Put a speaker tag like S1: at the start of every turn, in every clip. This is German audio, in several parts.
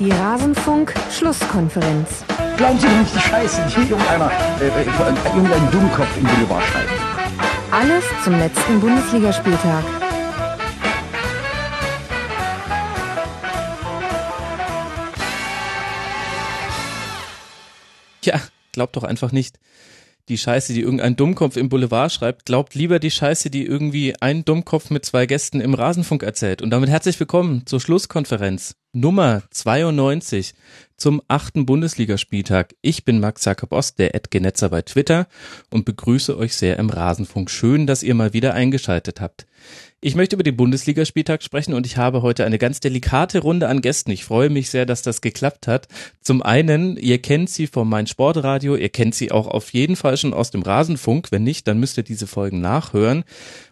S1: Die Rasenfunk-Schlusskonferenz.
S2: Glauben Sie doch nicht die Scheiße, die irgendeiner, äh, äh, irgendein Dummkopf im Boulevard schreibt.
S1: Alles zum letzten Bundesligaspieltag.
S3: Ja, glaubt doch einfach nicht die Scheiße, die irgendein Dummkopf im Boulevard schreibt. Glaubt lieber die Scheiße, die irgendwie ein Dummkopf mit zwei Gästen im Rasenfunk erzählt. Und damit herzlich willkommen zur Schlusskonferenz Nummer 92 zum achten Bundesligaspieltag. Ich bin Max Jakob Ost, der Edgenetzer bei Twitter und begrüße euch sehr im Rasenfunk. Schön, dass ihr mal wieder eingeschaltet habt. Ich möchte über den Bundesligaspieltag sprechen und ich habe heute eine ganz delikate Runde an Gästen. Ich freue mich sehr, dass das geklappt hat. Zum einen, ihr kennt sie vom Mein Sportradio, ihr kennt sie auch auf jeden Fall schon aus dem Rasenfunk. Wenn nicht, dann müsst ihr diese Folgen nachhören.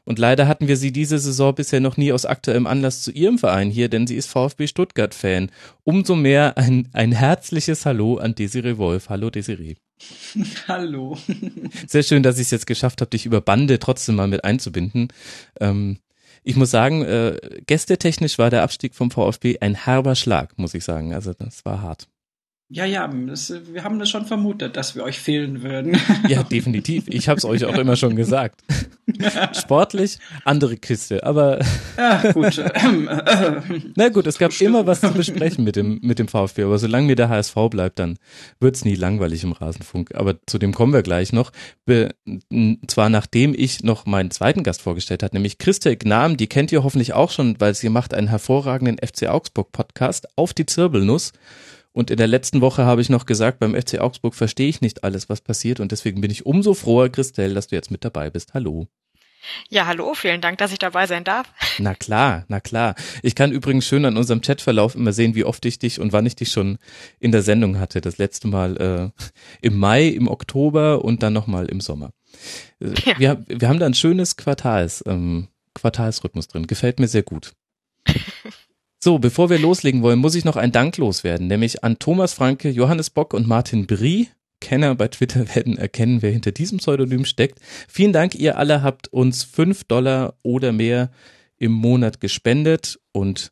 S3: Und leider hatten wir sie diese Saison bisher noch nie aus aktuellem Anlass zu ihrem Verein hier, denn sie ist VfB Stuttgart-Fan. Umso mehr ein, ein herzliches Hallo an Desiree Wolf. Hallo Desiree.
S4: Hallo.
S3: Sehr schön, dass ich es jetzt geschafft habe, dich über Bande trotzdem mal mit einzubinden. Ähm, ich muss sagen, äh, gästetechnisch war der Abstieg vom VfB ein herber Schlag, muss ich sagen. Also das war hart.
S4: Ja, ja, das, wir haben das schon vermutet, dass wir euch fehlen würden.
S3: Ja, definitiv. Ich habe es euch auch immer schon gesagt. Sportlich, andere Kiste, aber.
S4: Ja, gut.
S3: Na gut, es gab immer was zu besprechen mit dem, mit dem VfB, aber solange mir der HSV bleibt, dann wird's nie langweilig im Rasenfunk. Aber zu dem kommen wir gleich noch. Be zwar nachdem ich noch meinen zweiten Gast vorgestellt hat, nämlich Christa Gnam, die kennt ihr hoffentlich auch schon, weil sie macht einen hervorragenden FC Augsburg Podcast auf die Zirbelnuss. Und in der letzten Woche habe ich noch gesagt, beim FC Augsburg verstehe ich nicht alles, was passiert. Und deswegen bin ich umso froher, Christelle, dass du jetzt mit dabei bist. Hallo.
S5: Ja, hallo, vielen Dank, dass ich dabei sein darf.
S3: Na klar, na klar. Ich kann übrigens schön an unserem Chatverlauf immer sehen, wie oft ich dich und wann ich dich schon in der Sendung hatte. Das letzte Mal äh, im Mai, im Oktober und dann nochmal im Sommer. Ja. Wir, wir haben da ein schönes Quartals, ähm, Quartalsrhythmus drin. Gefällt mir sehr gut. So, bevor wir loslegen wollen, muss ich noch ein Dank loswerden, nämlich an Thomas Franke, Johannes Bock und Martin Brie. Kenner bei Twitter werden erkennen, wer hinter diesem Pseudonym steckt. Vielen Dank, ihr alle habt uns fünf Dollar oder mehr im Monat gespendet und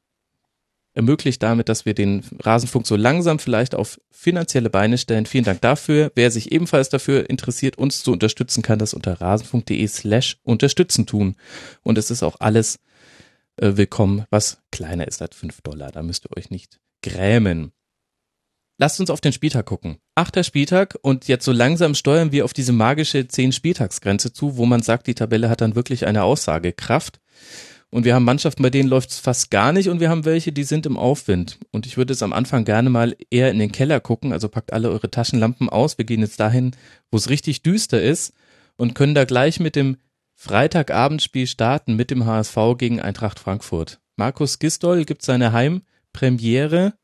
S3: ermöglicht damit, dass wir den Rasenfunk so langsam vielleicht auf finanzielle Beine stellen. Vielen Dank dafür. Wer sich ebenfalls dafür interessiert, uns zu unterstützen, kann das unter rasenfunk.de slash unterstützen tun. Und es ist auch alles äh, willkommen, was kleiner ist als fünf Dollar. Da müsst ihr euch nicht grämen. Lasst uns auf den Spieltag gucken. Achter Spieltag und jetzt so langsam steuern wir auf diese magische zehn Spieltagsgrenze zu, wo man sagt, die Tabelle hat dann wirklich eine Aussagekraft. Und wir haben Mannschaften, bei denen läuft es fast gar nicht und wir haben welche, die sind im Aufwind. Und ich würde es am Anfang gerne mal eher in den Keller gucken, also packt alle eure Taschenlampen aus. Wir gehen jetzt dahin, wo es richtig düster ist und können da gleich mit dem Freitagabendspiel starten mit dem HSV gegen Eintracht Frankfurt. Markus Gistol gibt seine Heimpremiere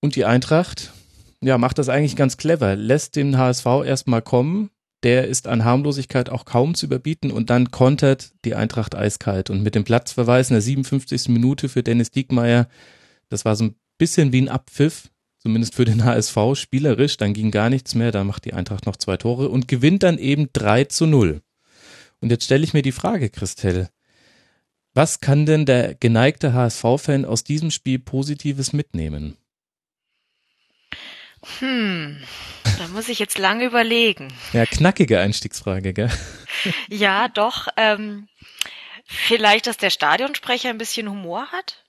S3: und die Eintracht, ja, macht das eigentlich ganz clever, lässt den HSV erstmal kommen, der ist an Harmlosigkeit auch kaum zu überbieten und dann kontert die Eintracht eiskalt und mit dem Platzverweis in der 57. Minute für Dennis Diekmeyer, das war so ein bisschen wie ein Abpfiff, zumindest für den HSV, spielerisch, dann ging gar nichts mehr, da macht die Eintracht noch zwei Tore und gewinnt dann eben 3 zu 0. Und jetzt stelle ich mir die Frage, Christelle, was kann denn der geneigte HSV-Fan aus diesem Spiel Positives mitnehmen?
S5: Hm, da muss ich jetzt lange überlegen.
S3: Ja, knackige Einstiegsfrage, gell?
S5: Ja, doch. Ähm, vielleicht, dass der Stadionsprecher ein bisschen Humor hat?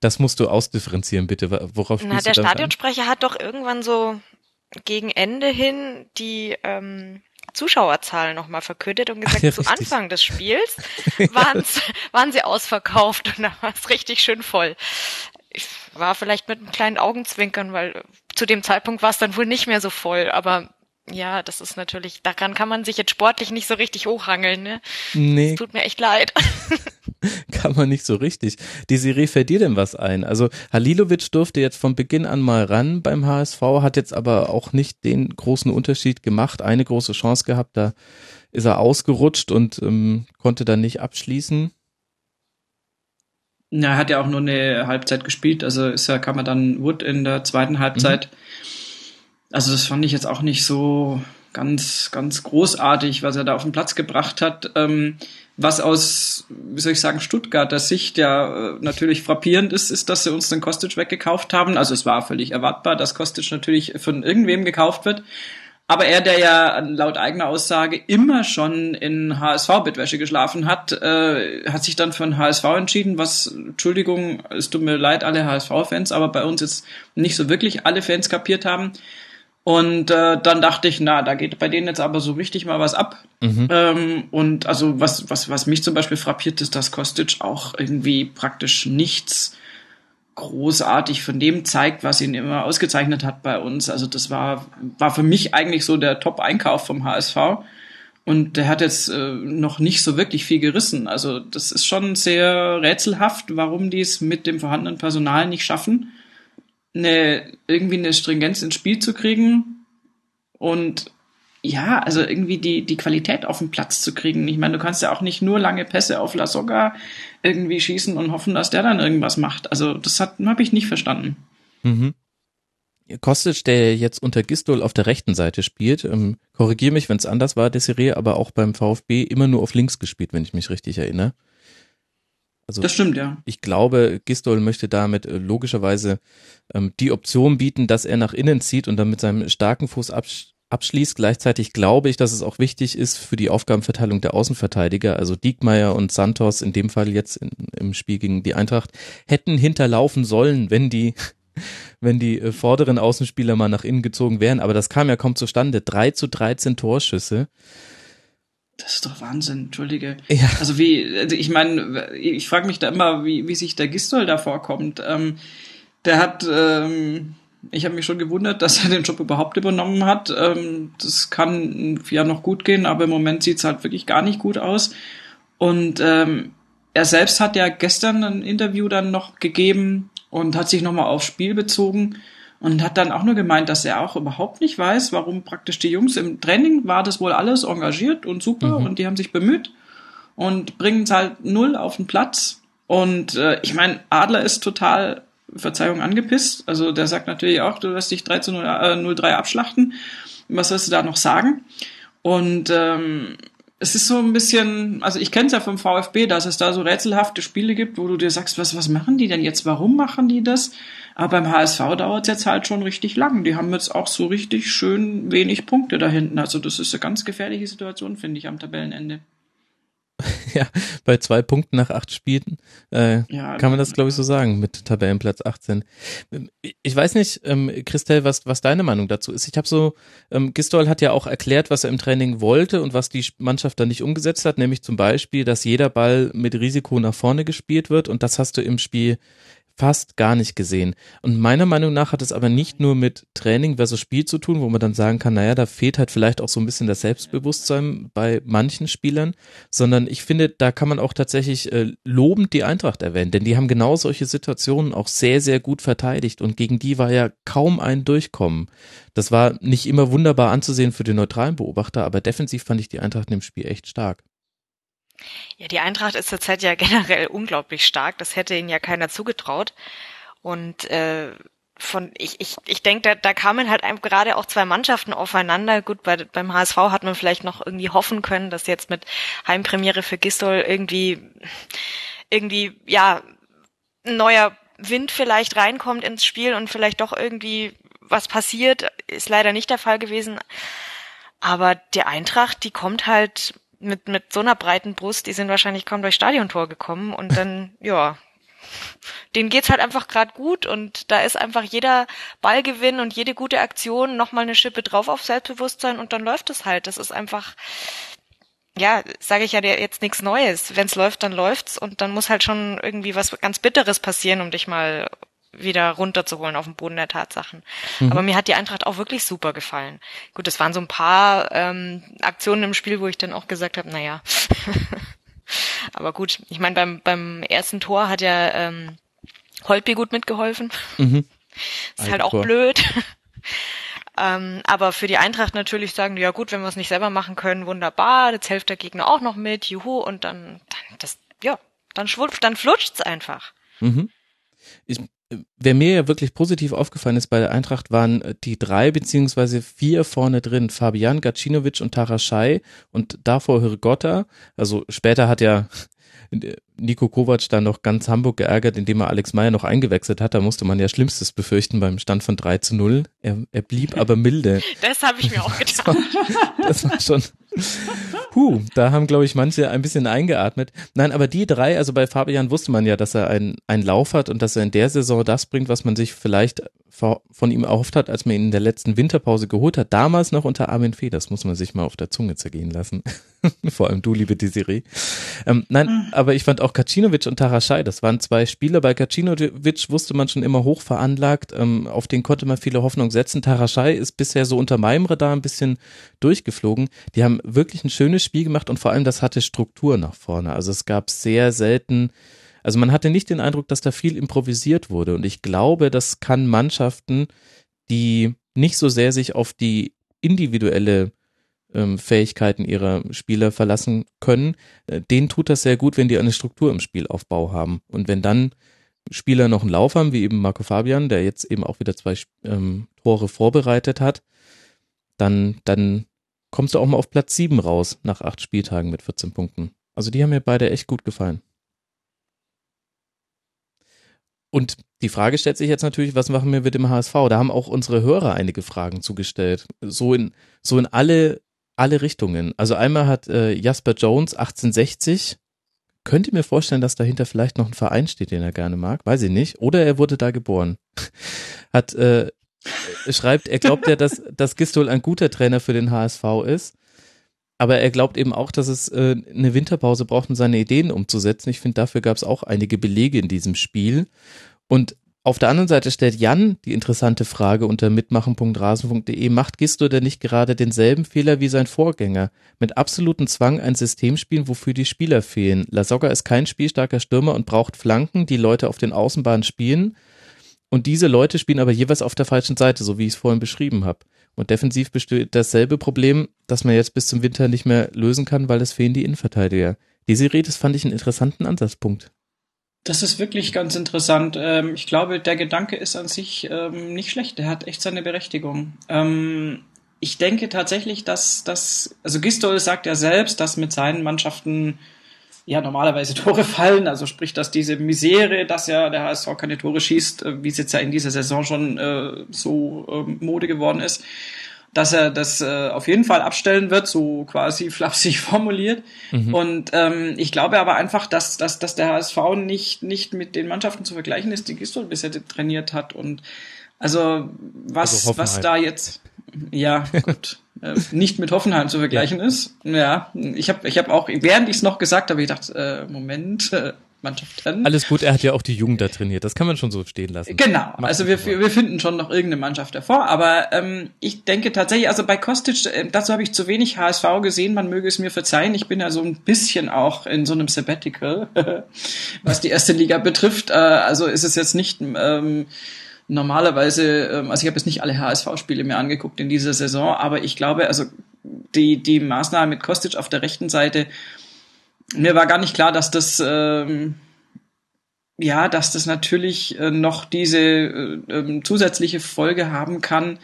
S3: Das musst du ausdifferenzieren, bitte. Worauf
S5: Na, der Stadionsprecher an? hat doch irgendwann so gegen Ende hin die ähm, Zuschauerzahlen nochmal verkündet und gesagt, Ach, ja, zu Anfang des Spiels waren sie ausverkauft und da war es richtig schön voll. Ich war vielleicht mit einem kleinen Augenzwinkern, weil zu dem Zeitpunkt war es dann wohl nicht mehr so voll, aber ja, das ist natürlich, daran kann man sich jetzt sportlich nicht so richtig hochrangeln, ne? Nee. Es tut mir echt leid.
S3: kann man nicht so richtig. Die Serie fällt dir denn was ein? Also Halilovic durfte jetzt von Beginn an mal ran beim HSV, hat jetzt aber auch nicht den großen Unterschied gemacht. Eine große Chance gehabt, da ist er ausgerutscht und ähm, konnte dann nicht abschließen.
S4: Na, er hat ja auch nur eine Halbzeit gespielt, also ist ja, kam er dann Wood in der zweiten Halbzeit. Mhm. Also das fand ich jetzt auch nicht so ganz, ganz großartig, was er da auf den Platz gebracht hat. Ähm, was aus, wie soll ich sagen, Stuttgarter Sicht ja äh, natürlich frappierend ist, ist, dass sie uns den Kostic weggekauft haben. Also es war völlig erwartbar, dass Kostic natürlich von irgendwem gekauft wird. Aber er, der ja laut eigener Aussage immer schon in HSV-Bettwäsche geschlafen hat, äh, hat sich dann für ein HSV entschieden, was, Entschuldigung, es tut mir leid, alle HSV-Fans, aber bei uns jetzt nicht so wirklich alle Fans kapiert haben. Und äh, dann dachte ich, na, da geht bei denen jetzt aber so richtig mal was ab. Mhm. Ähm, und also was, was, was mich zum Beispiel frappiert, ist, dass Kostic auch irgendwie praktisch nichts großartig von dem zeigt, was ihn immer ausgezeichnet hat bei uns. Also das war, war für mich eigentlich so der Top-Einkauf vom HSV. Und der hat jetzt äh, noch nicht so wirklich viel gerissen. Also das ist schon sehr rätselhaft, warum die es mit dem vorhandenen Personal nicht schaffen eine, irgendwie eine Stringenz ins Spiel zu kriegen und ja, also irgendwie die, die Qualität auf den Platz zu kriegen. Ich meine, du kannst ja auch nicht nur lange Pässe auf La Soga irgendwie schießen und hoffen, dass der dann irgendwas macht. Also das habe ich nicht verstanden.
S3: Mhm. Kostic, der jetzt unter Gistol auf der rechten Seite spielt, ähm, korrigiere mich, wenn es anders war, Desiree, aber auch beim VfB immer nur auf links gespielt, wenn ich mich richtig erinnere.
S4: Also das stimmt, ja.
S3: Ich glaube, Gistol möchte damit äh, logischerweise ähm, die Option bieten, dass er nach innen zieht und dann mit seinem starken Fuß absch abschließt. Gleichzeitig glaube ich, dass es auch wichtig ist für die Aufgabenverteilung der Außenverteidiger. Also Diekmeyer und Santos in dem Fall jetzt in, im Spiel gegen die Eintracht hätten hinterlaufen sollen, wenn die wenn die äh, vorderen Außenspieler mal nach innen gezogen wären. Aber das kam ja kaum zustande. 3 zu 13 Torschüsse.
S4: Das ist doch Wahnsinn, entschuldige. Ja. Also wie, also ich meine, ich frage mich da immer, wie, wie sich der Gistol da vorkommt. Ähm, der hat, ähm, ich habe mich schon gewundert, dass er den Job überhaupt übernommen hat. Ähm, das kann ja noch gut gehen, aber im Moment sieht's halt wirklich gar nicht gut aus. Und ähm, er selbst hat ja gestern ein Interview dann noch gegeben und hat sich nochmal aufs Spiel bezogen und hat dann auch nur gemeint, dass er auch überhaupt nicht weiß, warum praktisch die Jungs im Training war das wohl alles engagiert und super mhm. und die haben sich bemüht und bringen es halt null auf den Platz. Und äh, ich meine, Adler ist total, Verzeihung, angepisst. Also der sagt natürlich auch, du wirst dich 3 zu 0, äh, 03 abschlachten. Was sollst du da noch sagen? Und ähm, es ist so ein bisschen, also ich kenne es ja vom VfB, dass es da so rätselhafte Spiele gibt, wo du dir sagst, was, was machen die denn jetzt? Warum machen die das? Aber beim HSV dauert es jetzt halt schon richtig lang. Die haben jetzt auch so richtig schön wenig Punkte da hinten. Also das ist eine ganz gefährliche Situation, finde ich, am Tabellenende.
S3: ja, bei zwei Punkten nach acht Spielen äh, ja, kann man das, glaube ich, so sagen mit Tabellenplatz 18. Ich weiß nicht, ähm, Christel, was, was deine Meinung dazu ist. Ich habe so, ähm, Gistol hat ja auch erklärt, was er im Training wollte und was die Mannschaft dann nicht umgesetzt hat, nämlich zum Beispiel, dass jeder Ball mit Risiko nach vorne gespielt wird und das hast du im Spiel fast gar nicht gesehen. Und meiner Meinung nach hat es aber nicht nur mit Training versus Spiel zu tun, wo man dann sagen kann, naja, da fehlt halt vielleicht auch so ein bisschen das Selbstbewusstsein bei manchen Spielern, sondern ich finde, da kann man auch tatsächlich äh, lobend die Eintracht erwähnen, denn die haben genau solche Situationen auch sehr, sehr gut verteidigt und gegen die war ja kaum ein Durchkommen. Das war nicht immer wunderbar anzusehen für den neutralen Beobachter, aber defensiv fand ich die Eintracht in dem Spiel echt stark.
S5: Ja, die Eintracht ist zurzeit ja generell unglaublich stark. Das hätte ihnen ja keiner zugetraut. Und äh, von ich ich ich denke, da, da kamen halt gerade auch zwei Mannschaften aufeinander. Gut, bei, beim HSV hat man vielleicht noch irgendwie hoffen können, dass jetzt mit Heimpremiere für Gistol irgendwie irgendwie ja ein neuer Wind vielleicht reinkommt ins Spiel und vielleicht doch irgendwie was passiert, ist leider nicht der Fall gewesen. Aber die Eintracht, die kommt halt mit, mit so einer breiten Brust, die sind wahrscheinlich kaum durch Stadiontor gekommen und dann, ja, denen geht's halt einfach gerade gut und da ist einfach jeder Ballgewinn und jede gute Aktion nochmal eine Schippe drauf auf Selbstbewusstsein und dann läuft es halt. Das ist einfach, ja, sage ich ja dir jetzt nichts Neues. Wenn's läuft, dann läuft's und dann muss halt schon irgendwie was ganz Bitteres passieren, um dich mal wieder runterzuholen auf den Boden der Tatsachen. Mhm. Aber mir hat die Eintracht auch wirklich super gefallen. Gut, es waren so ein paar ähm, Aktionen im Spiel, wo ich dann auch gesagt habe, naja. Aber gut, ich meine, beim, beim ersten Tor hat ja ähm, Holpi gut mitgeholfen. Mhm. Ist halt auch Tor. blöd. ähm, aber für die Eintracht natürlich sagen ja gut, wenn wir es nicht selber machen können, wunderbar, jetzt hilft der Gegner auch noch mit, juhu, und dann, dann das, ja, dann, schwupf, dann flutscht's einfach.
S3: Mhm. Ich wer mir ja wirklich positiv aufgefallen ist bei der Eintracht, waren die drei beziehungsweise vier vorne drin. Fabian, Gacinovic und Taraschai und davor Hirgotta. Also später hat ja Nico Kovac dann noch ganz Hamburg geärgert, indem er Alex Meyer noch eingewechselt hat. Da musste man ja Schlimmstes befürchten beim Stand von 3 zu 0. Er, er blieb aber milde.
S5: Das habe ich mir auch gedacht.
S3: Das war, das war schon. Puh, da haben, glaube ich, manche ein bisschen eingeatmet. Nein, aber die drei, also bei Fabian wusste man ja, dass er einen, einen Lauf hat und dass er in der Saison das bringt, was man sich vielleicht von ihm erhofft hat, als man ihn in der letzten Winterpause geholt hat. Damals noch unter Armin Fee, das muss man sich mal auf der Zunge zergehen lassen. Vor allem du, liebe Desiree. Ähm, nein, mhm. aber ich fand auch Kacinovic und Taraschai, das waren zwei Spieler. Bei Kacinovic wusste man schon immer hoch veranlagt, ähm, auf den konnte man viele Hoffnung setzen. Taraschai ist bisher so unter meinem Radar ein bisschen durchgeflogen. Die haben wirklich ein schönes Spiel gemacht und vor allem das hatte Struktur nach vorne. Also es gab sehr selten also man hatte nicht den Eindruck, dass da viel improvisiert wurde. Und ich glaube, das kann Mannschaften, die nicht so sehr sich auf die individuelle ähm, Fähigkeiten ihrer Spieler verlassen können, äh, denen tut das sehr gut, wenn die eine Struktur im Spielaufbau haben. Und wenn dann Spieler noch einen Lauf haben, wie eben Marco Fabian, der jetzt eben auch wieder zwei ähm, Tore vorbereitet hat, dann, dann kommst du auch mal auf Platz sieben raus nach acht Spieltagen mit 14 Punkten. Also die haben mir beide echt gut gefallen. Und die Frage stellt sich jetzt natürlich, was machen wir mit dem HSV? Da haben auch unsere Hörer einige Fragen zugestellt. So in, so in alle, alle Richtungen. Also einmal hat äh, Jasper Jones 1860 könnte mir vorstellen, dass dahinter vielleicht noch ein Verein steht, den er gerne mag. Weiß ich nicht. Oder er wurde da geboren. Hat, äh, schreibt, er glaubt ja, dass, dass Gistol ein guter Trainer für den HSV ist. Aber er glaubt eben auch, dass es äh, eine Winterpause braucht, um seine Ideen umzusetzen. Ich finde, dafür gab es auch einige Belege in diesem Spiel. Und auf der anderen Seite stellt Jan die interessante Frage unter mitmachen.rasen.de, macht Gisto denn nicht gerade denselben Fehler wie sein Vorgänger? Mit absolutem Zwang ein System spielen, wofür die Spieler fehlen. Lasogga ist kein spielstarker Stürmer und braucht Flanken, die Leute auf den Außenbahnen spielen. Und diese Leute spielen aber jeweils auf der falschen Seite, so wie ich es vorhin beschrieben habe. Und defensiv besteht dasselbe Problem, das man jetzt bis zum Winter nicht mehr lösen kann, weil es fehlen die Innenverteidiger. Diese Rede fand ich einen interessanten Ansatzpunkt.
S4: Das ist wirklich ganz interessant. Ähm, ich glaube, der Gedanke ist an sich ähm, nicht schlecht. Der hat echt seine Berechtigung. Ähm, ich denke tatsächlich, dass das, also Gistol sagt ja selbst, dass mit seinen Mannschaften ja normalerweise Tore fallen, also sprich, dass diese Misere, dass ja der HSV keine Tore schießt, äh, wie es jetzt ja in dieser Saison schon äh, so Mode geworden ist, dass er das äh, auf jeden Fall abstellen wird, so quasi flapsig formuliert. Mhm. Und ähm, ich glaube aber einfach, dass, dass, dass der HSV nicht, nicht mit den Mannschaften zu vergleichen ist, die Gistol bisher trainiert hat. Und also was, also was da jetzt, ja, gut. Äh, nicht mit Hoffenheim zu vergleichen ja. ist. Ja, ich habe ich hab auch, während ich es noch gesagt habe, ich dachte, äh, Moment, äh, Mannschaften.
S3: Alles gut, er hat ja auch die Jugend da trainiert, das kann man schon so stehen lassen.
S4: Genau, Mach also wir, wir finden schon noch irgendeine Mannschaft davor, aber ähm, ich denke tatsächlich, also bei Kostic, äh, dazu habe ich zu wenig HSV gesehen, man möge es mir verzeihen, ich bin ja so ein bisschen auch in so einem Sabbatical, was die erste Liga betrifft, äh, also ist es jetzt nicht... Ähm, normalerweise, ähm, also ich habe jetzt nicht alle HSV-Spiele mehr angeguckt in dieser Saison, aber ich glaube, also die, die Maßnahme mit Kostic auf der rechten Seite, mir war gar nicht klar, dass das ähm, ja, dass das natürlich äh, noch diese äh, ähm, zusätzliche Folge haben kann,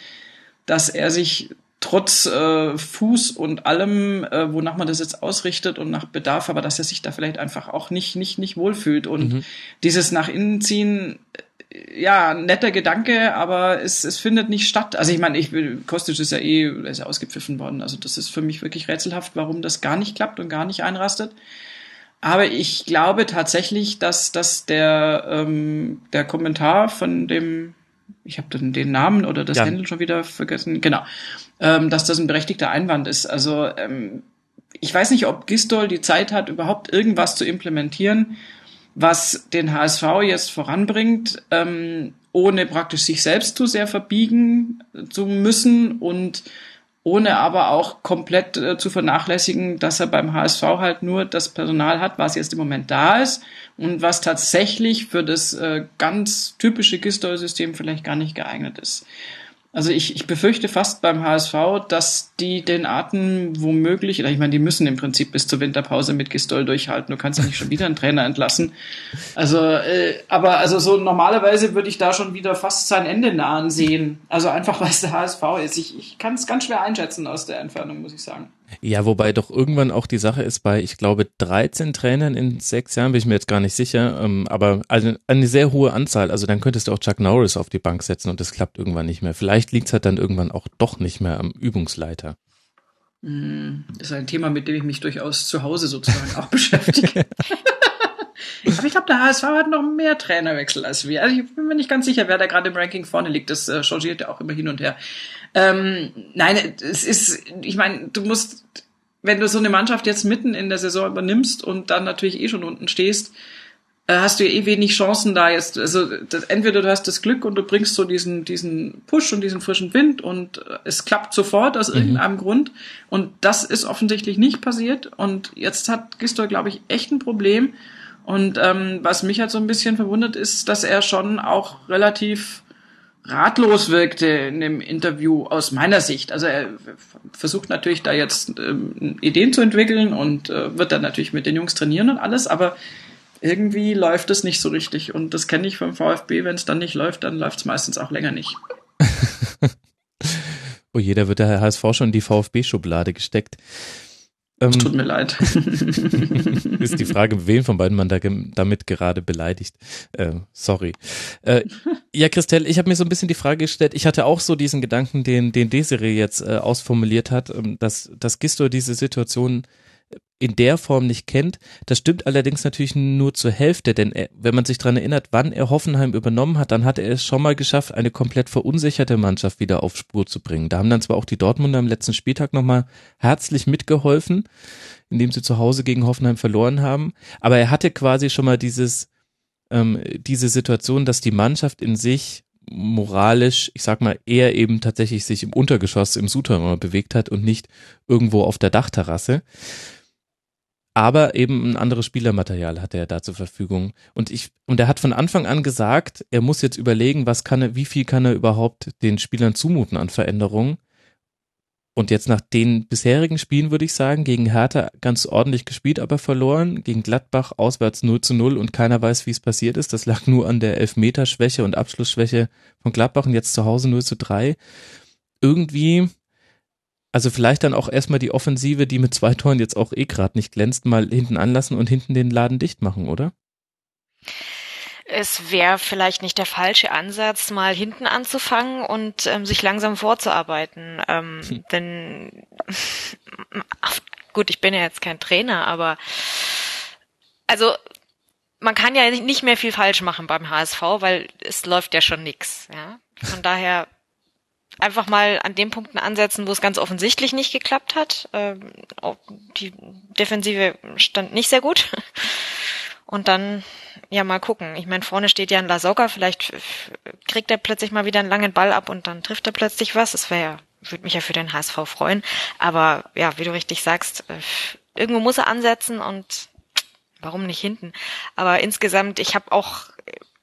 S4: dass er sich trotz äh, Fuß und allem, äh, wonach man das jetzt ausrichtet und nach Bedarf, aber dass er sich da vielleicht einfach auch nicht nicht nicht wohlfühlt und mhm. dieses nach innen ziehen ja, netter Gedanke, aber es, es findet nicht statt. Also ich meine, ich Kostic ist ja eh, ist ja ausgepfiffen worden. Also das ist für mich wirklich rätselhaft, warum das gar nicht klappt und gar nicht einrastet. Aber ich glaube tatsächlich, dass, dass der, ähm, der Kommentar von dem, ich habe den, den Namen oder das ja. Handle schon wieder vergessen, genau, ähm, dass das ein berechtigter Einwand ist. Also ähm, ich weiß nicht, ob Gistol die Zeit hat, überhaupt irgendwas zu implementieren, was den HSV jetzt voranbringt, ähm, ohne praktisch sich selbst zu sehr verbiegen zu müssen und ohne aber auch komplett äh, zu vernachlässigen, dass er beim HSV halt nur das Personal hat, was jetzt im Moment da ist und was tatsächlich für das äh, ganz typische Gistol-System vielleicht gar nicht geeignet ist. Also ich, ich befürchte fast beim HSV, dass die den Atem womöglich, ich meine, die müssen im Prinzip bis zur Winterpause mit Gistol durchhalten. Du kannst ja nicht schon wieder einen Trainer entlassen. Also, äh, aber also so normalerweise würde ich da schon wieder fast sein Ende nahen sehen. Also einfach, weil es der HSV ist. Ich, ich kann es ganz schwer einschätzen aus der Entfernung, muss ich sagen.
S3: Ja, wobei doch irgendwann auch die Sache ist bei, ich glaube, 13 Trainern in sechs Jahren, bin ich mir jetzt gar nicht sicher, ähm, aber eine, eine sehr hohe Anzahl. Also dann könntest du auch Chuck Norris auf die Bank setzen und das klappt irgendwann nicht mehr. Vielleicht liegt es halt dann irgendwann auch doch nicht mehr am Übungsleiter.
S4: Hm, das ist ein Thema, mit dem ich mich durchaus zu Hause sozusagen auch beschäftige. Aber ich glaube, der HSV hat noch mehr Trainerwechsel als wir. Also ich bin mir nicht ganz sicher, wer da gerade im Ranking vorne liegt. Das äh, changiert ja auch immer hin und her. Ähm, nein, es ist, ich meine, du musst, wenn du so eine Mannschaft jetzt mitten in der Saison übernimmst und dann natürlich eh schon unten stehst, äh, hast du ja eh wenig Chancen da jetzt. Also das, entweder du hast das Glück und du bringst so diesen, diesen Push und diesen frischen Wind und äh, es klappt sofort aus mhm. irgendeinem Grund. Und das ist offensichtlich nicht passiert. Und jetzt hat Gistor, glaube ich, echt ein Problem. Und ähm, was mich halt so ein bisschen verwundert ist, dass er schon auch relativ ratlos wirkte in dem Interview aus meiner Sicht. Also er versucht natürlich da jetzt ähm, Ideen zu entwickeln und äh, wird dann natürlich mit den Jungs trainieren und alles, aber irgendwie läuft es nicht so richtig. Und das kenne ich vom VfB, wenn es dann nicht läuft, dann läuft es meistens auch länger nicht.
S3: oh jeder wird der HSV schon in die VfB-Schublade gesteckt.
S4: Ähm, Tut mir leid.
S3: ist die Frage, wen von beiden man da damit gerade beleidigt. Äh, sorry. Äh, ja, Christelle, ich habe mir so ein bisschen die Frage gestellt, ich hatte auch so diesen Gedanken, den, den Desiree jetzt äh, ausformuliert hat, ähm, dass, dass Gisto diese Situation in der Form nicht kennt. Das stimmt allerdings natürlich nur zur Hälfte, denn er, wenn man sich dran erinnert, wann er Hoffenheim übernommen hat, dann hat er es schon mal geschafft, eine komplett verunsicherte Mannschaft wieder auf Spur zu bringen. Da haben dann zwar auch die Dortmunder am letzten Spieltag nochmal herzlich mitgeholfen, indem sie zu Hause gegen Hoffenheim verloren haben, aber er hatte quasi schon mal dieses, ähm, diese Situation, dass die Mannschaft in sich moralisch, ich sag mal, eher eben tatsächlich sich im Untergeschoss im Souterrain bewegt hat und nicht irgendwo auf der Dachterrasse aber eben ein anderes Spielermaterial hatte er da zur Verfügung. Und ich, und er hat von Anfang an gesagt, er muss jetzt überlegen, was kann er, wie viel kann er überhaupt den Spielern zumuten an Veränderungen. Und jetzt nach den bisherigen Spielen würde ich sagen, gegen Hertha ganz ordentlich gespielt, aber verloren. Gegen Gladbach auswärts 0 zu 0 und keiner weiß, wie es passiert ist. Das lag nur an der Elfmeterschwäche und Abschlussschwäche von Gladbach und jetzt zu Hause 0 zu 3. Irgendwie also vielleicht dann auch erstmal die Offensive, die mit zwei Toren jetzt auch eh gerade nicht glänzt, mal hinten anlassen und hinten den Laden dicht machen, oder?
S5: Es wäre vielleicht nicht der falsche Ansatz, mal hinten anzufangen und ähm, sich langsam vorzuarbeiten. Ähm, hm. Denn gut, ich bin ja jetzt kein Trainer, aber also man kann ja nicht mehr viel falsch machen beim HSV, weil es läuft ja schon nix. Ja? Von daher einfach mal an den Punkten ansetzen, wo es ganz offensichtlich nicht geklappt hat. Ähm, die Defensive stand nicht sehr gut. Und dann ja mal gucken. Ich meine, vorne steht ja ein Lasogga, vielleicht kriegt er plötzlich mal wieder einen langen Ball ab und dann trifft er plötzlich was. Das wäre ja, würde mich ja für den HSV freuen. Aber ja, wie du richtig sagst, äh, irgendwo muss er ansetzen und warum nicht hinten? Aber insgesamt, ich habe auch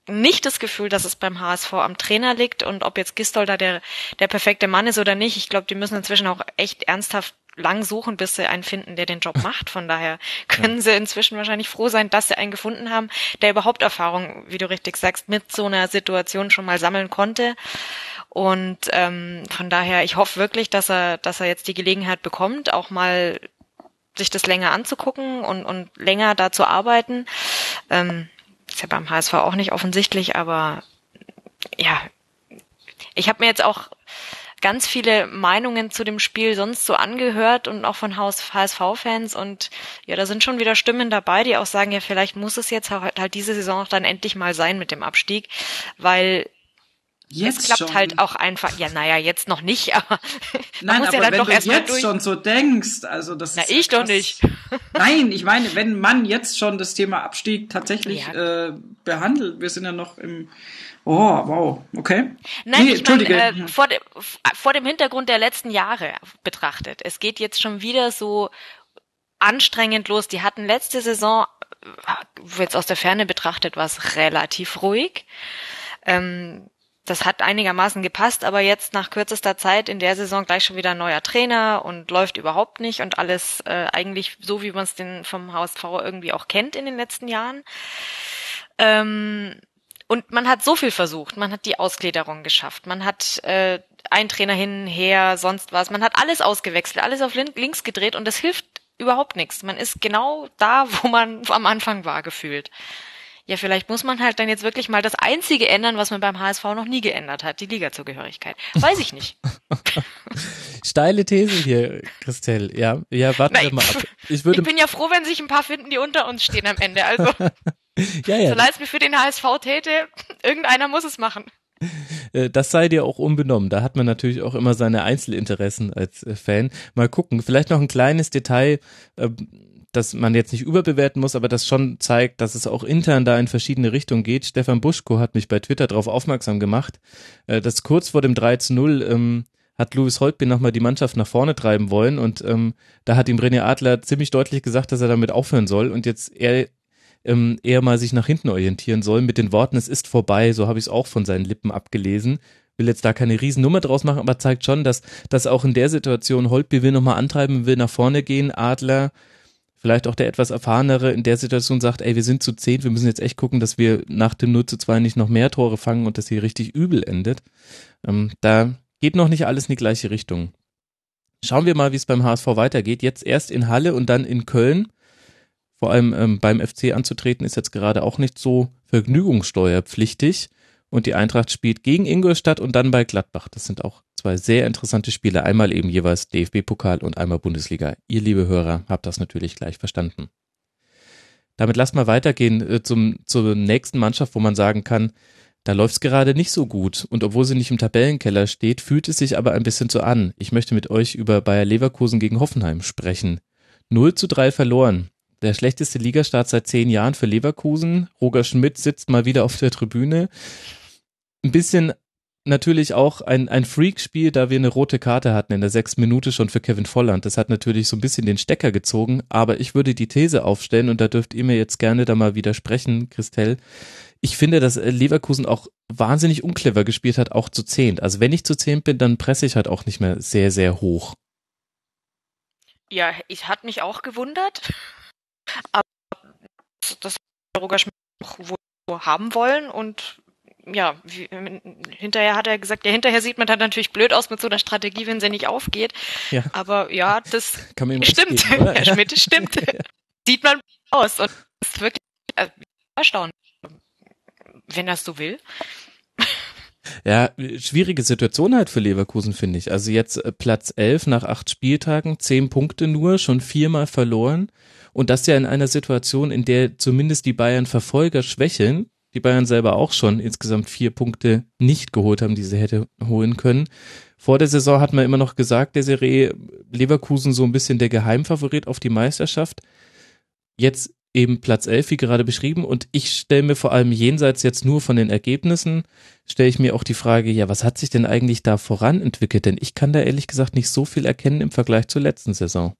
S5: nicht das Gefühl, dass es beim HSV am Trainer liegt und ob jetzt Gistol da der, der perfekte Mann ist oder nicht. Ich glaube, die müssen inzwischen auch echt ernsthaft lang suchen, bis sie einen finden, der den Job macht. Von daher können ja. sie inzwischen wahrscheinlich froh sein, dass sie einen gefunden haben, der überhaupt Erfahrung, wie du richtig sagst, mit so einer Situation schon mal sammeln konnte. Und ähm, von daher, ich hoffe wirklich, dass er, dass er jetzt die Gelegenheit bekommt, auch mal sich das länger anzugucken und, und länger da zu arbeiten. Ähm, ist ja beim HSV auch nicht offensichtlich, aber ja, ich habe mir jetzt auch ganz viele Meinungen zu dem Spiel sonst so angehört und auch von HSV-Fans und ja, da sind schon wieder Stimmen dabei, die auch sagen, ja, vielleicht muss es jetzt halt, halt diese Saison auch dann endlich mal sein mit dem Abstieg, weil Jetzt es klappt schon. halt auch einfach. Ja, naja, jetzt noch nicht, aber
S4: Nein, muss aber ja dann wenn doch du jetzt durch. schon so denkst, also das
S5: Na, ist ich doch nicht.
S4: Nein, ich meine, wenn man jetzt schon das Thema Abstieg tatsächlich ja. äh, behandelt, wir sind ja noch im Oh, wow, okay.
S5: Nein, nee, ich meine, äh, vor, de, vor dem Hintergrund der letzten Jahre betrachtet. Es geht jetzt schon wieder so anstrengend los. Die hatten letzte Saison, äh, jetzt aus der Ferne betrachtet, war es relativ ruhig. Ähm, das hat einigermaßen gepasst, aber jetzt nach kürzester Zeit in der Saison gleich schon wieder ein neuer Trainer und läuft überhaupt nicht und alles äh, eigentlich so, wie man es den vom HSV irgendwie auch kennt in den letzten Jahren. Ähm, und man hat so viel versucht. Man hat die Ausgliederung geschafft. Man hat äh, ein Trainer hin, her, sonst was. Man hat alles ausgewechselt, alles auf links gedreht und das hilft überhaupt nichts. Man ist genau da, wo man am Anfang war, gefühlt ja, vielleicht muss man halt dann jetzt wirklich mal das Einzige ändern, was man beim HSV noch nie geändert hat, die Ligazugehörigkeit. Weiß ich nicht.
S3: Steile These hier, Christelle. Ja, ja, warten wir mal ab.
S5: Ich, würde ich bin ja froh, wenn sich ein paar finden, die unter uns stehen am Ende. Also, ja, ja. so leid es mir für den HSV täte, irgendeiner muss es machen.
S3: Äh, das sei dir auch unbenommen. Da hat man natürlich auch immer seine Einzelinteressen als äh, Fan. Mal gucken. Vielleicht noch ein kleines Detail ähm, dass man jetzt nicht überbewerten muss, aber das schon zeigt, dass es auch intern da in verschiedene Richtungen geht. Stefan Buschko hat mich bei Twitter darauf aufmerksam gemacht, äh, dass kurz vor dem 3 zu 0 ähm, hat Louis Holtby nochmal die Mannschaft nach vorne treiben wollen und ähm, da hat ihm René Adler ziemlich deutlich gesagt, dass er damit aufhören soll und jetzt er ähm, eher mal sich nach hinten orientieren soll mit den Worten, es ist vorbei, so habe ich es auch von seinen Lippen abgelesen. Will jetzt da keine Riesennummer draus machen, aber zeigt schon, dass, dass auch in der Situation Holtby will nochmal antreiben, will nach vorne gehen, Adler vielleicht auch der etwas erfahrenere in der Situation sagt, ey, wir sind zu zehn, wir müssen jetzt echt gucken, dass wir nach dem 0 zu 2 nicht noch mehr Tore fangen und dass hier richtig übel endet. Ähm, da geht noch nicht alles in die gleiche Richtung. Schauen wir mal, wie es beim HSV weitergeht. Jetzt erst in Halle und dann in Köln. Vor allem ähm, beim FC anzutreten ist jetzt gerade auch nicht so vergnügungssteuerpflichtig. Und die Eintracht spielt gegen Ingolstadt und dann bei Gladbach. Das sind auch zwei sehr interessante Spiele. Einmal eben jeweils DFB-Pokal und einmal Bundesliga. Ihr, liebe Hörer, habt das natürlich gleich verstanden. Damit lasst mal weitergehen äh, zum, zur nächsten Mannschaft, wo man sagen kann, da läuft's gerade nicht so gut. Und obwohl sie nicht im Tabellenkeller steht, fühlt es sich aber ein bisschen so an. Ich möchte mit euch über Bayer Leverkusen gegen Hoffenheim sprechen. 0 zu 3 verloren. Der schlechteste Ligastart seit zehn Jahren für Leverkusen. Roger Schmidt sitzt mal wieder auf der Tribüne. Ein bisschen natürlich auch ein, ein Freak-Spiel, da wir eine rote Karte hatten in der sechsten Minute schon für Kevin Volland. Das hat natürlich so ein bisschen den Stecker gezogen, aber ich würde die These aufstellen und da dürft ihr mir jetzt gerne da mal widersprechen, Christelle. Ich finde, dass Leverkusen auch wahnsinnig unclever gespielt hat, auch zu zehnt. Also wenn ich zu zehnt bin, dann presse ich halt auch nicht mehr sehr, sehr hoch.
S5: Ja, ich hat mich auch gewundert, aber das Roger Schmidt wohl haben wollen und ja, wie, hinterher hat er gesagt, ja, hinterher sieht man dann natürlich blöd aus mit so einer Strategie, wenn sie nicht aufgeht. Ja. Aber ja, das stimmt. Herr Schmidt, das stimmt. sieht man aus und ist wirklich äh, erstaunt, wenn das so will.
S3: Ja, schwierige Situation halt für Leverkusen, finde ich. Also jetzt äh, Platz 11 nach acht Spieltagen, zehn Punkte nur, schon viermal verloren. Und das ja in einer Situation, in der zumindest die Bayern Verfolger schwächeln die Bayern selber auch schon insgesamt vier Punkte nicht geholt haben, die sie hätte holen können. Vor der Saison hat man immer noch gesagt, der Serie Leverkusen so ein bisschen der Geheimfavorit auf die Meisterschaft. Jetzt eben Platz 11, wie gerade beschrieben. Und ich stelle mir vor allem jenseits jetzt nur von den Ergebnissen, stelle ich mir auch die Frage, ja, was hat sich denn eigentlich da voran entwickelt? Denn ich kann da ehrlich gesagt nicht so viel erkennen im Vergleich zur letzten Saison.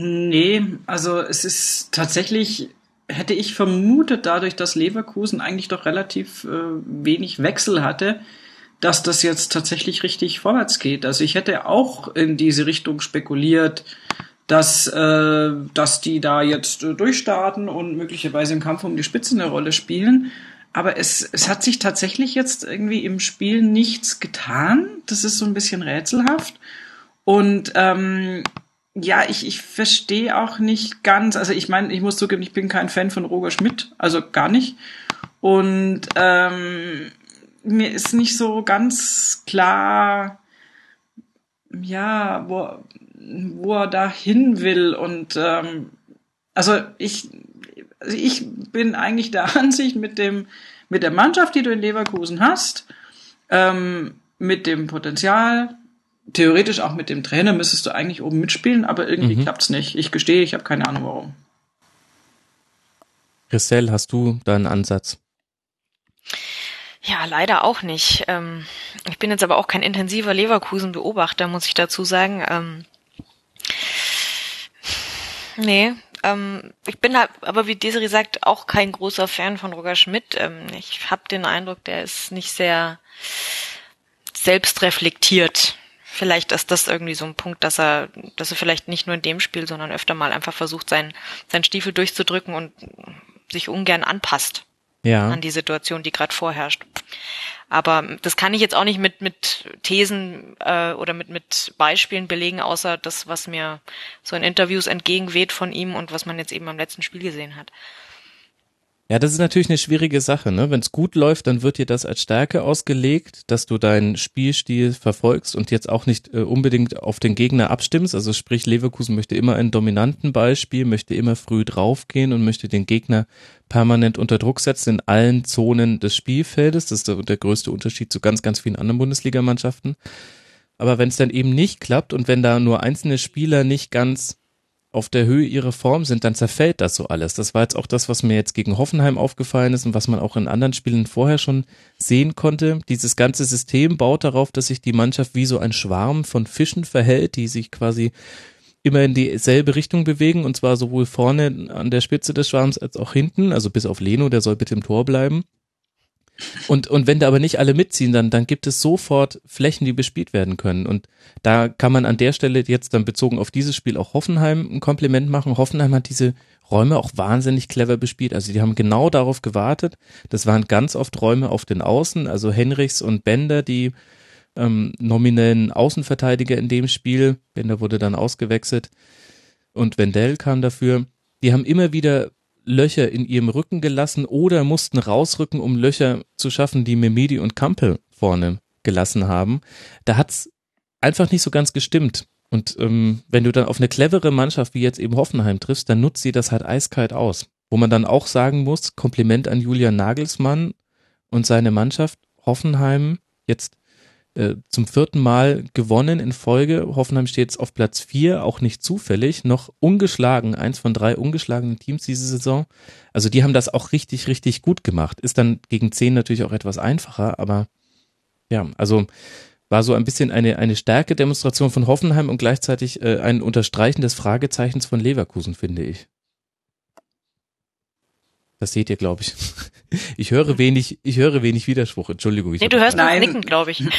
S4: Nee, also es ist tatsächlich hätte ich vermutet, dadurch, dass Leverkusen eigentlich doch relativ äh, wenig Wechsel hatte, dass das jetzt tatsächlich richtig vorwärts geht. Also ich hätte auch in diese Richtung spekuliert, dass, äh, dass die da jetzt äh, durchstarten und möglicherweise im Kampf um die Spitze eine Rolle spielen. Aber es, es hat sich tatsächlich jetzt irgendwie im Spiel nichts getan. Das ist so ein bisschen rätselhaft. Und ähm, ja, ich, ich verstehe auch nicht ganz, also ich meine, ich muss zugeben, ich bin kein Fan von Roger Schmidt, also gar nicht. Und ähm, mir ist nicht so ganz klar, ja, wo, wo er da hin will. Und ähm, also ich, also ich bin eigentlich der Ansicht mit dem, mit der Mannschaft, die du in Leverkusen hast, ähm, mit dem Potenzial, theoretisch auch mit dem Trainer müsstest du eigentlich oben mitspielen, aber irgendwie mhm. klappt's nicht. Ich gestehe, ich habe keine Ahnung warum.
S3: Christelle, hast du da einen Ansatz?
S5: Ja, leider auch nicht. Ähm, ich bin jetzt aber auch kein intensiver Leverkusen-Beobachter, muss ich dazu sagen. Ähm, nee, Ähm, ich bin halt, aber wie Desiree sagt, auch kein großer Fan von Roger Schmidt. Ich habe den Eindruck, der ist nicht sehr selbstreflektiert. Vielleicht ist das irgendwie so ein Punkt, dass er, dass er vielleicht nicht nur in dem Spiel, sondern öfter mal einfach versucht, seinen, seinen Stiefel durchzudrücken und sich ungern anpasst
S3: ja.
S5: an die Situation, die gerade vorherrscht. Aber das kann ich jetzt auch nicht mit, mit Thesen äh, oder mit, mit Beispielen belegen, außer das, was mir so in Interviews entgegenweht von ihm und was man jetzt eben am letzten Spiel gesehen hat.
S3: Ja, das ist natürlich eine schwierige Sache. Ne? Wenn es gut läuft, dann wird dir das als Stärke ausgelegt, dass du deinen Spielstil verfolgst und jetzt auch nicht äh, unbedingt auf den Gegner abstimmst. Also sprich, Leverkusen möchte immer einen dominanten Beispiel, möchte immer früh draufgehen und möchte den Gegner permanent unter Druck setzen in allen Zonen des Spielfeldes. Das ist der, der größte Unterschied zu ganz, ganz vielen anderen Bundesligamannschaften. Aber wenn es dann eben nicht klappt und wenn da nur einzelne Spieler nicht ganz auf der Höhe ihrer Form sind, dann zerfällt das so alles. Das war jetzt auch das, was mir jetzt gegen Hoffenheim aufgefallen ist und was man auch in anderen Spielen vorher schon sehen konnte. Dieses ganze System baut darauf, dass sich die Mannschaft wie so ein Schwarm von Fischen verhält, die sich quasi immer in dieselbe Richtung bewegen und zwar sowohl vorne an der Spitze des Schwarms als auch hinten, also bis auf Leno, der soll bitte im Tor bleiben. Und, und wenn da aber nicht alle mitziehen, dann, dann gibt es sofort Flächen, die bespielt werden können. Und da kann man an der Stelle jetzt dann bezogen auf dieses Spiel auch Hoffenheim ein Kompliment machen. Hoffenheim hat diese Räume auch wahnsinnig clever bespielt. Also die haben genau darauf gewartet. Das waren ganz oft Räume auf den Außen, also Henrichs und Bender, die ähm, nominellen Außenverteidiger in dem Spiel. Bender wurde dann ausgewechselt und Wendell kam dafür. Die haben immer wieder Löcher in ihrem Rücken gelassen oder mussten rausrücken, um Löcher zu schaffen, die Memedi und Kampel vorne gelassen haben. Da hat's einfach nicht so ganz gestimmt. Und ähm, wenn du dann auf eine clevere Mannschaft wie jetzt eben Hoffenheim triffst, dann nutzt sie das halt eiskalt aus. Wo man dann auch sagen muss, Kompliment an Julian Nagelsmann und seine Mannschaft. Hoffenheim jetzt äh, zum vierten Mal gewonnen in Folge. Hoffenheim steht jetzt auf Platz vier, auch nicht zufällig, noch ungeschlagen, eins von drei ungeschlagenen Teams diese Saison. Also die haben das auch richtig, richtig gut gemacht. Ist dann gegen zehn natürlich auch etwas einfacher, aber ja, also war so ein bisschen eine, eine Stärke-Demonstration von Hoffenheim und gleichzeitig äh, ein Unterstreichen des Fragezeichens von Leverkusen, finde ich. Das seht ihr, glaube ich. Ich höre wenig, ich höre wenig Widerspruch. Entschuldigung. Ich
S5: nee, du hörst das Nicken, glaube ich.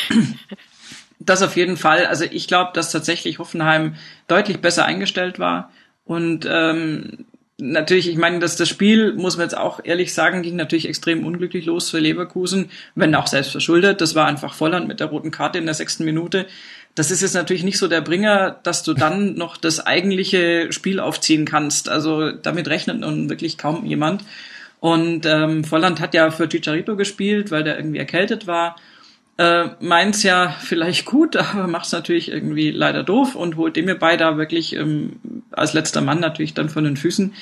S4: Das auf jeden Fall. Also ich glaube, dass tatsächlich Hoffenheim deutlich besser eingestellt war. Und ähm, natürlich, ich meine, dass das Spiel, muss man jetzt auch ehrlich sagen, ging natürlich extrem unglücklich los für Leverkusen, wenn auch selbst verschuldet. Das war einfach Volland mit der roten Karte in der sechsten Minute. Das ist jetzt natürlich nicht so der Bringer, dass du dann noch das eigentliche Spiel aufziehen kannst. Also damit rechnet nun wirklich kaum jemand. Und ähm, Volland hat ja für Chicharito gespielt, weil der irgendwie erkältet war. Äh, meint's ja vielleicht gut, aber macht's natürlich irgendwie leider doof und holt dem bei da wirklich ähm, als letzter Mann natürlich dann von den Füßen.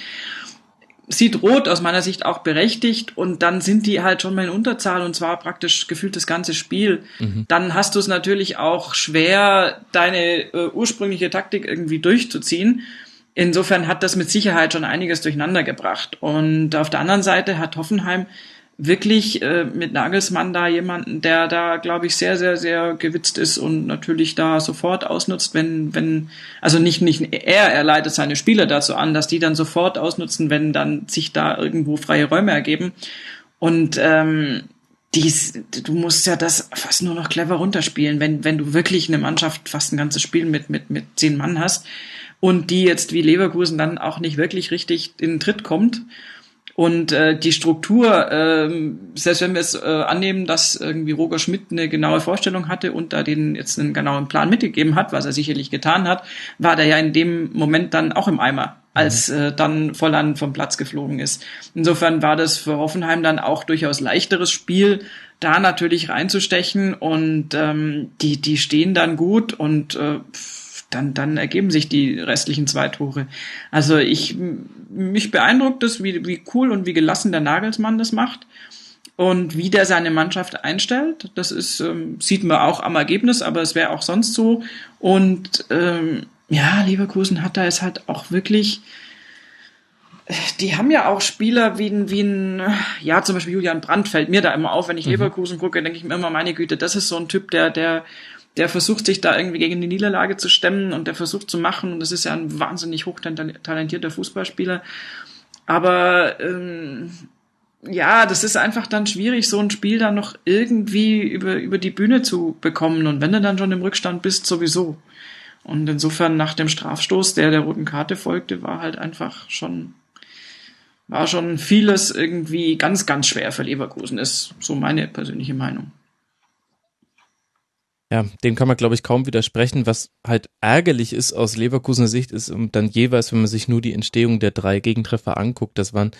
S4: Sieht rot aus meiner Sicht auch berechtigt und dann sind die halt schon mal in Unterzahl und zwar praktisch gefühlt das ganze Spiel. Mhm. Dann hast du es natürlich auch schwer, deine äh, ursprüngliche Taktik irgendwie durchzuziehen. Insofern hat das mit Sicherheit schon einiges durcheinander gebracht. Und auf der anderen Seite hat Hoffenheim wirklich äh, mit Nagelsmann da jemanden, der da, glaube ich, sehr, sehr, sehr gewitzt ist und natürlich da sofort ausnutzt, wenn, wenn, also nicht, nicht er, er leitet seine Spieler dazu an, dass die dann sofort ausnutzen, wenn dann sich da irgendwo freie Räume ergeben. Und ähm, dies, du musst ja das fast nur noch clever runterspielen, wenn, wenn du wirklich eine Mannschaft fast ein ganzes Spiel mit, mit, mit zehn Mann hast und die jetzt wie Leverkusen dann auch nicht wirklich richtig in den Tritt kommt. Und äh, die Struktur, äh, selbst wenn wir es äh, annehmen, dass irgendwie Roger Schmidt eine genaue Vorstellung hatte und da den jetzt einen genauen Plan mitgegeben hat, was er sicherlich getan hat, war der ja in dem Moment dann auch im Eimer, als mhm. äh, dann Volland vom Platz geflogen ist. Insofern war das für Hoffenheim dann auch durchaus leichteres Spiel, da natürlich reinzustechen und ähm, die, die stehen dann gut und äh, dann, dann ergeben sich die restlichen zwei Tore. Also ich, mich beeindruckt es, wie, wie cool und wie gelassen der Nagelsmann das macht und wie der seine Mannschaft einstellt. Das ist, ähm, sieht man auch am Ergebnis, aber es wäre auch sonst so. Und ähm, ja, Leverkusen hat da jetzt halt auch wirklich, die haben ja auch Spieler wie ein, wie ein, ja, zum Beispiel Julian Brandt fällt mir da immer auf, wenn ich mhm. Leverkusen gucke, denke ich mir immer, meine Güte, das ist so ein Typ, der, der der versucht sich da irgendwie gegen die Niederlage zu stemmen und der versucht zu machen und das ist ja ein wahnsinnig hochtalentierter Fußballspieler. Aber ähm, ja, das ist einfach dann schwierig, so ein Spiel dann noch irgendwie über, über die Bühne zu bekommen. Und wenn du dann schon im Rückstand bist, sowieso. Und insofern nach dem Strafstoß, der der roten Karte folgte, war halt einfach schon, war schon vieles irgendwie ganz, ganz schwer für Leverkusen. Ist so meine persönliche Meinung.
S3: Ja, dem kann man, glaube ich, kaum widersprechen. Was halt ärgerlich ist aus Leverkusener Sicht, ist dann jeweils, wenn man sich nur die Entstehung der drei Gegentreffer anguckt, das waren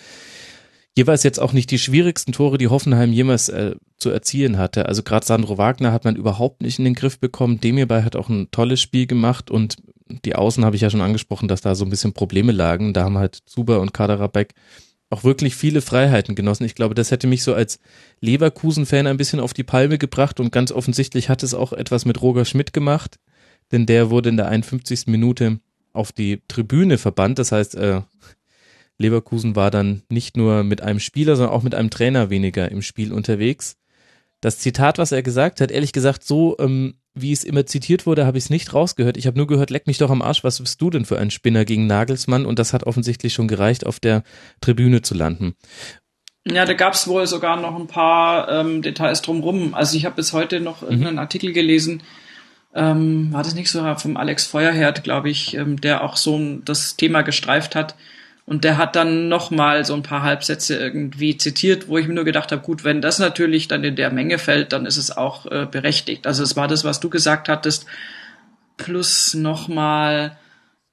S3: jeweils jetzt auch nicht die schwierigsten Tore, die Hoffenheim jemals äh, zu erzielen hatte. Also gerade Sandro Wagner hat man überhaupt nicht in den Griff bekommen. Demirbay hat auch ein tolles Spiel gemacht und die Außen habe ich ja schon angesprochen, dass da so ein bisschen Probleme lagen. Da haben halt Zuber und Kaderabek auch wirklich viele Freiheiten genossen. Ich glaube, das hätte mich so als Leverkusen-Fan ein bisschen auf die Palme gebracht und ganz offensichtlich hat es auch etwas mit Roger Schmidt gemacht, denn der wurde in der 51. Minute auf die Tribüne verbannt. Das heißt, äh, Leverkusen war dann nicht nur mit einem Spieler, sondern auch mit einem Trainer weniger im Spiel unterwegs. Das Zitat, was er gesagt hat, ehrlich gesagt, so ähm, wie es immer zitiert wurde, habe ich es nicht rausgehört. Ich habe nur gehört, leck mich doch am Arsch, was bist du denn für ein Spinner gegen Nagelsmann? Und das hat offensichtlich schon gereicht, auf der Tribüne zu landen.
S4: Ja, da gab es wohl sogar noch ein paar ähm, Details drumrum. Also ich habe bis heute noch mhm. irgendeinen Artikel gelesen, ähm, war das nicht so vom Alex Feuerherd, glaube ich, ähm, der auch so das Thema gestreift hat, und der hat dann nochmal so ein paar Halbsätze irgendwie zitiert, wo ich mir nur gedacht habe, gut, wenn das natürlich dann in der Menge fällt, dann ist es auch äh, berechtigt. Also es war das, was du gesagt hattest, plus nochmal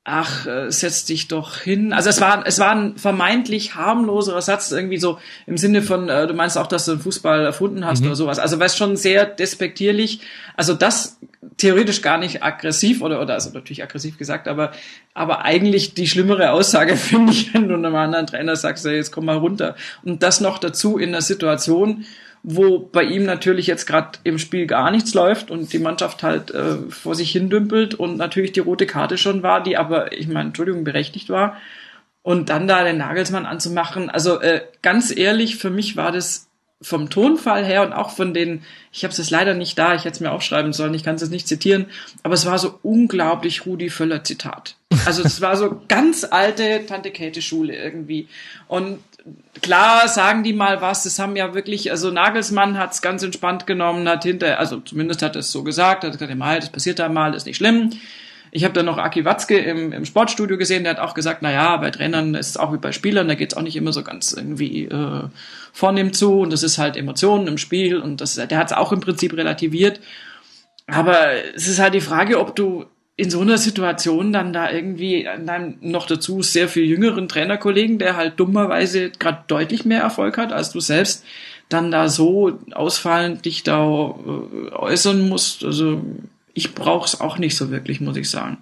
S4: ach, äh, setz dich doch hin. Also es war, es war ein vermeintlich harmloserer Satz, irgendwie so im Sinne von, äh, du meinst auch, dass du den Fußball erfunden hast mhm. oder sowas. Also was schon sehr despektierlich. Also das theoretisch gar nicht aggressiv oder, oder also natürlich aggressiv gesagt, aber, aber eigentlich die schlimmere Aussage finde ich, wenn du einem anderen Trainer sagst, hey, jetzt komm mal runter. Und das noch dazu in einer Situation, wo bei ihm natürlich jetzt gerade im Spiel gar nichts läuft und die Mannschaft halt äh, vor sich hin dümpelt und natürlich die rote Karte schon war, die aber, ich meine, Entschuldigung, berechtigt war. Und dann da den Nagelsmann anzumachen, also äh, ganz ehrlich, für mich war das vom Tonfall her und auch von den, ich habe es leider nicht da, ich hätte es mir aufschreiben sollen, ich kann es nicht zitieren, aber es war so unglaublich Rudi Völler Zitat. Also es war so ganz alte Tante Käthe Schule irgendwie. Und klar sagen die mal was, das haben ja wirklich, also Nagelsmann hat es ganz entspannt genommen, hat hinter, also zumindest hat er es so gesagt, hat gesagt, mal, das passiert da mal, ist nicht schlimm. Ich habe dann noch Aki Watzke im, im Sportstudio gesehen, der hat auch gesagt, na ja, bei Trainern ist es auch wie bei Spielern, da geht es auch nicht immer so ganz irgendwie äh, vornehm zu und das ist halt Emotionen im Spiel und das, der hat es auch im Prinzip relativiert. Aber es ist halt die Frage, ob du in so einer Situation dann da irgendwie dann noch dazu sehr viel jüngeren Trainerkollegen, der halt dummerweise gerade deutlich mehr Erfolg hat als du selbst, dann da so ausfallend dich da äh, äußern musst. Also ich brauch's auch nicht so wirklich, muss ich sagen.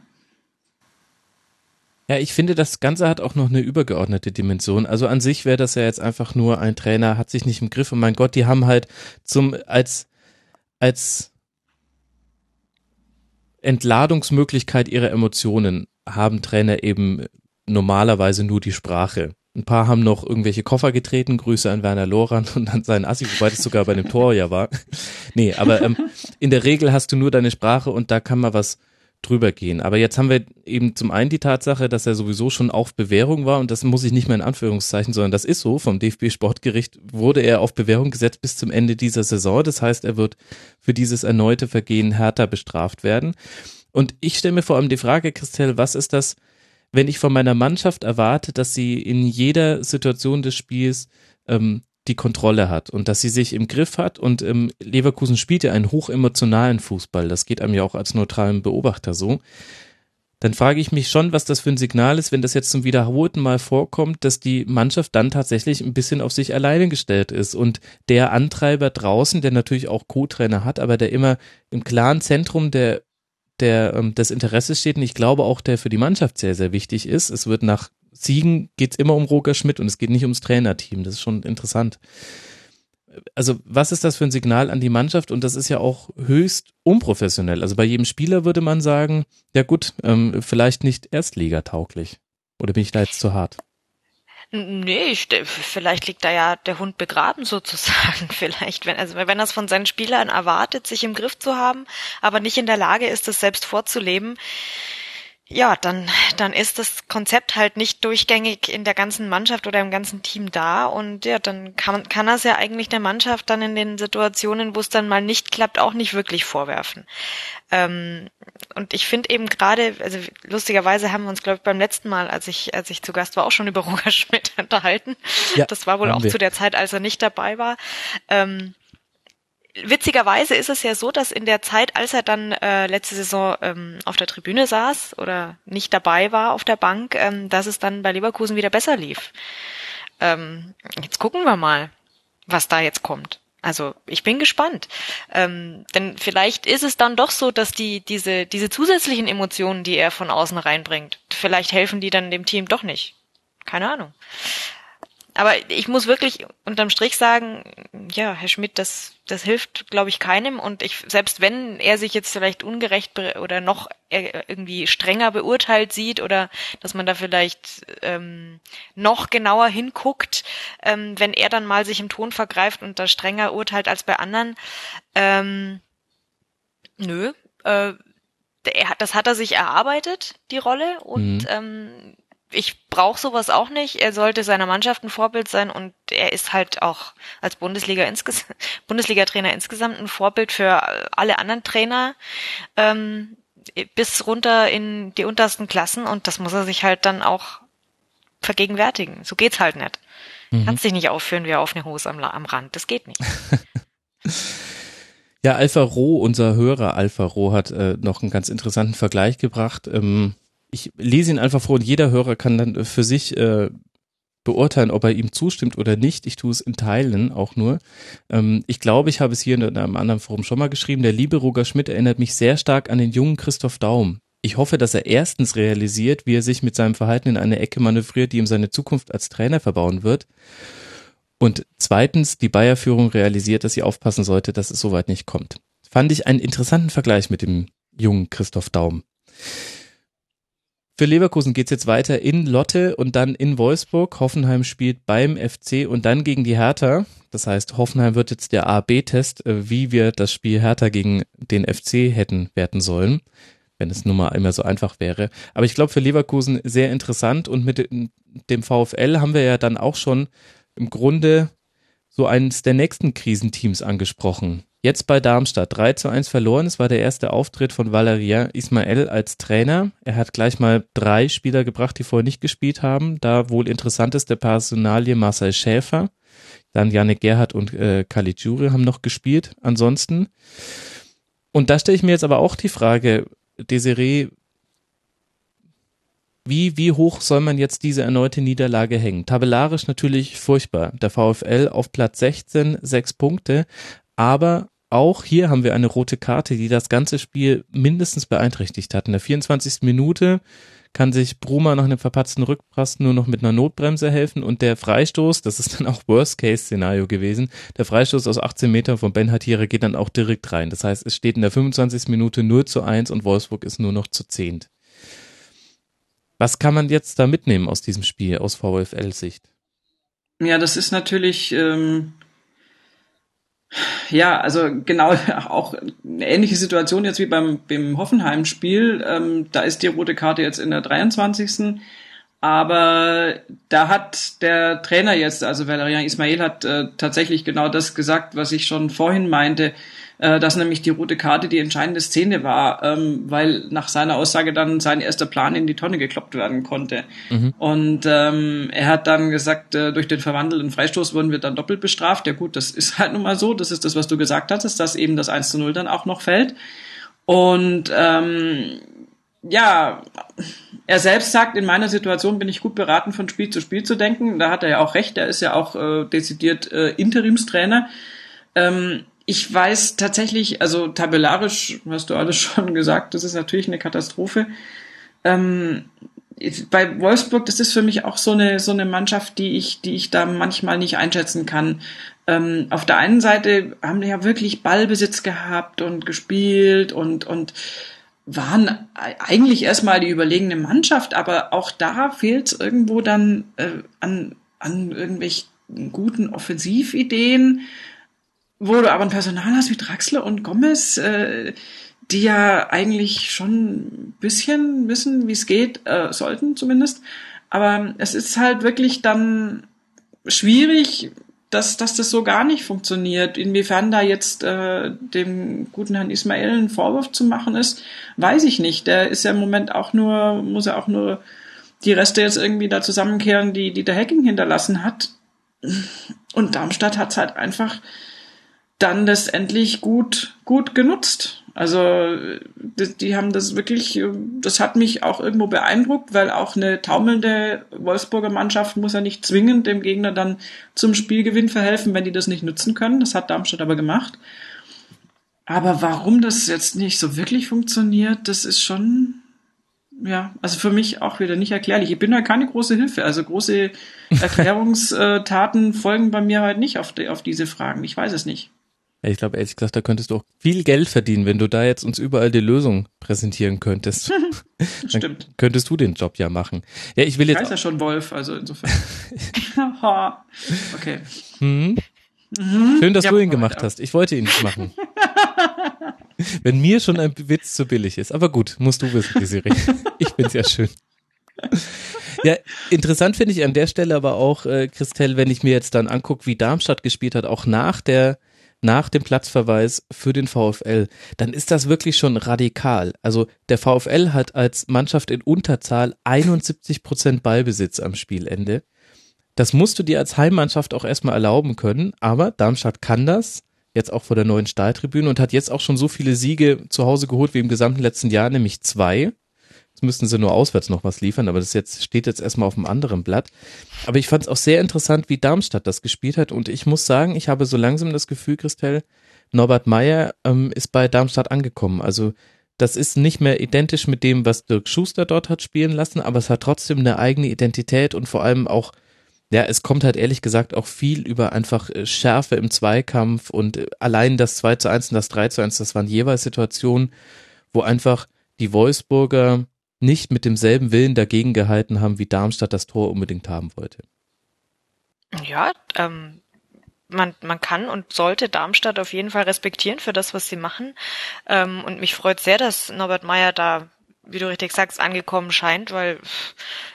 S3: Ja, ich finde, das Ganze hat auch noch eine übergeordnete Dimension. Also an sich wäre das ja jetzt einfach nur ein Trainer, hat sich nicht im Griff und mein Gott, die haben halt zum, als, als Entladungsmöglichkeit ihrer Emotionen haben Trainer eben normalerweise nur die Sprache. Ein paar haben noch irgendwelche Koffer getreten, Grüße an Werner Lorand und an seinen Assi, wobei das sogar bei dem Tor ja war. Nee, aber ähm, in der Regel hast du nur deine Sprache und da kann man was drüber gehen. Aber jetzt haben wir eben zum einen die Tatsache, dass er sowieso schon auf Bewährung war und das muss ich nicht mehr in Anführungszeichen, sondern das ist so. Vom DFB Sportgericht wurde er auf Bewährung gesetzt bis zum Ende dieser Saison. Das heißt, er wird für dieses erneute Vergehen härter bestraft werden. Und ich stelle mir vor allem die Frage, Christel, was ist das, wenn ich von meiner Mannschaft erwarte, dass sie in jeder Situation des Spiels ähm, die Kontrolle hat und dass sie sich im Griff hat. Und ähm, Leverkusen spielt ja einen hochemotionalen Fußball, das geht einem ja auch als neutralen Beobachter so, dann frage ich mich schon, was das für ein Signal ist, wenn das jetzt zum wiederholten Mal vorkommt, dass die Mannschaft dann tatsächlich ein bisschen auf sich alleine gestellt ist. Und der Antreiber draußen, der natürlich auch Co-Trainer hat, aber der immer im klaren Zentrum der der ähm, des Interesses steht und ich glaube auch, der für die Mannschaft sehr, sehr wichtig ist. Es wird nach Siegen geht es immer um Roger Schmidt und es geht nicht ums Trainerteam. Das ist schon interessant. Also, was ist das für ein Signal an die Mannschaft? Und das ist ja auch höchst unprofessionell. Also bei jedem Spieler würde man sagen, ja gut, ähm, vielleicht nicht erstligatauglich. Oder bin ich da jetzt zu hart?
S5: Nee, ich, vielleicht liegt da ja der Hund begraben sozusagen. Vielleicht, wenn, also wenn es von seinen Spielern erwartet, sich im Griff zu haben, aber nicht in der Lage ist, es selbst vorzuleben, ja, dann, dann ist das Konzept halt nicht durchgängig in der ganzen Mannschaft oder im ganzen Team da und ja, dann kann, kann es ja eigentlich der Mannschaft dann in den Situationen, wo es dann mal nicht klappt, auch nicht wirklich vorwerfen. Ähm, und ich finde eben gerade, also lustigerweise haben wir uns, glaube ich, beim letzten Mal, als ich, als ich zu Gast war, auch schon über Roger Schmidt unterhalten. Ja, das war wohl auch wir. zu der Zeit, als er nicht dabei war. Ähm, witzigerweise ist es ja so, dass in der Zeit, als er dann äh, letzte Saison ähm, auf der Tribüne saß oder nicht dabei war auf der Bank, ähm, dass es dann bei Leverkusen wieder besser lief. Ähm, jetzt gucken wir mal, was da jetzt kommt. Also ich bin gespannt, ähm, denn vielleicht ist es dann doch so, dass die diese diese zusätzlichen Emotionen, die er von außen reinbringt, vielleicht helfen die dann dem Team doch nicht. Keine Ahnung. Aber ich muss wirklich unterm Strich sagen, ja, Herr Schmidt, das, das hilft, glaube ich, keinem. Und ich, selbst wenn er sich jetzt vielleicht ungerecht oder noch irgendwie strenger beurteilt sieht oder dass man da vielleicht ähm, noch genauer hinguckt, ähm, wenn er dann mal sich im Ton vergreift und da strenger urteilt als bei anderen, ähm, nö, äh, er, das hat er sich erarbeitet, die Rolle, und mhm. ähm, ich brauche sowas auch nicht. Er sollte seiner Mannschaft ein Vorbild sein und er ist halt auch als Bundesliga insges Bundesliga-Trainer insgesamt ein Vorbild für alle anderen Trainer ähm, bis runter in die untersten Klassen und das muss er sich halt dann auch vergegenwärtigen. So geht's halt nicht. Mhm. Kannst dich nicht aufführen wie auf eine Hose am, am Rand. Das geht nicht.
S3: ja, Alpha Roh, unser Hörer Alpha Roh hat äh, noch einen ganz interessanten Vergleich gebracht. Ähm, ich lese ihn einfach vor und jeder Hörer kann dann für sich äh, beurteilen, ob er ihm zustimmt oder nicht. Ich tue es in Teilen auch nur. Ähm, ich glaube, ich habe es hier in einem anderen Forum schon mal geschrieben. Der liebe Roger Schmidt erinnert mich sehr stark an den jungen Christoph Daum. Ich hoffe, dass er erstens realisiert, wie er sich mit seinem Verhalten in eine Ecke manövriert, die ihm seine Zukunft als Trainer verbauen wird. Und zweitens, die Bayer-Führung realisiert, dass sie aufpassen sollte, dass es soweit nicht kommt. Fand ich einen interessanten Vergleich mit dem jungen Christoph Daum. Für Leverkusen geht's jetzt weiter in Lotte und dann in Wolfsburg. Hoffenheim spielt beim FC und dann gegen die Hertha. Das heißt, Hoffenheim wird jetzt der A-B-Test, äh, wie wir das Spiel Hertha gegen den FC hätten werten sollen, wenn es nun mal immer so einfach wäre. Aber ich glaube für Leverkusen sehr interessant und mit dem VfL haben wir ja dann auch schon im Grunde so eines der nächsten Krisenteams angesprochen. Jetzt bei Darmstadt 3 zu 1 verloren. Es war der erste Auftritt von Valerien Ismael als Trainer. Er hat gleich mal drei Spieler gebracht, die vorher nicht gespielt haben. Da wohl interessanteste Personalie Marcel Schäfer. Dann Janik Gerhardt und äh, Caligiuri haben noch gespielt. Ansonsten. Und da stelle ich mir jetzt aber auch die Frage, Desiree, wie, wie hoch soll man jetzt diese erneute Niederlage hängen? Tabellarisch natürlich furchtbar. Der VfL auf Platz 16, sechs Punkte. Aber auch hier haben wir eine rote Karte, die das ganze Spiel mindestens beeinträchtigt hat. In der 24. Minute kann sich Bruma nach einem verpatzten Rückpass nur noch mit einer Notbremse helfen und der Freistoß, das ist dann auch Worst-Case-Szenario gewesen, der Freistoß aus 18 Metern von Ben Hatire geht dann auch direkt rein. Das heißt, es steht in der 25. Minute 0 zu 1 und Wolfsburg ist nur noch zu 10. Was kann man jetzt da mitnehmen aus diesem Spiel, aus VfL-Sicht?
S4: Ja, das ist natürlich ähm, ja, also genau auch eine ähnliche Situation jetzt wie beim, beim Hoffenheim-Spiel. Ähm, da ist die rote Karte jetzt in der 23. Aber da hat der Trainer jetzt, also Valerian Ismail hat äh, tatsächlich genau das gesagt, was ich schon vorhin meinte äh, dass nämlich die rote Karte die entscheidende Szene war, ähm, weil nach seiner Aussage dann sein erster Plan in die Tonne gekloppt werden konnte. Mhm. Und ähm, er hat dann gesagt, äh, durch den verwandelten Freistoß wurden wir dann doppelt bestraft. Ja gut, das ist halt nun mal so, das ist das, was du gesagt hattest, dass eben das 1 zu 0 dann auch noch fällt. Und ähm, ja, er selbst sagt, in meiner Situation bin ich gut beraten, von Spiel zu Spiel zu denken. Da hat er ja auch recht, er ist ja auch äh, dezidiert äh, Interimstrainer. Ähm, ich weiß tatsächlich, also tabellarisch hast du alles schon gesagt, das ist natürlich eine Katastrophe. Ähm, bei Wolfsburg, das ist für mich auch so eine so eine Mannschaft, die ich die ich da manchmal nicht einschätzen kann. Ähm, auf der einen Seite haben die ja wirklich Ballbesitz gehabt und gespielt und und waren eigentlich erstmal die überlegene Mannschaft, aber auch da fehlt es irgendwo dann äh, an an irgendwelchen guten Offensivideen, wo du aber ein Personal hast wie Draxler und Gomez, äh, die ja eigentlich schon ein bisschen wissen, wie es geht, äh, sollten zumindest. Aber es ist halt wirklich dann schwierig, dass, dass das so gar nicht funktioniert. Inwiefern da jetzt äh, dem guten Herrn Ismail ein Vorwurf zu machen ist, weiß ich nicht. Der ist ja im Moment auch nur, muss er auch nur die Reste jetzt irgendwie da zusammenkehren, die, die der Hacking hinterlassen hat. Und Darmstadt hat's halt einfach dann letztendlich gut, gut genutzt. Also die, die, haben das wirklich, das hat mich auch irgendwo beeindruckt, weil auch eine taumelnde Wolfsburger Mannschaft muss ja nicht zwingend dem Gegner dann zum Spielgewinn verhelfen, wenn die das nicht nutzen können. Das hat Darmstadt aber gemacht. Aber warum das jetzt nicht so wirklich funktioniert, das ist schon, ja, also für mich auch wieder nicht erklärlich. Ich bin da keine große Hilfe. Also große Erklärungstaten folgen bei mir halt nicht auf, die, auf diese Fragen. Ich weiß es nicht.
S3: Ich glaube, ehrlich gesagt, da könntest du auch viel Geld verdienen, wenn du da jetzt uns überall die Lösung präsentieren könntest.
S4: Stimmt.
S3: könntest du den Job ja machen. Ja, ich will jetzt.
S4: Ich heißt ja schon Wolf, also insofern. okay.
S3: Hm. Mhm. Schön, dass ja, du ihn gemacht hast. Ich wollte ihn nicht machen. wenn mir schon ein Witz zu billig ist. Aber gut, musst du wissen, Desiree. Ich bin's ja schön. Ja, interessant finde ich an der Stelle aber auch, äh, Christelle, wenn ich mir jetzt dann angucke, wie Darmstadt gespielt hat, auch nach der nach dem Platzverweis für den VfL, dann ist das wirklich schon radikal. Also der VfL hat als Mannschaft in Unterzahl 71 Prozent Ballbesitz am Spielende. Das musst du dir als Heimmannschaft auch erstmal erlauben können, aber Darmstadt kann das, jetzt auch vor der neuen Stahltribüne und hat jetzt auch schon so viele Siege zu Hause geholt wie im gesamten letzten Jahr, nämlich zwei. Jetzt müssten sie nur auswärts noch was liefern, aber das jetzt steht jetzt erstmal auf einem anderen Blatt. Aber ich fand es auch sehr interessant, wie Darmstadt das gespielt hat. Und ich muss sagen, ich habe so langsam das Gefühl, Christelle, Norbert Meyer ähm, ist bei Darmstadt angekommen. Also das ist nicht mehr identisch mit dem, was Dirk Schuster dort hat spielen lassen, aber es hat trotzdem eine eigene Identität und vor allem auch, ja, es kommt halt ehrlich gesagt auch viel über einfach äh, Schärfe im Zweikampf und äh, allein das 2 zu 1 und das 3 zu 1, das waren jeweils Situationen, wo einfach die Wolfsburger nicht mit demselben Willen dagegen gehalten haben, wie Darmstadt das Tor unbedingt haben wollte.
S5: Ja, ähm, man, man kann und sollte Darmstadt auf jeden Fall respektieren für das, was sie machen. Ähm, und mich freut sehr, dass Norbert Meyer da, wie du richtig sagst, angekommen scheint, weil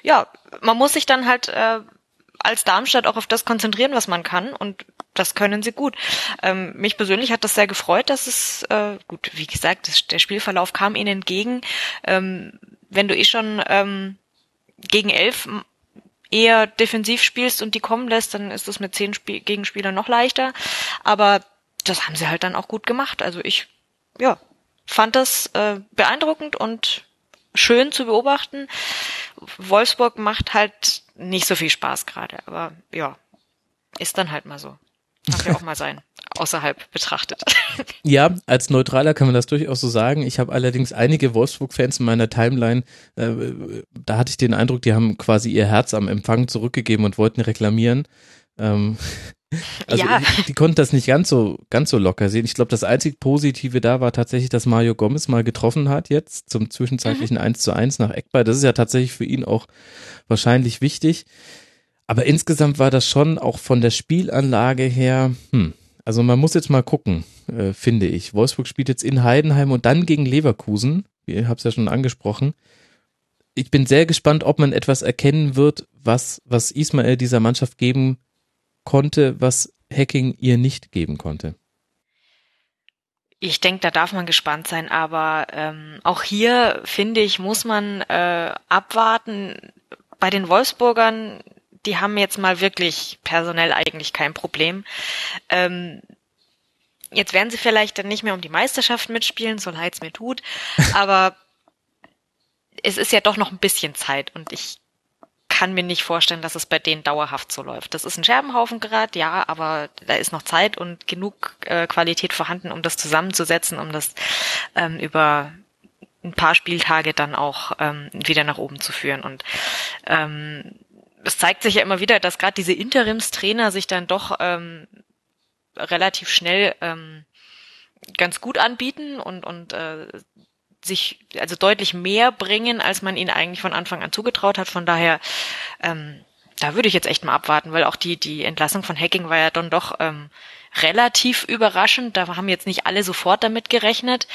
S5: ja, man muss sich dann halt äh, als Darmstadt auch auf das konzentrieren, was man kann. Und das können sie gut. Ähm, mich persönlich hat das sehr gefreut, dass es, äh, gut, wie gesagt, das, der Spielverlauf kam ihnen entgegen. Ähm, wenn du eh schon ähm, gegen elf eher defensiv spielst und die kommen lässt, dann ist das mit zehn Spiel Gegenspielern noch leichter. Aber das haben sie halt dann auch gut gemacht. Also ich, ja, fand das äh, beeindruckend und schön zu beobachten. Wolfsburg macht halt nicht so viel Spaß gerade, aber ja, ist dann halt mal so. Darf ja auch mal sein außerhalb betrachtet.
S3: Ja, als Neutraler kann man das durchaus so sagen. Ich habe allerdings einige Wolfsburg-Fans in meiner Timeline, äh, da hatte ich den Eindruck, die haben quasi ihr Herz am Empfang zurückgegeben und wollten reklamieren. Ähm, also ja. die, die konnten das nicht ganz so ganz so locker sehen. Ich glaube, das einzig Positive da war tatsächlich, dass Mario Gomez mal getroffen hat jetzt zum zwischenzeitlichen mhm. 1 zu 1 nach Eckball. Das ist ja tatsächlich für ihn auch wahrscheinlich wichtig. Aber insgesamt war das schon auch von der Spielanlage her, hm, also man muss jetzt mal gucken, äh, finde ich. Wolfsburg spielt jetzt in Heidenheim und dann gegen Leverkusen. Ich habe es ja schon angesprochen. Ich bin sehr gespannt, ob man etwas erkennen wird, was, was Ismael dieser Mannschaft geben konnte, was Hacking ihr nicht geben konnte.
S5: Ich denke, da darf man gespannt sein, aber ähm, auch hier finde ich, muss man äh, abwarten. Bei den Wolfsburgern die haben jetzt mal wirklich personell eigentlich kein Problem. Ähm, jetzt werden sie vielleicht dann nicht mehr um die Meisterschaft mitspielen, so leid es mir tut, aber es ist ja doch noch ein bisschen Zeit und ich kann mir nicht vorstellen, dass es bei denen dauerhaft so läuft. Das ist ein Scherbenhaufen gerade, ja, aber da ist noch Zeit und genug äh, Qualität vorhanden, um das zusammenzusetzen, um das ähm, über ein paar Spieltage dann auch ähm, wieder nach oben zu führen. Und ähm, es zeigt sich ja immer wieder, dass gerade diese Interimstrainer sich dann doch ähm, relativ schnell ähm, ganz gut anbieten und, und äh, sich also deutlich mehr bringen, als man ihnen eigentlich von Anfang an zugetraut hat. Von daher, ähm, da würde ich jetzt echt mal abwarten, weil auch die, die Entlassung von Hacking war ja dann doch ähm, relativ überraschend. Da haben jetzt nicht alle sofort damit gerechnet.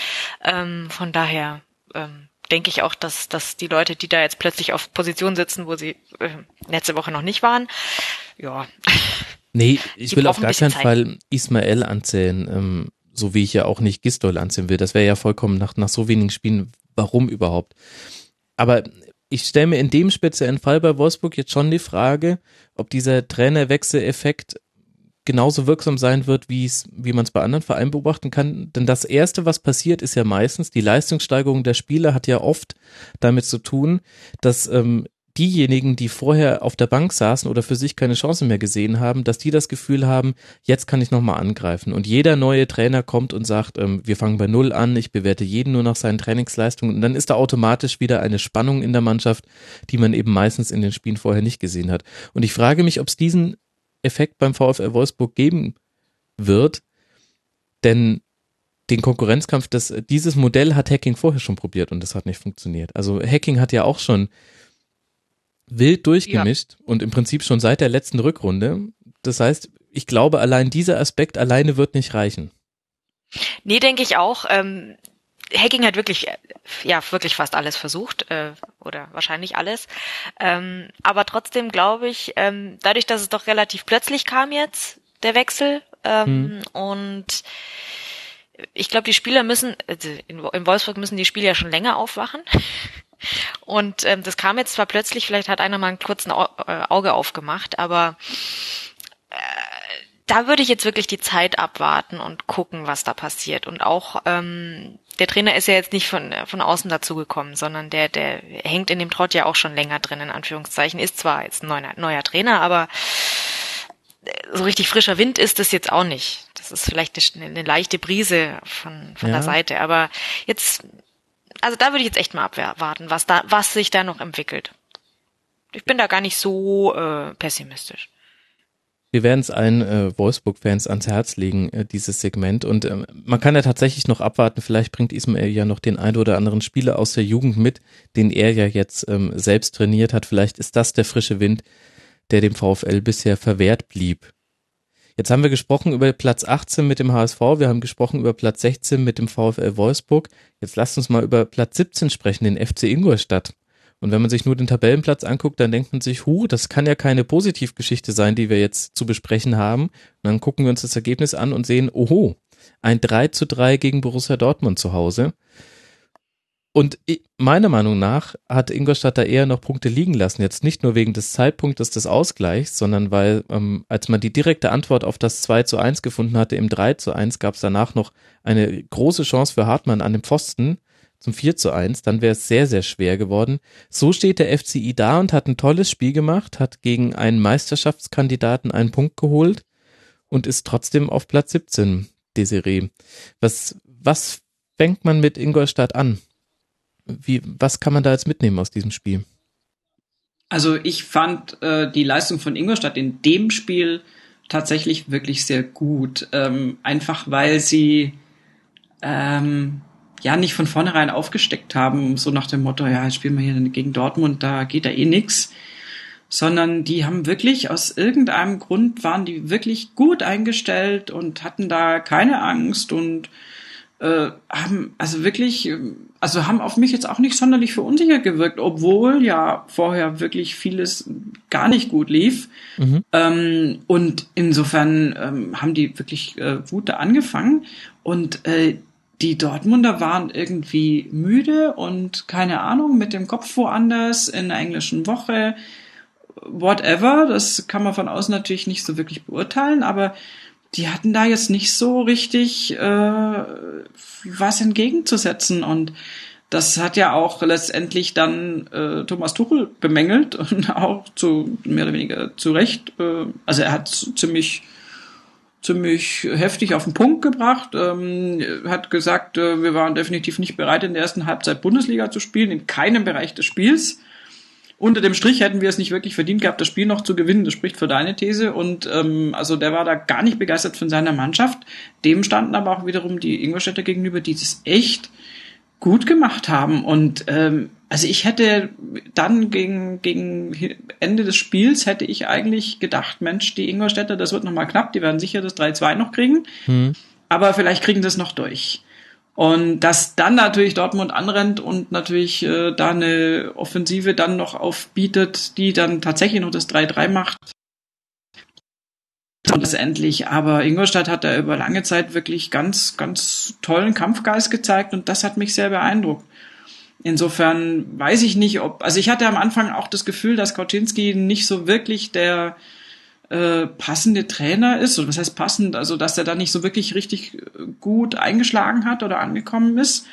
S5: Ähm, von daher ähm, denke ich auch, dass, dass die Leute, die da jetzt plötzlich auf Position sitzen, wo sie äh, letzte Woche noch nicht waren, ja.
S3: Nee, ich will auf gar keinen Zeit. Fall Ismael anzählen, ähm, so wie ich ja auch nicht Gistol anzählen will. Das wäre ja vollkommen nach, nach so wenigen Spielen, warum überhaupt? Aber ich stelle mir in dem speziellen Fall bei Wolfsburg jetzt schon die Frage, ob dieser Trainerwechseleffekt genauso wirksam sein wird, wie man es bei anderen Vereinen beobachten kann. Denn das erste, was passiert, ist ja meistens, die Leistungssteigerung der Spieler hat ja oft damit zu tun, dass ähm, diejenigen, die vorher auf der Bank saßen oder für sich keine Chance mehr gesehen haben, dass die das Gefühl haben, jetzt kann ich nochmal angreifen. Und jeder neue Trainer kommt und sagt, ähm, wir fangen bei Null an, ich bewerte jeden nur nach seinen Trainingsleistungen. Und dann ist da automatisch wieder eine Spannung in der Mannschaft, die man eben meistens in den Spielen vorher nicht gesehen hat. Und ich frage mich, ob es diesen Effekt beim VfL Wolfsburg geben wird, denn den Konkurrenzkampf, das, dieses Modell hat Hacking vorher schon probiert und das hat nicht funktioniert. Also Hacking hat ja auch schon wild durchgemischt ja. und im Prinzip schon seit der letzten Rückrunde. Das heißt, ich glaube, allein dieser Aspekt alleine wird nicht reichen.
S5: Nee, denke ich auch. Ähm, Hacking hat wirklich, äh, ja, wirklich fast alles versucht, äh, oder wahrscheinlich alles. Ähm, aber trotzdem glaube ich, ähm, dadurch, dass es doch relativ plötzlich kam jetzt, der Wechsel, ähm, hm. und ich glaube, die Spieler müssen, also in, Wolfsburg müssen die Spieler ja schon länger aufwachen. Und ähm, das kam jetzt zwar plötzlich, vielleicht hat einer mal einen kurzen äh, Auge aufgemacht, aber äh, da würde ich jetzt wirklich die Zeit abwarten und gucken, was da passiert. Und auch ähm, der Trainer ist ja jetzt nicht von, von außen dazugekommen, sondern der, der hängt in dem Trott ja auch schon länger drin, in Anführungszeichen. Ist zwar jetzt ein neuer, neuer Trainer, aber so richtig frischer Wind ist es jetzt auch nicht. Das ist vielleicht eine, eine leichte Brise von, von ja. der Seite. Aber jetzt also da würde ich jetzt echt mal abwarten, was da, was sich da noch entwickelt. Ich bin da gar nicht so äh, pessimistisch.
S3: Wir werden es allen äh, Wolfsburg-Fans ans Herz legen, äh, dieses Segment. Und äh, man kann ja tatsächlich noch abwarten, vielleicht bringt Ismail ja noch den ein oder anderen Spieler aus der Jugend mit, den er ja jetzt ähm, selbst trainiert hat. Vielleicht ist das der frische Wind, der dem VfL bisher verwehrt blieb. Jetzt haben wir gesprochen über Platz 18 mit dem HSV, wir haben gesprochen über Platz 16 mit dem VfL Wolfsburg. Jetzt lasst uns mal über Platz 17 sprechen, den FC Ingolstadt. Und wenn man sich nur den Tabellenplatz anguckt, dann denkt man sich, hu, das kann ja keine Positivgeschichte sein, die wir jetzt zu besprechen haben. Und dann gucken wir uns das Ergebnis an und sehen, oho, ein 3 zu 3 gegen Borussia Dortmund zu Hause. Und meiner Meinung nach hat Ingolstadt da eher noch Punkte liegen lassen. Jetzt nicht nur wegen des Zeitpunktes des Ausgleichs, sondern weil, ähm, als man die direkte Antwort auf das 2 zu 1 gefunden hatte, im 3 zu 1, gab es danach noch eine große Chance für Hartmann an dem Pfosten zum 4 zu 1. Dann wäre es sehr, sehr schwer geworden. So steht der FCI da und hat ein tolles Spiel gemacht, hat gegen einen Meisterschaftskandidaten einen Punkt geholt und ist trotzdem auf Platz 17, Desiree. Was, was fängt man mit Ingolstadt an? Wie, was kann man da jetzt mitnehmen aus diesem Spiel?
S4: Also ich fand äh, die Leistung von Ingolstadt in dem Spiel tatsächlich wirklich sehr gut. Ähm, einfach weil sie ähm, ja nicht von vornherein aufgesteckt haben, so nach dem Motto, ja, jetzt spielen wir hier gegen Dortmund, da geht da eh nix. Sondern die haben wirklich aus irgendeinem Grund waren die wirklich gut eingestellt und hatten da keine Angst und äh, haben also wirklich, also haben auf mich jetzt auch nicht sonderlich verunsichert gewirkt, obwohl ja vorher wirklich vieles gar nicht gut lief. Mhm. Ähm, und insofern ähm, haben die wirklich äh, gut da angefangen und äh, die Dortmunder waren irgendwie müde und keine Ahnung, mit dem Kopf woanders in der englischen Woche, whatever. Das kann man von außen natürlich nicht so wirklich beurteilen, aber die hatten da jetzt nicht so richtig äh, was entgegenzusetzen und das hat ja auch letztendlich dann äh, Thomas Tuchel bemängelt und auch zu mehr oder weniger zu Recht. Äh, also er hat ziemlich ziemlich heftig auf den Punkt gebracht, ähm, hat gesagt, äh, wir waren definitiv nicht bereit, in der ersten Halbzeit Bundesliga zu spielen, in keinem Bereich des Spiels unter dem Strich hätten wir es nicht wirklich verdient gehabt, das Spiel noch zu gewinnen. Das spricht für deine These. Und ähm, also der war da gar nicht begeistert von seiner Mannschaft. Dem standen aber auch wiederum die Ingolstädter gegenüber, die das echt gut gemacht haben. Und ähm, Also ich hätte dann gegen, gegen Ende des Spiels hätte ich eigentlich gedacht, Mensch, die Ingolstädter, das wird nochmal knapp, die werden sicher das 3-2 noch kriegen, hm. aber vielleicht kriegen das noch durch. Und dass dann natürlich Dortmund anrennt und natürlich äh, da eine Offensive dann noch aufbietet, die dann tatsächlich noch das 3-3 macht. Und letztendlich, aber Ingolstadt hat da über lange Zeit wirklich ganz, ganz tollen Kampfgeist gezeigt und das hat mich sehr beeindruckt. Insofern weiß ich nicht, ob, also ich hatte am Anfang auch das Gefühl, dass Kauczynski nicht so wirklich der äh, passende Trainer ist, oder was heißt passend, also dass er da nicht so wirklich richtig äh, gut eingeschlagen hat oder angekommen ist.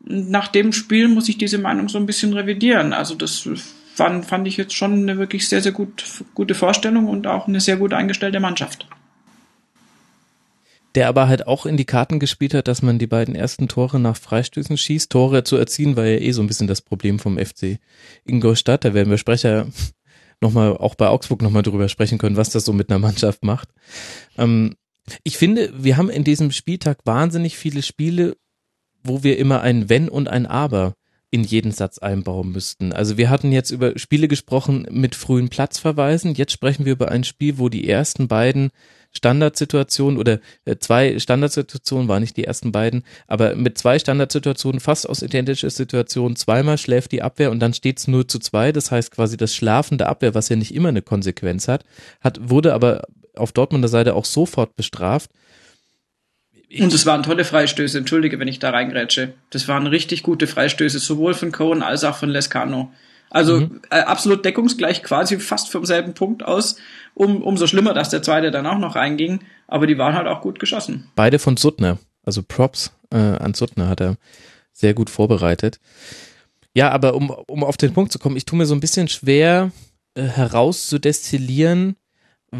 S4: Nach dem Spiel muss ich diese Meinung so ein bisschen revidieren. Also das fand, fand ich jetzt schon eine wirklich sehr, sehr gut, gute Vorstellung und auch eine sehr gut eingestellte Mannschaft.
S3: Der aber halt auch in die Karten gespielt hat, dass man die beiden ersten Tore nach Freistößen schießt. Tore zu erziehen war ja eh so ein bisschen das Problem vom FC Ingolstadt. Da werden wir Sprecher nochmal auch bei Augsburg nochmal drüber sprechen können, was das so mit einer Mannschaft macht. Ähm, ich finde, wir haben in diesem Spieltag wahnsinnig viele Spiele, wo wir immer ein Wenn und ein Aber in jeden Satz einbauen müssten. Also wir hatten jetzt über Spiele gesprochen mit frühen Platzverweisen. Jetzt sprechen wir über ein Spiel, wo die ersten beiden Standardsituationen oder äh, zwei Standardsituationen, waren nicht die ersten beiden, aber mit zwei Standardsituationen, fast aus identischer Situation, zweimal schläft die Abwehr und dann steht es 0 zu 2. Das heißt quasi das Schlafen der Abwehr, was ja nicht immer eine Konsequenz hat, hat wurde aber auf Dortmunder Seite auch sofort bestraft.
S4: und es waren tolle Freistöße, entschuldige, wenn ich da reingrätsche. Das waren richtig gute Freistöße, sowohl von Cohen als auch von Lescano. Also mhm. äh, absolut deckungsgleich, quasi fast vom selben Punkt aus. Um, umso schlimmer, dass der zweite dann auch noch reinging. Aber die waren halt auch gut geschossen.
S3: Beide von Suttner. Also Props äh, an Suttner hat er sehr gut vorbereitet. Ja, aber um, um auf den Punkt zu kommen, ich tue mir so ein bisschen schwer äh, herauszudestillieren,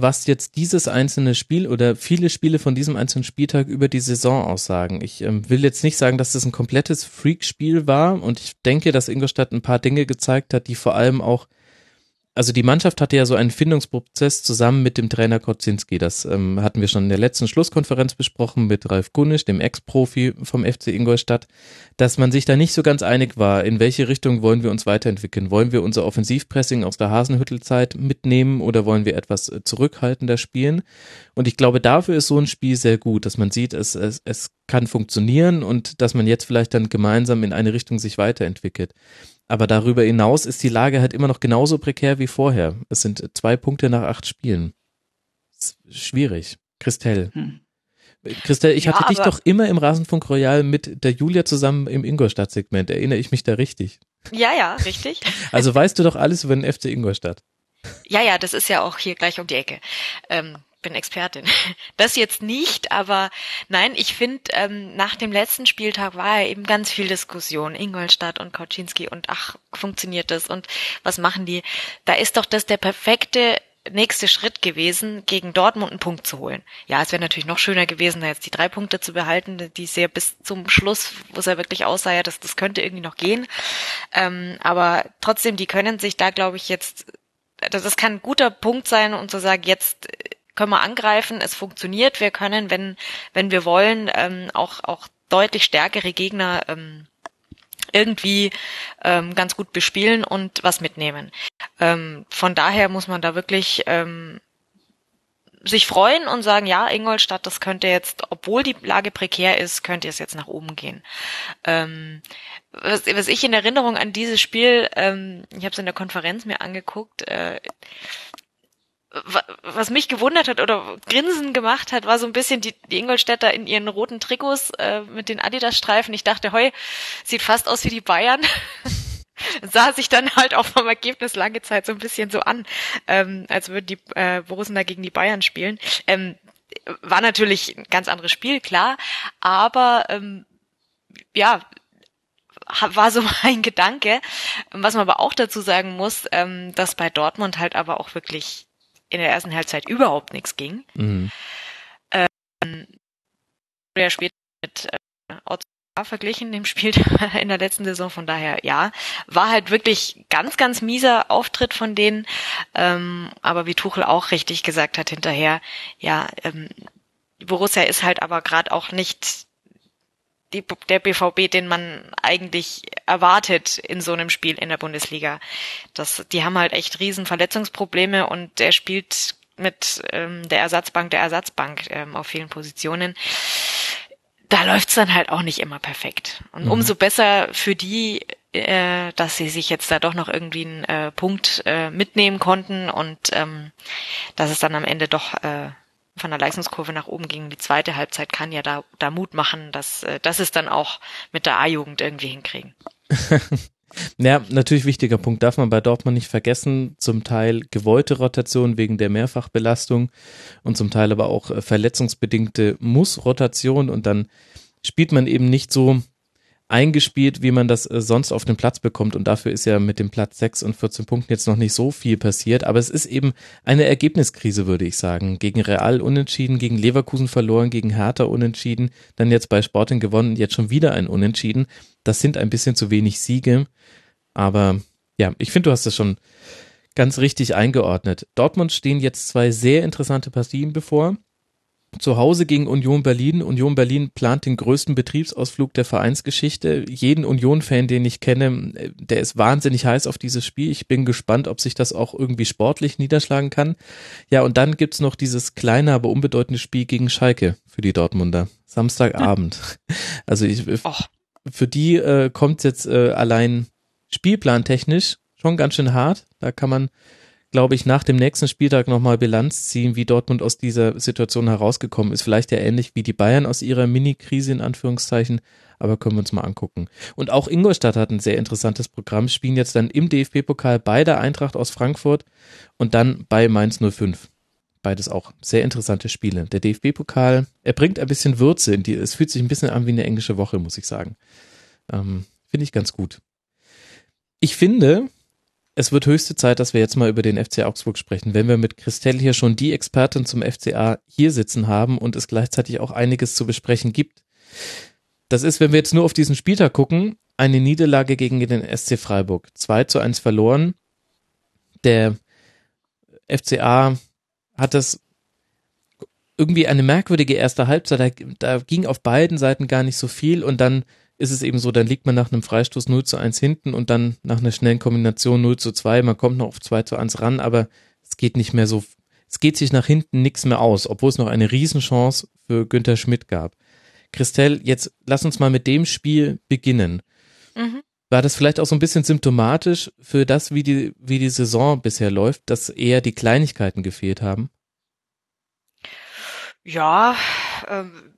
S3: was jetzt dieses einzelne Spiel oder viele Spiele von diesem einzelnen Spieltag über die Saison aussagen. Ich ähm, will jetzt nicht sagen, dass das ein komplettes Freak-Spiel war und ich denke, dass Ingolstadt ein paar Dinge gezeigt hat, die vor allem auch also die Mannschaft hatte ja so einen Findungsprozess zusammen mit dem Trainer Kocinski. Das ähm, hatten wir schon in der letzten Schlusskonferenz besprochen mit Ralf Gunisch, dem Ex-Profi vom FC Ingolstadt, dass man sich da nicht so ganz einig war, in welche Richtung wollen wir uns weiterentwickeln. Wollen wir unser Offensivpressing aus der Hasenhüttelzeit mitnehmen oder wollen wir etwas äh, zurückhaltender spielen? Und ich glaube, dafür ist so ein Spiel sehr gut, dass man sieht, es, es, es kann funktionieren und dass man jetzt vielleicht dann gemeinsam in eine Richtung sich weiterentwickelt. Aber darüber hinaus ist die Lage halt immer noch genauso prekär wie vorher. Es sind zwei Punkte nach acht Spielen. schwierig. Christelle. Hm. Christelle, ich ja, hatte dich doch immer im Rasenfunk Royal mit der Julia zusammen im Ingolstadt-Segment. Erinnere ich mich da richtig?
S5: Ja, ja, richtig.
S3: Also weißt du doch alles über den FC Ingolstadt.
S5: Ja, ja, das ist ja auch hier gleich um die Ecke. Ähm, bin Expertin. Das jetzt nicht, aber nein, ich finde, ähm, nach dem letzten Spieltag war ja eben ganz viel Diskussion. Ingolstadt und Kauczynski und ach, funktioniert das und was machen die? Da ist doch das der perfekte nächste Schritt gewesen, gegen Dortmund einen Punkt zu holen. Ja, es wäre natürlich noch schöner gewesen, da jetzt die drei Punkte zu behalten, die sehr bis zum Schluss, wo es ja wirklich aussah, ja, das, das könnte irgendwie noch gehen. Ähm, aber trotzdem, die können sich da, glaube ich, jetzt, das kann ein guter Punkt sein, um zu sagen, jetzt können wir angreifen, es funktioniert, wir können, wenn, wenn wir wollen, ähm, auch, auch deutlich stärkere Gegner ähm, irgendwie ähm, ganz gut bespielen und was mitnehmen. Ähm, von daher muss man da wirklich ähm, sich freuen und sagen, ja, Ingolstadt, das könnte jetzt, obwohl die Lage prekär ist, könnte es jetzt nach oben gehen. Ähm, was, was ich in Erinnerung an dieses Spiel, ähm, ich habe es in der Konferenz mir angeguckt, äh, was mich gewundert hat oder Grinsen gemacht hat, war so ein bisschen die, die Ingolstädter in ihren roten Trikots äh, mit den Adidas-Streifen. Ich dachte, heu, sieht fast aus wie die Bayern. sah sich dann halt auch vom Ergebnis lange Zeit so ein bisschen so an, ähm, als würden die äh, Borussen da gegen die Bayern spielen. Ähm, war natürlich ein ganz anderes Spiel, klar, aber ähm, ja, war so mein Gedanke. Was man aber auch dazu sagen muss, ähm, dass bei Dortmund halt aber auch wirklich in der ersten Halbzeit überhaupt nichts ging. Mhm. Ähm, ja später mit äh, verglichen dem Spiel in der letzten Saison, von daher ja, war halt wirklich ganz, ganz mieser Auftritt von denen, ähm, aber wie Tuchel auch richtig gesagt hat hinterher, ja, ähm, Borussia ist halt aber gerade auch nicht die, der BVB, den man eigentlich erwartet in so einem Spiel in der Bundesliga. Das, die haben halt echt riesen Verletzungsprobleme und der spielt mit ähm, der Ersatzbank der Ersatzbank ähm, auf vielen Positionen. Da läuft's dann halt auch nicht immer perfekt. Und mhm. umso besser für die, äh, dass sie sich jetzt da doch noch irgendwie einen äh, Punkt äh, mitnehmen konnten und ähm, dass es dann am Ende doch äh, von der Leistungskurve nach oben ging. Die zweite Halbzeit kann ja da, da Mut machen, dass, äh, dass es dann auch mit der A-Jugend irgendwie hinkriegen.
S3: Ja, natürlich wichtiger Punkt, darf man bei Dortmund nicht vergessen. Zum Teil gewollte Rotation wegen der Mehrfachbelastung und zum Teil aber auch äh, verletzungsbedingte Muss-Rotation und dann spielt man eben nicht so eingespielt, wie man das äh, sonst auf den Platz bekommt. Und dafür ist ja mit dem Platz 6 und 14 Punkten jetzt noch nicht so viel passiert. Aber es ist eben eine Ergebniskrise, würde ich sagen. Gegen Real unentschieden, gegen Leverkusen verloren, gegen Hertha unentschieden, dann jetzt bei Sporting gewonnen, jetzt schon wieder ein Unentschieden. Das sind ein bisschen zu wenig Siege. Aber ja, ich finde, du hast das schon ganz richtig eingeordnet. Dortmund stehen jetzt zwei sehr interessante Partien bevor. Zu Hause gegen Union Berlin. Union Berlin plant den größten Betriebsausflug der Vereinsgeschichte. Jeden Union-Fan, den ich kenne, der ist wahnsinnig heiß auf dieses Spiel. Ich bin gespannt, ob sich das auch irgendwie sportlich niederschlagen kann. Ja, und dann gibt's noch dieses kleine, aber unbedeutende Spiel gegen Schalke für die Dortmunder. Samstagabend. Also ich, für die äh, kommt jetzt äh, allein spielplantechnisch schon ganz schön hart. Da kann man glaube ich, nach dem nächsten Spieltag nochmal Bilanz ziehen, wie Dortmund aus dieser Situation herausgekommen ist. Vielleicht ja ähnlich wie die Bayern aus ihrer Mini-Krise in Anführungszeichen, aber können wir uns mal angucken. Und auch Ingolstadt hat ein sehr interessantes Programm, spielen jetzt dann im DFB-Pokal bei der Eintracht aus Frankfurt und dann bei Mainz 05. Beides auch sehr interessante Spiele. Der DFB-Pokal, er bringt ein bisschen Würze in die, es fühlt sich ein bisschen an wie eine englische Woche, muss ich sagen. Ähm, Finde ich ganz gut. Ich finde, es wird höchste Zeit, dass wir jetzt mal über den FC Augsburg sprechen. Wenn wir mit Christelle hier schon die Expertin zum FCA hier sitzen haben und es gleichzeitig auch einiges zu besprechen gibt. Das ist, wenn wir jetzt nur auf diesen Spieltag gucken, eine Niederlage gegen den SC Freiburg. 2 zu 1 verloren. Der FCA hat das irgendwie eine merkwürdige erste Halbzeit. Da, da ging auf beiden Seiten gar nicht so viel und dann ist es eben so, dann liegt man nach einem Freistoß 0 zu 1 hinten und dann nach einer schnellen Kombination 0 zu 2, man kommt noch auf 2 zu 1 ran, aber es geht nicht mehr so, es geht sich nach hinten nichts mehr aus, obwohl es noch eine Riesenchance für Günther Schmidt gab. Christelle, jetzt lass uns mal mit dem Spiel beginnen. Mhm. War das vielleicht auch so ein bisschen symptomatisch für das, wie die, wie die Saison bisher läuft, dass eher die Kleinigkeiten gefehlt haben?
S5: Ja, ähm,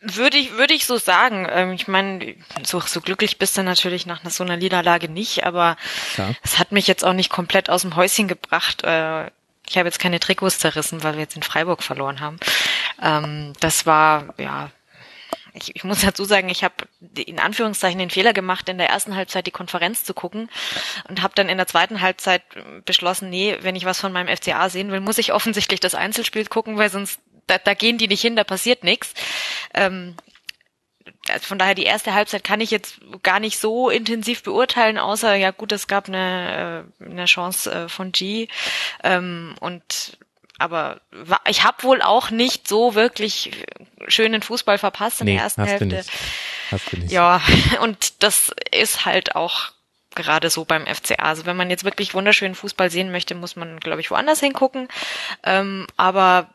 S5: würde ich, würde ich so sagen. Ähm, ich meine, so, so glücklich bist du natürlich nach so einer Niederlage nicht, aber es hat mich jetzt auch nicht komplett aus dem Häuschen gebracht. Äh, ich habe jetzt keine Trikots zerrissen, weil wir jetzt in Freiburg verloren haben. Ähm, das war, ja, ich, ich muss dazu sagen, ich habe in Anführungszeichen den Fehler gemacht, in der ersten Halbzeit die Konferenz zu gucken und habe dann in der zweiten Halbzeit beschlossen, nee, wenn ich was von meinem FCA sehen will, muss ich offensichtlich das Einzelspiel gucken, weil sonst da, da gehen die nicht hin, da passiert nichts. Ähm, also von daher die erste Halbzeit kann ich jetzt gar nicht so intensiv beurteilen, außer ja gut, es gab eine, äh, eine Chance äh, von G ähm, und aber ich habe wohl auch nicht so wirklich schönen Fußball verpasst in nee, der ersten hast Hälfte. Du nicht. Hast du nicht. Ja, und das ist halt auch gerade so beim FCA. Also wenn man jetzt wirklich wunderschönen Fußball sehen möchte, muss man, glaube ich, woanders hingucken. Ähm, aber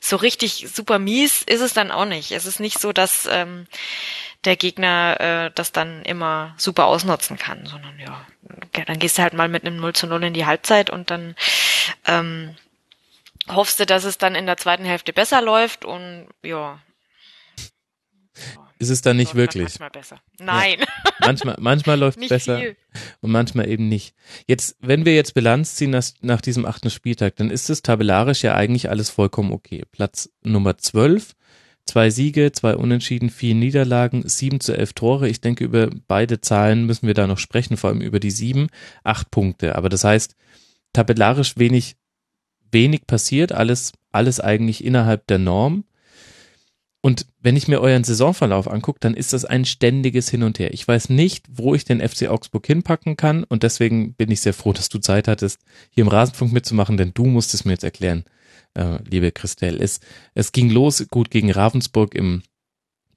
S5: so richtig super mies ist es dann auch nicht. Es ist nicht so, dass ähm, der Gegner äh, das dann immer super ausnutzen kann, sondern ja, dann gehst du halt mal mit einem 0 zu 0 in die Halbzeit und dann ähm, hoffst du, dass es dann in der zweiten Hälfte besser läuft und ja,
S3: ist es dann nicht wirklich.
S5: Manchmal besser. Nein.
S3: Ja. Manchmal, manchmal läuft es besser viel. und manchmal eben nicht. Jetzt, wenn wir jetzt Bilanz ziehen nach, nach diesem achten Spieltag, dann ist es tabellarisch ja eigentlich alles vollkommen okay. Platz Nummer 12, zwei Siege, zwei Unentschieden, vier Niederlagen, sieben zu elf Tore. Ich denke, über beide Zahlen müssen wir da noch sprechen, vor allem über die sieben, acht Punkte. Aber das heißt, tabellarisch wenig, wenig passiert, alles, alles eigentlich innerhalb der Norm. Und wenn ich mir euren Saisonverlauf angucke, dann ist das ein ständiges Hin und Her. Ich weiß nicht, wo ich den FC Augsburg hinpacken kann und deswegen bin ich sehr froh, dass du Zeit hattest, hier im Rasenfunk mitzumachen, denn du musst es mir jetzt erklären, äh, liebe Christelle. Es, es ging los gut gegen Ravensburg im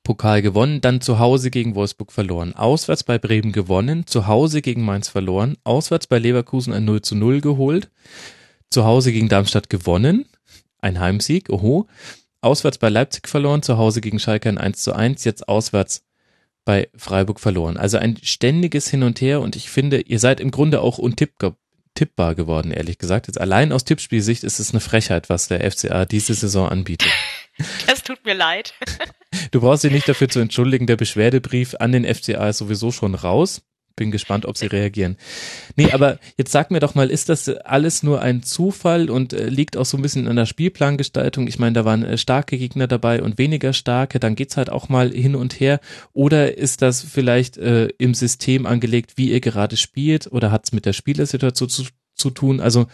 S3: Pokal gewonnen, dann zu Hause gegen Wolfsburg verloren, auswärts bei Bremen gewonnen, zu Hause gegen Mainz verloren, auswärts bei Leverkusen ein 0 zu 0 geholt, zu Hause gegen Darmstadt gewonnen, ein Heimsieg, oho, auswärts bei Leipzig verloren, zu Hause gegen Schalke ein 1 zu 1, jetzt auswärts bei Freiburg verloren. Also ein ständiges Hin und Her und ich finde, ihr seid im Grunde auch untippbar geworden, ehrlich gesagt. Jetzt allein aus Tippspielsicht ist es eine Frechheit, was der FCA diese Saison anbietet.
S5: Das tut mir leid.
S3: Du brauchst dich nicht dafür zu entschuldigen, der Beschwerdebrief an den FCA ist sowieso schon raus. Bin gespannt, ob sie reagieren. Nee, aber jetzt sag mir doch mal, ist das alles nur ein Zufall und äh, liegt auch so ein bisschen an der Spielplangestaltung? Ich meine, da waren äh, starke Gegner dabei und weniger starke, dann geht's halt auch mal hin und her. Oder ist das vielleicht äh, im System angelegt, wie ihr gerade spielt? Oder hat's mit der Spielersituation zu, zu tun? Also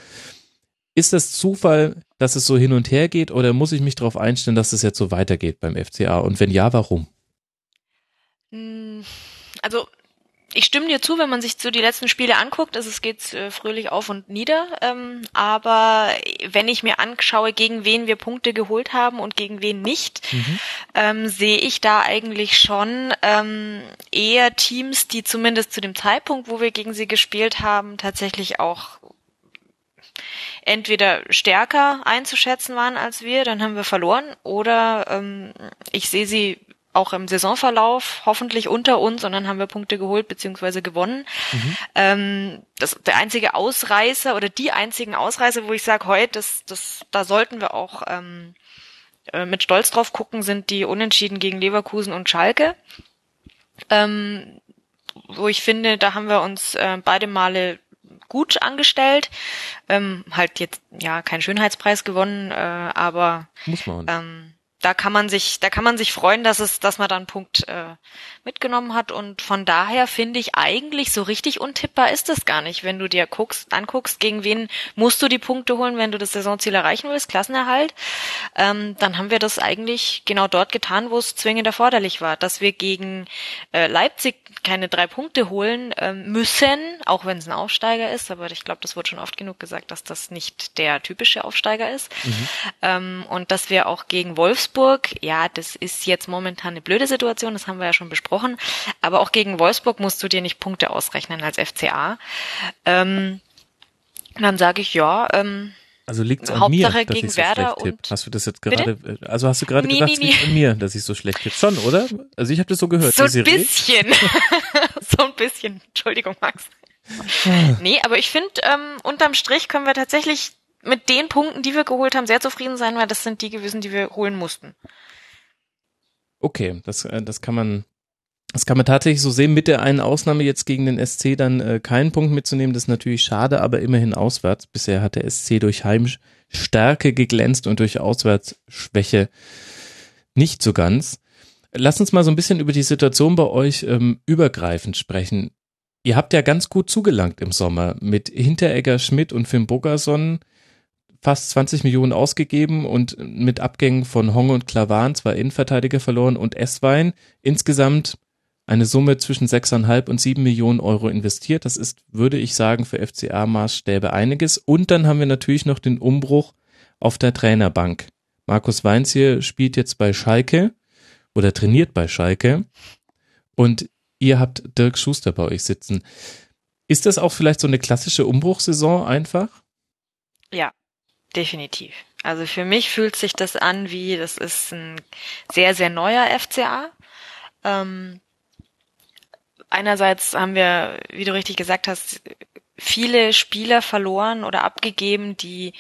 S3: ist das Zufall, dass es so hin und her geht oder muss ich mich darauf einstellen, dass es jetzt so weitergeht beim FCA? Und wenn ja, warum?
S5: Hm, also ich stimme dir zu, wenn man sich so die letzten Spiele anguckt, also es geht äh, fröhlich auf und nieder. Ähm, aber wenn ich mir anschaue, gegen wen wir Punkte geholt haben und gegen wen nicht, mhm. ähm, sehe ich da eigentlich schon ähm, eher Teams, die zumindest zu dem Zeitpunkt, wo wir gegen sie gespielt haben, tatsächlich auch entweder stärker einzuschätzen waren als wir, dann haben wir verloren, oder ähm, ich sehe sie auch im Saisonverlauf hoffentlich unter uns und dann haben wir Punkte geholt beziehungsweise gewonnen. Mhm. Ähm, das, der einzige Ausreißer oder die einzigen Ausreißer, wo ich sage, heute, das, das, da sollten wir auch ähm, äh, mit Stolz drauf gucken, sind die Unentschieden gegen Leverkusen und Schalke. Ähm, wo ich finde, da haben wir uns äh, beide Male gut angestellt. Ähm, halt jetzt ja keinen Schönheitspreis gewonnen, äh, aber
S3: Muss man.
S5: Ähm, da kann man sich, da kann man sich freuen, dass es, dass man da einen Punkt äh, mitgenommen hat. Und von daher finde ich eigentlich so richtig untippbar ist es gar nicht, wenn du dir guckst, anguckst, gegen wen musst du die Punkte holen, wenn du das Saisonziel erreichen willst, Klassenerhalt. Ähm, dann haben wir das eigentlich genau dort getan, wo es zwingend erforderlich war, dass wir gegen äh, Leipzig keine drei Punkte holen äh, müssen, auch wenn es ein Aufsteiger ist. Aber ich glaube, das wurde schon oft genug gesagt, dass das nicht der typische Aufsteiger ist. Mhm. Ähm, und dass wir auch gegen Wolfsburg Wolfsburg, ja, das ist jetzt momentan eine blöde Situation, das haben wir ja schon besprochen, aber auch gegen Wolfsburg musst du dir nicht Punkte ausrechnen als FCA. Ähm, dann sage ich ja, ähm,
S3: also liegt an
S5: Hauptsache
S3: mir, dass
S5: gegen
S3: ich so
S5: Werder
S3: schlecht tipp.
S5: und
S3: Hast du das jetzt gerade, Bitte? Äh, also hast du gerade nee, gedacht, es nee, liegt nee. an mir, dass ich so schlecht tippe? Schon, oder? Also ich habe das so gehört.
S5: So ein bisschen. so ein bisschen. Entschuldigung, Max. Ah. nee, aber ich finde, ähm, unterm Strich können wir tatsächlich mit den Punkten, die wir geholt haben, sehr zufrieden sein, weil das sind die gewesen, die wir holen mussten.
S3: Okay, das, äh, das kann man, das kann man tatsächlich so sehen. Mit der einen Ausnahme jetzt gegen den SC dann äh, keinen Punkt mitzunehmen, das ist natürlich schade, aber immerhin auswärts. Bisher hat der SC durch Heimstärke geglänzt und durch Auswärtsschwäche nicht so ganz. Lass uns mal so ein bisschen über die Situation bei euch ähm, übergreifend sprechen. Ihr habt ja ganz gut zugelangt im Sommer mit Hinteregger, Schmidt und Finn Bogerson fast 20 Millionen ausgegeben und mit Abgängen von Hong und Klavan zwei Innenverteidiger verloren und Esswein insgesamt eine Summe zwischen 6,5 und 7 Millionen Euro investiert. Das ist, würde ich sagen, für FCA-Maßstäbe einiges. Und dann haben wir natürlich noch den Umbruch auf der Trainerbank. Markus Weinz hier spielt jetzt bei Schalke oder trainiert bei Schalke und ihr habt Dirk Schuster bei euch sitzen. Ist das auch vielleicht so eine klassische Umbruchssaison einfach?
S5: Ja, Definitiv. Also für mich fühlt sich das an wie, das ist ein sehr, sehr neuer FCA. Ähm, einerseits haben wir, wie du richtig gesagt hast, viele Spieler verloren oder abgegeben, die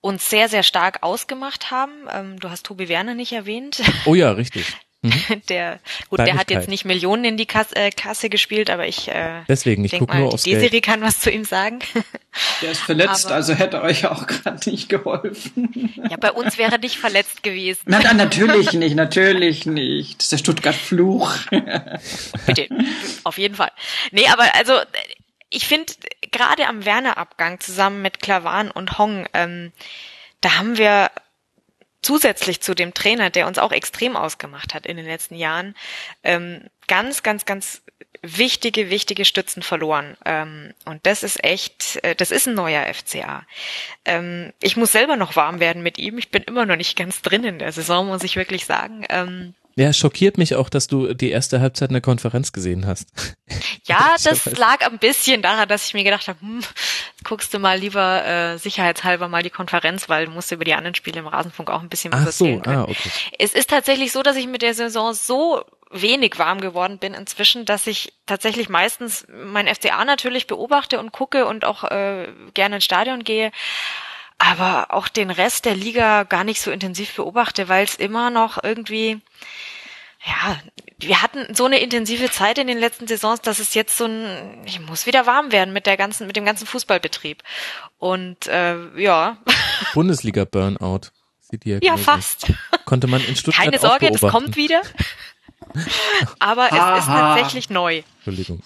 S5: uns sehr, sehr stark ausgemacht haben. Ähm, du hast Tobi Werner nicht erwähnt.
S3: Oh ja, richtig.
S5: Mhm. Der, gut, der hat jetzt nicht Millionen in die Kasse, äh, Kasse gespielt, aber ich äh,
S3: Deswegen, ich guck mal, nur aufs
S5: Desiree Geld. kann was zu ihm sagen.
S4: Der ist verletzt, aber, also hätte euch auch gerade nicht geholfen.
S5: Ja, bei uns wäre nicht verletzt gewesen.
S4: Na, na, natürlich nicht, natürlich nicht. Das ist der Stuttgart-Fluch.
S5: Bitte, auf jeden Fall. Nee, aber also ich finde, gerade am Werner-Abgang zusammen mit Klavan und Hong, ähm, da haben wir zusätzlich zu dem Trainer, der uns auch extrem ausgemacht hat in den letzten Jahren, ähm, ganz, ganz, ganz wichtige, wichtige Stützen verloren. Ähm, und das ist echt, äh, das ist ein neuer FCA. Ähm, ich muss selber noch warm werden mit ihm. Ich bin immer noch nicht ganz drin in der Saison, muss ich wirklich sagen. Ähm,
S3: Ja, schockiert mich auch, dass du die erste Halbzeit in der Konferenz gesehen hast.
S5: Ja, das lag ein bisschen daran, dass ich mir gedacht habe, hm, guckst du mal lieber äh, sicherheitshalber mal die Konferenz, weil du musst über die anderen Spiele im Rasenfunk auch ein bisschen was
S3: Ach so, ah, okay.
S5: Es ist tatsächlich so, dass ich mit der Saison so wenig warm geworden bin inzwischen, dass ich tatsächlich meistens mein FCA natürlich beobachte und gucke und auch äh, gerne ins Stadion gehe, aber auch den Rest der Liga gar nicht so intensiv beobachte, weil es immer noch irgendwie ja, wir hatten so eine intensive Zeit in den letzten Saisons, dass es jetzt so ein, ich muss wieder warm werden mit der ganzen, mit dem ganzen Fußballbetrieb. Und äh, ja.
S3: Bundesliga Burnout.
S5: Ja, fast.
S3: Konnte man in Stuttgart
S5: Keine Sorge, das kommt wieder. Aber es ist tatsächlich neu.
S3: Entschuldigung.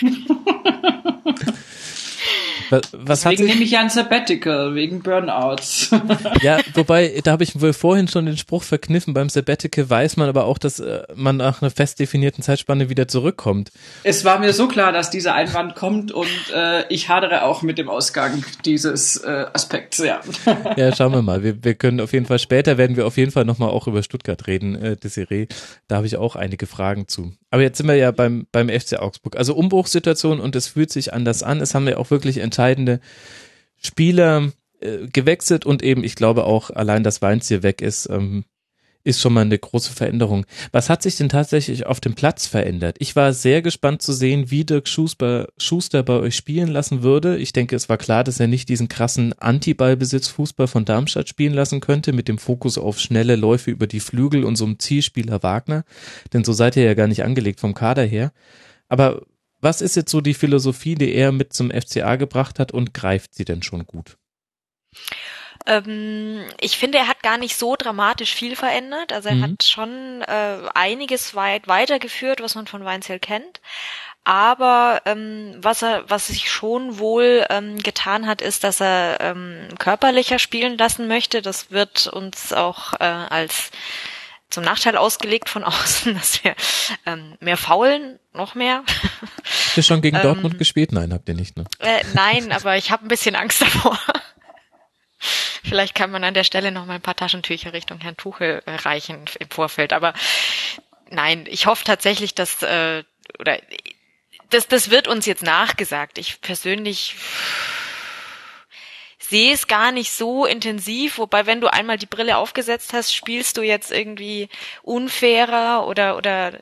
S3: Was
S4: Deswegen nehme ich ja ein Sabbatical, wegen Burnouts.
S3: ja, wobei, da habe ich wohl vorhin schon den Spruch verkniffen, beim Sabbatical weiß man aber auch, dass äh, man nach einer fest definierten Zeitspanne wieder zurückkommt.
S4: Es war mir so klar, dass dieser Einwand kommt und äh, ich hadere auch mit dem Ausgang dieses äh, Aspekts, ja.
S3: ja, schauen wir mal. Wir, wir können auf jeden Fall, später werden wir auf jeden Fall nochmal auch über Stuttgart reden, äh, Desiree. Da habe ich auch einige Fragen zu. Aber jetzt sind wir ja beim, beim FC Augsburg. Also Umbruchssituation und es fühlt sich anders an. Es haben ja auch wirklich entscheidende Spieler äh, gewechselt und eben, ich glaube auch allein, dass Weinziel weg ist, ähm, ist schon mal eine große Veränderung. Was hat sich denn tatsächlich auf dem Platz verändert? Ich war sehr gespannt zu sehen, wie Dirk Schuster, Schuster bei euch spielen lassen würde. Ich denke, es war klar, dass er nicht diesen krassen Anti-Ballbesitz-Fußball von Darmstadt spielen lassen könnte, mit dem Fokus auf schnelle Läufe über die Flügel und so einem Zielspieler Wagner. Denn so seid ihr ja gar nicht angelegt vom Kader her. Aber was ist jetzt so die Philosophie, die er mit zum FCA gebracht hat und greift sie denn schon gut?
S5: Ähm, ich finde, er hat gar nicht so dramatisch viel verändert. Also er mhm. hat schon äh, einiges weit weitergeführt, was man von Weinzel kennt. Aber ähm, was er, was sich schon wohl ähm, getan hat, ist, dass er ähm, körperlicher spielen lassen möchte. Das wird uns auch äh, als zum Nachteil ausgelegt von außen, dass wir ähm, mehr faulen, noch mehr.
S3: Habt ihr schon gegen Dortmund ähm, gespielt? Nein, habt ihr nicht, ne?
S5: Äh, nein, aber ich habe ein bisschen Angst davor. Vielleicht kann man an der Stelle noch mal ein paar Taschentücher Richtung Herrn Tuchel äh, reichen im Vorfeld. Aber nein, ich hoffe tatsächlich, dass äh, oder das, das wird uns jetzt nachgesagt. Ich persönlich sehe es gar nicht so intensiv, wobei wenn du einmal die Brille aufgesetzt hast, spielst du jetzt irgendwie unfairer oder oder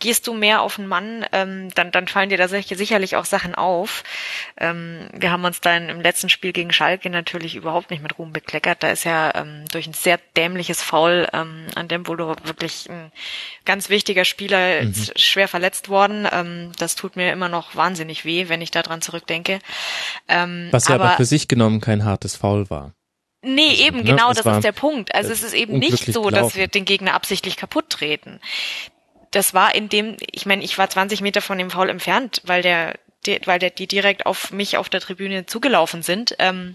S5: gehst du mehr auf einen Mann, ähm, dann dann fallen dir da sicherlich auch Sachen auf. Ähm, wir haben uns dann im letzten Spiel gegen Schalke natürlich überhaupt nicht mit Ruhm bekleckert. Da ist ja ähm, durch ein sehr dämliches Foul ähm, an dem Volo wirklich ein ganz wichtiger Spieler mhm. schwer verletzt worden. Ähm, das tut mir immer noch wahnsinnig weh, wenn ich daran zurückdenke.
S3: Ähm, Was ja aber, aber für sich genommen kein kein hartes Foul war.
S5: Nee, also, eben, ne? genau, es das ist der Punkt. Also es ist eben nicht so, gelaufen. dass wir den Gegner absichtlich kaputt treten. Das war in dem, ich meine, ich war 20 Meter von dem Foul entfernt, weil der, die, weil der, die direkt auf mich auf der Tribüne zugelaufen sind. Ähm,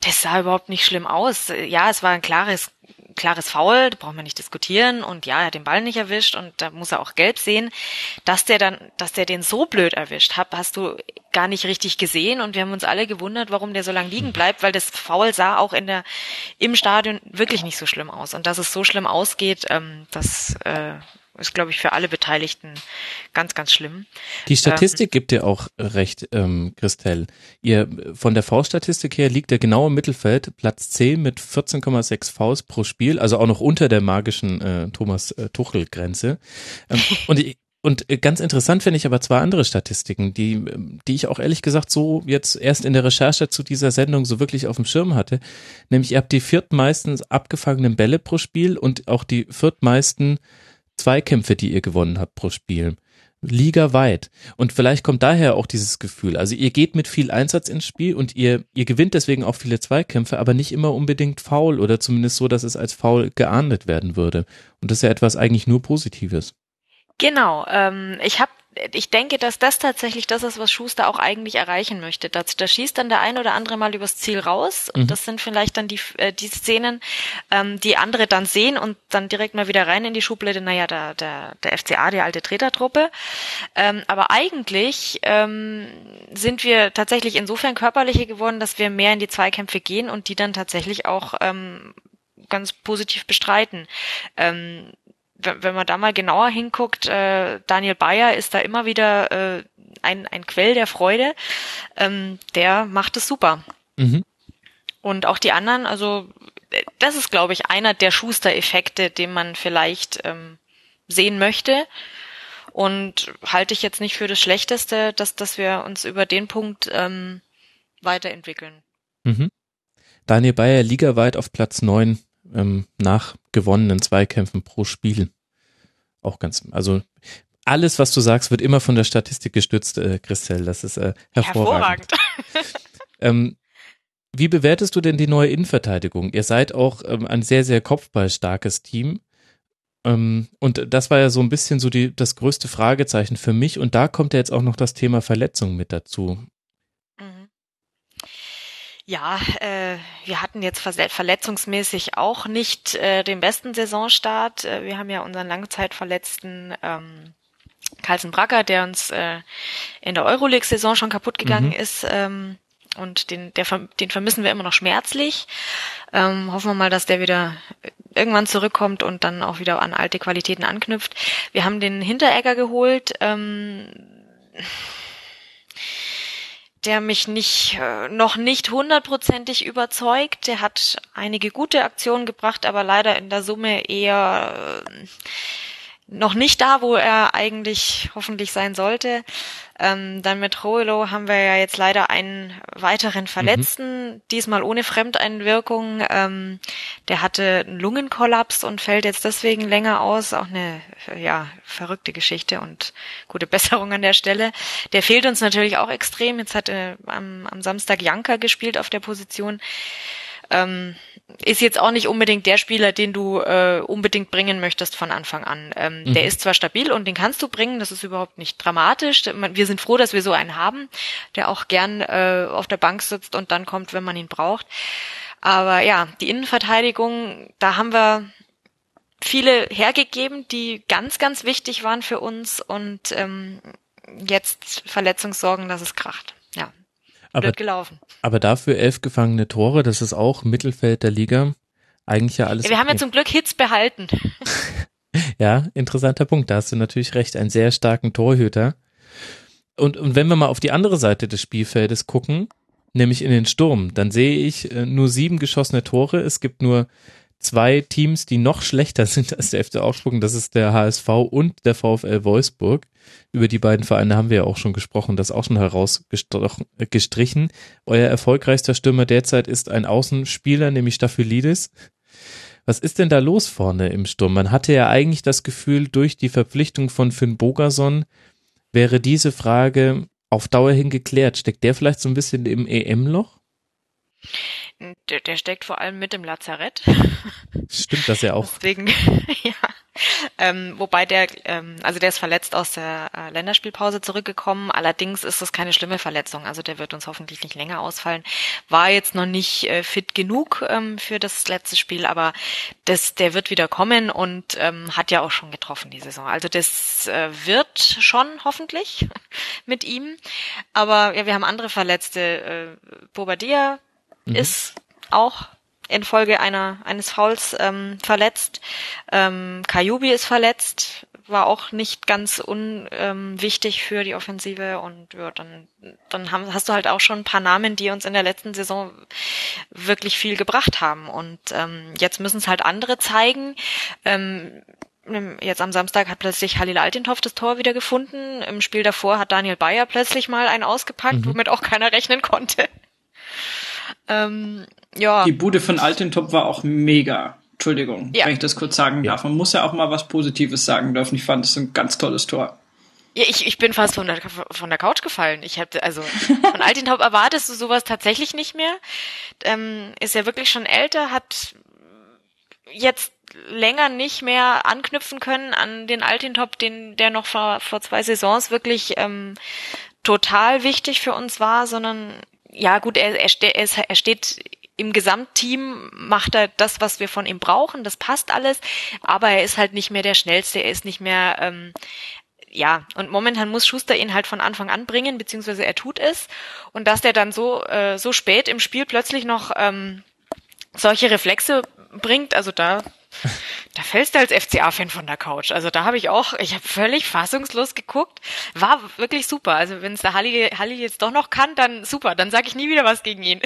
S5: das sah überhaupt nicht schlimm aus. Ja, es war ein klares klares Foul, da braucht man nicht diskutieren und ja, er hat den Ball nicht erwischt und da muss er auch gelb sehen. Dass der dann, dass der den so blöd erwischt hat, hast du gar nicht richtig gesehen und wir haben uns alle gewundert, warum der so lange liegen bleibt, weil das Foul sah auch in der, im Stadion wirklich nicht so schlimm aus und dass es so schlimm ausgeht, ähm, das, äh, ist, glaube ich, für alle Beteiligten ganz, ganz schlimm.
S3: Die Statistik ähm, gibt dir auch recht, ähm, Christelle. Ihr, von der V-Statistik her liegt der genaue Mittelfeld, Platz 10 mit 14,6 Vs pro Spiel, also auch noch unter der magischen äh, Thomas äh, Tuchel-Grenze. Ähm, und ich, und ganz interessant finde ich aber zwei andere Statistiken, die, die ich auch ehrlich gesagt so jetzt erst in der Recherche zu dieser Sendung so wirklich auf dem Schirm hatte. Nämlich ihr habt die viertmeisten abgefangenen Bälle pro Spiel und auch die viertmeisten Zweikämpfe, die ihr gewonnen habt pro Spiel. Liga weit. Und vielleicht kommt daher auch dieses Gefühl. Also ihr geht mit viel Einsatz ins Spiel und ihr, ihr gewinnt deswegen auch viele Zweikämpfe, aber nicht immer unbedingt faul oder zumindest so, dass es als faul geahndet werden würde. Und das ist ja etwas eigentlich nur Positives.
S5: Genau. Ähm, ich habe ich denke, dass das tatsächlich das ist, was Schuster auch eigentlich erreichen möchte. Da, da schießt dann der ein oder andere mal übers Ziel raus und mhm. das sind vielleicht dann die, äh, die Szenen, ähm, die andere dann sehen und dann direkt mal wieder rein in die Schublade, naja, der, der, der FCA, die alte Tretertruppe. Ähm, aber eigentlich ähm, sind wir tatsächlich insofern körperlicher geworden, dass wir mehr in die Zweikämpfe gehen und die dann tatsächlich auch ähm, ganz positiv bestreiten. Ähm, wenn man da mal genauer hinguckt, äh, Daniel Bayer ist da immer wieder äh, ein, ein Quell der Freude. Ähm, der macht es super. Mhm. Und auch die anderen, also das ist, glaube ich, einer der Schuster-Effekte, den man vielleicht ähm, sehen möchte. Und halte ich jetzt nicht für das Schlechteste, dass, dass wir uns über den Punkt ähm, weiterentwickeln.
S3: Mhm. Daniel Bayer ligaweit auf Platz neun ähm, nach gewonnenen Zweikämpfen pro Spiel. Auch ganz, also alles, was du sagst, wird immer von der Statistik gestützt, äh, Christelle. Das ist äh, hervorragend. hervorragend. ähm, wie bewertest du denn die neue Innenverteidigung? Ihr seid auch ähm, ein sehr, sehr kopfballstarkes Team. Ähm, und das war ja so ein bisschen so die, das größte Fragezeichen für mich. Und da kommt ja jetzt auch noch das Thema Verletzung mit dazu.
S5: Ja, äh, wir hatten jetzt verletzungsmäßig auch nicht äh, den besten Saisonstart. Äh, wir haben ja unseren Langzeitverletzten ähm, Carlsen Bracker, der uns äh, in der Euroleague-Saison schon kaputt gegangen mhm. ist. Ähm, und den, der, den vermissen wir immer noch schmerzlich. Ähm, hoffen wir mal, dass der wieder irgendwann zurückkommt und dann auch wieder an alte Qualitäten anknüpft. Wir haben den Hinteregger geholt. Ähm, der mich nicht äh, noch nicht hundertprozentig überzeugt. Der hat einige gute Aktionen gebracht, aber leider in der Summe eher äh, noch nicht da, wo er eigentlich hoffentlich sein sollte. Ähm, dann mit Roelo haben wir ja jetzt leider einen weiteren Verletzten, mhm. diesmal ohne Fremdeinwirkung. Ähm, der hatte einen Lungenkollaps und fällt jetzt deswegen länger aus. Auch eine ja verrückte Geschichte und gute Besserung an der Stelle. Der fehlt uns natürlich auch extrem. Jetzt hat er am, am Samstag Janka gespielt auf der Position. Ähm, ist jetzt auch nicht unbedingt der Spieler, den du äh, unbedingt bringen möchtest von Anfang an. Ähm, mhm. Der ist zwar stabil und den kannst du bringen, das ist überhaupt nicht dramatisch. Wir sind froh, dass wir so einen haben, der auch gern äh, auf der Bank sitzt und dann kommt, wenn man ihn braucht. Aber ja, die Innenverteidigung, da haben wir viele hergegeben, die ganz, ganz wichtig waren für uns und ähm, jetzt Verletzungssorgen, dass es kracht. Ja
S3: aber, gelaufen. Aber dafür elf gefangene Tore, das ist auch Mittelfeld der Liga. Eigentlich ja alles.
S5: Ja, wir haben ja zum Glück Hits behalten.
S3: ja, interessanter Punkt. Da hast du natürlich recht. Einen sehr starken Torhüter. Und, und wenn wir mal auf die andere Seite des Spielfeldes gucken, nämlich in den Sturm, dann sehe ich äh, nur sieben geschossene Tore. Es gibt nur zwei Teams, die noch schlechter sind als der FC Augsburg. Und das ist der HSV und der VfL Wolfsburg über die beiden Vereine haben wir ja auch schon gesprochen, das auch schon herausgestrichen. Euer erfolgreichster Stürmer derzeit ist ein Außenspieler, nämlich Staphylidis. Was ist denn da los vorne im Sturm? Man hatte ja eigentlich das Gefühl, durch die Verpflichtung von Finn Bogerson wäre diese Frage auf Dauer hin geklärt. Steckt der vielleicht so ein bisschen im EM-Loch?
S5: Der, der steckt vor allem mit im Lazarett.
S3: Stimmt das ja auch.
S5: Deswegen, ja. Ähm, wobei der, ähm, also der ist verletzt aus der äh, Länderspielpause zurückgekommen. Allerdings ist das keine schlimme Verletzung. Also der wird uns hoffentlich nicht länger ausfallen. War jetzt noch nicht äh, fit genug ähm, für das letzte Spiel, aber das, der wird wieder kommen und ähm, hat ja auch schon getroffen die Saison. Also das äh, wird schon hoffentlich mit ihm. Aber ja, wir haben andere Verletzte. Äh, Bobadilla mhm. ist auch infolge einer eines Fouls ähm, verletzt. Ähm, Kajubi ist verletzt, war auch nicht ganz unwichtig ähm, für die Offensive und ja, dann dann haben, hast du halt auch schon ein paar Namen, die uns in der letzten Saison wirklich viel gebracht haben und ähm, jetzt müssen es halt andere zeigen. Ähm, Jetzt am Samstag hat plötzlich Halil Altintopf das Tor wieder gefunden. Im Spiel davor hat Daniel Bayer plötzlich mal einen ausgepackt, mhm. womit auch keiner rechnen konnte.
S4: Ähm, ja. Die Bude von Altintop war auch mega. Entschuldigung, ja. wenn ich das kurz sagen darf. Man muss ja auch mal was Positives sagen dürfen. Ich fand es ein ganz tolles Tor.
S5: Ja, ich, ich bin fast von der, von der Couch gefallen. Ich hatte, also von Altintop erwartest du sowas tatsächlich nicht mehr. Ähm, ist ja wirklich schon älter, hat jetzt länger nicht mehr anknüpfen können an den Altintop, den der noch vor, vor zwei Saisons wirklich ähm, total wichtig für uns war, sondern ja gut, er, er, er steht im Gesamtteam macht er das, was wir von ihm brauchen, das passt alles, aber er ist halt nicht mehr der Schnellste, er ist nicht mehr, ähm, ja, und momentan muss Schuster ihn halt von Anfang an bringen, beziehungsweise er tut es. Und dass der dann so, äh, so spät im Spiel plötzlich noch ähm, solche Reflexe bringt, also da, da fällst du als FCA-Fan von der Couch. Also da habe ich auch, ich habe völlig fassungslos geguckt. War wirklich super. Also wenn es der Halli, Halli jetzt doch noch kann, dann super. Dann sage ich nie wieder was gegen ihn.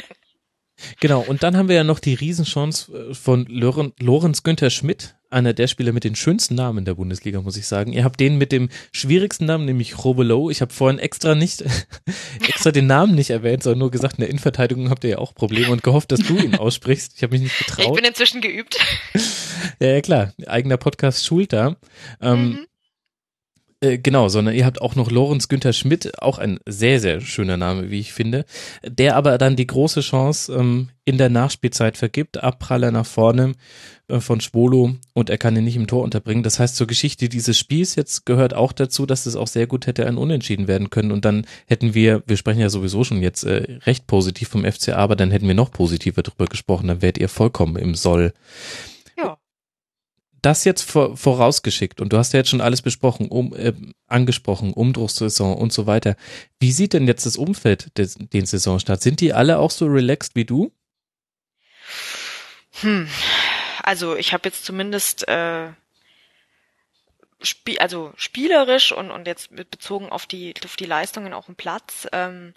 S3: Genau, und dann haben wir ja noch die Riesenchance äh, von Lorenz Günther Schmidt, einer der Spieler mit den schönsten Namen in der Bundesliga, muss ich sagen. Ihr habt den mit dem schwierigsten Namen, nämlich Robelo. Ich habe vorhin extra nicht, extra den Namen nicht erwähnt, sondern nur gesagt, in der Innenverteidigung habt ihr ja auch Probleme und gehofft, dass du ihn aussprichst. Ich habe mich nicht getraut.
S5: Ich bin inzwischen geübt.
S3: ja, ja, klar. Eigener Podcast schult da. Ähm, mhm. Äh, genau, sondern ihr habt auch noch Lorenz Günther Schmidt, auch ein sehr, sehr schöner Name, wie ich finde, der aber dann die große Chance ähm, in der Nachspielzeit vergibt, Abpraller nach vorne äh, von Schwolo und er kann ihn nicht im Tor unterbringen. Das heißt, zur Geschichte dieses Spiels jetzt gehört auch dazu, dass es auch sehr gut hätte ein Unentschieden werden können. Und dann hätten wir, wir sprechen ja sowieso schon jetzt äh, recht positiv vom FCA, aber dann hätten wir noch positiver drüber gesprochen, dann wärt ihr vollkommen im Soll das jetzt vor, vorausgeschickt und du hast ja jetzt schon alles besprochen, um, äh, angesprochen, Umbruchssaison und so weiter. Wie sieht denn jetzt das Umfeld des, den Saisonstart? Sind die alle auch so relaxed wie du?
S5: Hm. Also ich habe jetzt zumindest äh, Spie also spielerisch und, und jetzt bezogen auf die, auf die Leistungen auch im Platz. Ähm,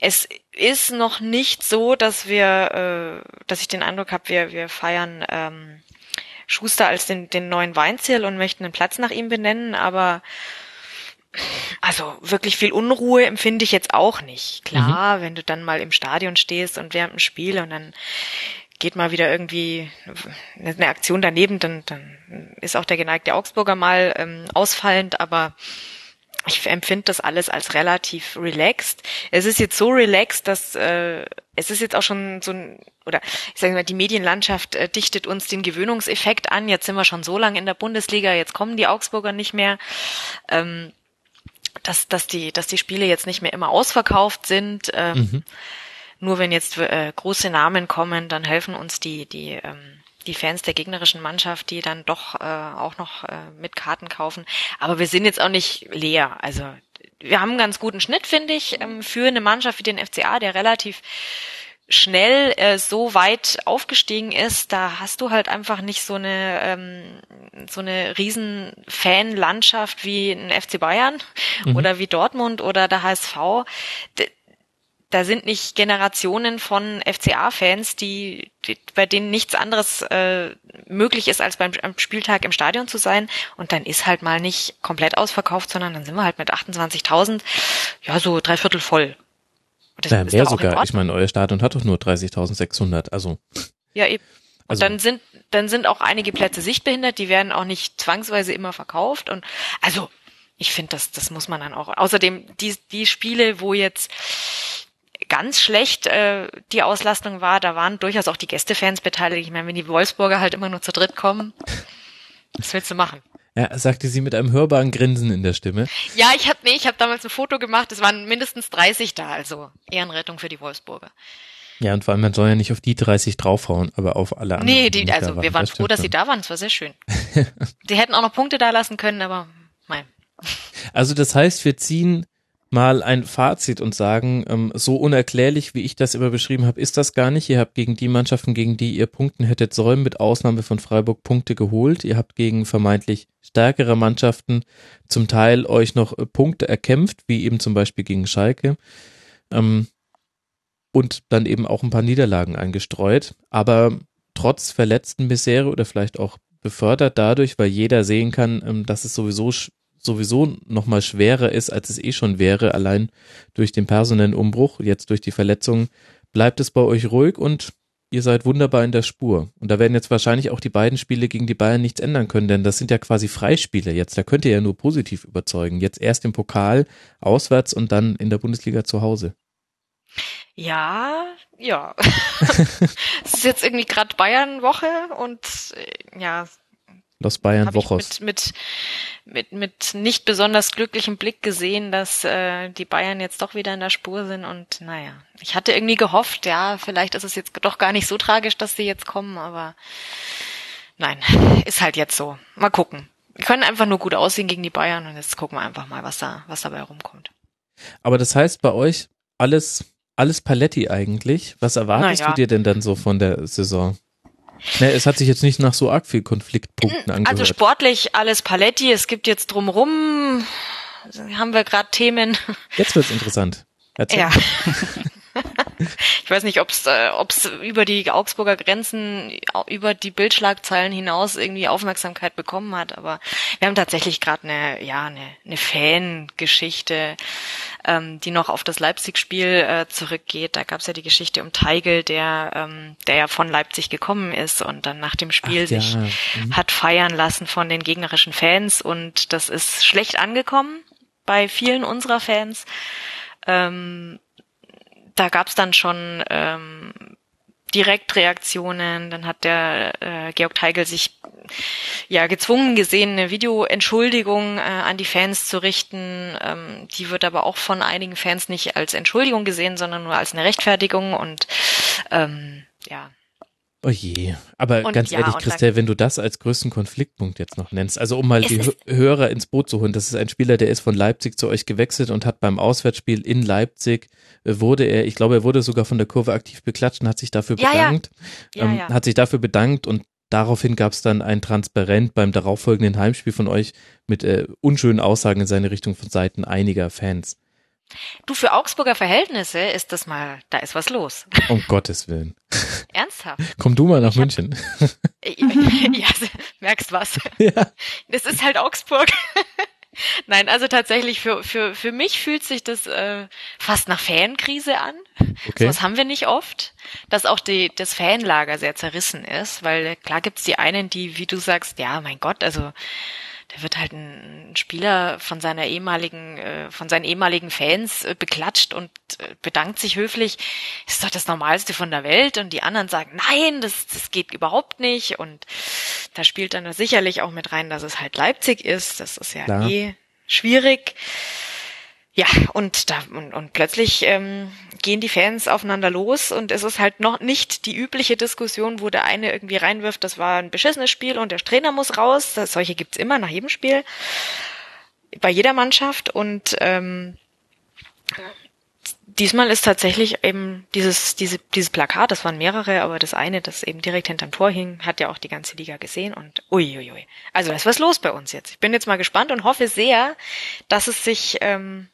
S5: es ist noch nicht so, dass wir, äh, dass ich den Eindruck habe, wir, wir feiern ähm, Schuster als den, den neuen Weinzierl und möchten einen Platz nach ihm benennen, aber also wirklich viel Unruhe empfinde ich jetzt auch nicht. Klar, mhm. wenn du dann mal im Stadion stehst und während dem Spiel und dann geht mal wieder irgendwie eine Aktion daneben, dann, dann ist auch der geneigte Augsburger mal ähm, ausfallend, aber ich empfinde das alles als relativ relaxed. Es ist jetzt so relaxed, dass äh, es ist jetzt auch schon so ein, oder ich sage mal, die Medienlandschaft äh, dichtet uns den Gewöhnungseffekt an. Jetzt sind wir schon so lange in der Bundesliga, jetzt kommen die Augsburger nicht mehr. Ähm, dass, dass, die, dass die Spiele jetzt nicht mehr immer ausverkauft sind. Ähm, mhm. Nur wenn jetzt äh, große Namen kommen, dann helfen uns die, die ähm, die Fans der gegnerischen Mannschaft, die dann doch äh, auch noch äh, mit Karten kaufen. Aber wir sind jetzt auch nicht leer. Also wir haben einen ganz guten Schnitt, finde ich, ähm, für eine Mannschaft wie den FCA, der relativ schnell äh, so weit aufgestiegen ist, da hast du halt einfach nicht so eine ähm, so eine riesen Fanlandschaft wie ein FC Bayern mhm. oder wie Dortmund oder der HSV da sind nicht Generationen von FCA-Fans, die, bei denen nichts anderes äh, möglich ist, als beim Spieltag im Stadion zu sein. Und dann ist halt mal nicht komplett ausverkauft, sondern dann sind wir halt mit 28.000, ja, so dreiviertel voll.
S3: Das ja, mehr sogar. Ich meine, euer Stadion hat doch nur 30.600, also.
S5: Ja, eben. Und also, dann sind, dann sind auch einige Plätze sichtbehindert, die werden auch nicht zwangsweise immer verkauft und, also, ich finde, das, das muss man dann auch. Außerdem, die, die Spiele, wo jetzt ganz schlecht äh, die Auslastung war, da waren durchaus auch die Gästefans beteiligt. Ich meine, wenn die Wolfsburger halt immer nur zu dritt kommen, was willst du machen?
S3: Ja, sagte sie mit einem hörbaren Grinsen in der Stimme.
S5: Ja, ich habe nee, ich habe damals ein Foto gemacht, es waren mindestens 30 da, also Ehrenrettung für die Wolfsburger.
S3: Ja, und vor allem, man soll ja nicht auf die 30 draufhauen, aber auf alle anderen.
S5: Nee, die, also wir waren froh, dass sie da waren, es war sehr schön. sie hätten auch noch Punkte da lassen können, aber nein.
S3: Also das heißt, wir ziehen mal ein Fazit und sagen, ähm, so unerklärlich, wie ich das immer beschrieben habe, ist das gar nicht. Ihr habt gegen die Mannschaften, gegen die ihr punkten hättet sollen, mit Ausnahme von Freiburg Punkte geholt. Ihr habt gegen vermeintlich stärkere Mannschaften zum Teil euch noch äh, Punkte erkämpft, wie eben zum Beispiel gegen Schalke. Ähm, und dann eben auch ein paar Niederlagen eingestreut. Aber trotz verletzten Misere oder vielleicht auch befördert dadurch, weil jeder sehen kann, ähm, dass es sowieso sowieso noch mal schwerer ist, als es eh schon wäre, allein durch den personellen Umbruch, jetzt durch die Verletzung, bleibt es bei euch ruhig und ihr seid wunderbar in der Spur. Und da werden jetzt wahrscheinlich auch die beiden Spiele gegen die Bayern nichts ändern können, denn das sind ja quasi Freispiele jetzt. Da könnt ihr ja nur positiv überzeugen. Jetzt erst im Pokal auswärts und dann in der Bundesliga zu Hause.
S5: Ja, ja. es ist jetzt irgendwie gerade Bayern-Woche und äh, ja,
S3: Los Bayern Wochos.
S5: Mit, mit, mit, mit nicht besonders glücklichem Blick gesehen, dass äh, die Bayern jetzt doch wieder in der Spur sind und naja, ich hatte irgendwie gehofft, ja, vielleicht ist es jetzt doch gar nicht so tragisch, dass sie jetzt kommen, aber nein, ist halt jetzt so. Mal gucken. Wir können einfach nur gut aussehen gegen die Bayern und jetzt gucken wir einfach mal, was da, was dabei rumkommt.
S3: Aber das heißt bei euch alles, alles Paletti eigentlich. Was erwartest naja. du dir denn dann so von der Saison? Na, es hat sich jetzt nicht nach so arg viel Konfliktpunkten angehört.
S5: Also sportlich alles Paletti. Es gibt jetzt drumrum, haben wir gerade Themen.
S3: Jetzt wird's interessant.
S5: Erzähl. Ja. ich weiß nicht, ob es äh, ob's über die Augsburger Grenzen, über die Bildschlagzeilen hinaus irgendwie Aufmerksamkeit bekommen hat, aber wir haben tatsächlich gerade eine, ja, eine, eine Fangeschichte, ähm, die noch auf das Leipzig-Spiel äh, zurückgeht. Da gab es ja die Geschichte um Teigel, der, ähm, der ja von Leipzig gekommen ist und dann nach dem Spiel Ach, sich ja. mhm. hat feiern lassen von den gegnerischen Fans und das ist schlecht angekommen bei vielen unserer Fans. Ähm, da gab's dann schon ähm, Direktreaktionen. Dann hat der äh, Georg Teigel sich ja gezwungen gesehen, eine Videoentschuldigung äh, an die Fans zu richten. Ähm, die wird aber auch von einigen Fans nicht als Entschuldigung gesehen, sondern nur als eine Rechtfertigung und ähm, ja.
S3: Oh je, aber und ganz ja, ehrlich, Christel, wenn du das als größten Konfliktpunkt jetzt noch nennst, also um mal die Hörer ins Boot zu holen, das ist ein Spieler, der ist von Leipzig zu euch gewechselt und hat beim Auswärtsspiel in Leipzig äh, wurde er, ich glaube, er wurde sogar von der Kurve aktiv beklatscht und hat sich dafür ja, bedankt, ja. Ähm, hat sich dafür bedankt und daraufhin gab es dann ein Transparent beim darauffolgenden Heimspiel von euch mit äh, unschönen Aussagen in seine Richtung von Seiten einiger Fans.
S5: Du, für Augsburger Verhältnisse ist das mal, da ist was los.
S3: Um Gottes Willen.
S5: Ernsthaft?
S3: Komm du mal nach ich München. Hab,
S5: ja, merkst was. Ja. Das ist halt Augsburg. Nein, also tatsächlich für, für, für mich fühlt sich das äh, fast nach Fankrise an. Okay. Das haben wir nicht oft, dass auch die, das Fanlager sehr zerrissen ist, weil klar gibt's die einen, die, wie du sagst, ja, mein Gott, also da wird halt ein Spieler von seiner ehemaligen, äh, von seinen ehemaligen Fans äh, beklatscht und äh, bedankt sich höflich. Ist doch das Normalste von der Welt. Und die anderen sagen, nein, das, das geht überhaupt nicht. Und da spielt dann sicherlich auch mit rein, dass es halt Leipzig ist. Das ist ja Klar. eh schwierig. Ja, und da und, und plötzlich ähm, gehen die Fans aufeinander los und es ist halt noch nicht die übliche Diskussion, wo der eine irgendwie reinwirft, das war ein beschissenes Spiel und der Trainer muss raus. Das, solche gibt's immer nach jedem Spiel, bei jeder Mannschaft und ähm, diesmal ist tatsächlich eben dieses diese, dieses Plakat, das waren mehrere, aber das eine, das eben direkt hinterm Tor hing, hat ja auch die ganze Liga gesehen und uiuiui. Ui. Also da ist was los bei uns jetzt. Ich bin jetzt mal gespannt und hoffe sehr, dass es sich ähm,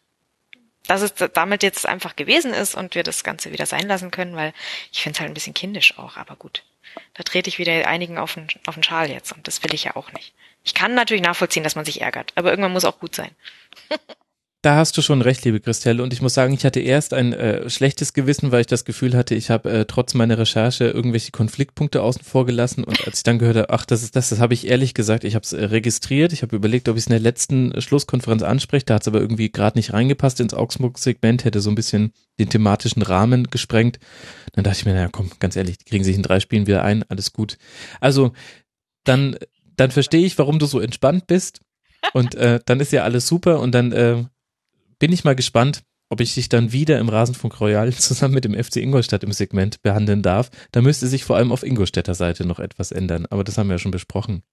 S5: dass es damit jetzt einfach gewesen ist und wir das Ganze wieder sein lassen können, weil ich finde es halt ein bisschen kindisch auch, aber gut. Da trete ich wieder einigen auf den, auf den Schal jetzt und das will ich ja auch nicht. Ich kann natürlich nachvollziehen, dass man sich ärgert, aber irgendwann muss auch gut sein.
S3: Da hast du schon recht, liebe Christelle. Und ich muss sagen, ich hatte erst ein äh, schlechtes Gewissen, weil ich das Gefühl hatte, ich habe äh, trotz meiner Recherche irgendwelche Konfliktpunkte außen vor gelassen. Und als ich dann gehört habe, ach, das ist das, das habe ich ehrlich gesagt, ich habe es äh, registriert. Ich habe überlegt, ob ich es in der letzten äh, Schlusskonferenz anspreche. Da hat es aber irgendwie gerade nicht reingepasst ins Augsburg-Segment, hätte so ein bisschen den thematischen Rahmen gesprengt. Dann dachte ich mir, naja, komm, ganz ehrlich, die kriegen sich in drei Spielen wieder ein, alles gut. Also, dann, dann verstehe ich, warum du so entspannt bist. Und äh, dann ist ja alles super und dann äh, bin ich mal gespannt, ob ich dich dann wieder im Rasenfunk Royal zusammen mit dem FC Ingolstadt im Segment behandeln darf. Da müsste sich vor allem auf Ingolstädter Seite noch etwas ändern, aber das haben wir ja schon besprochen.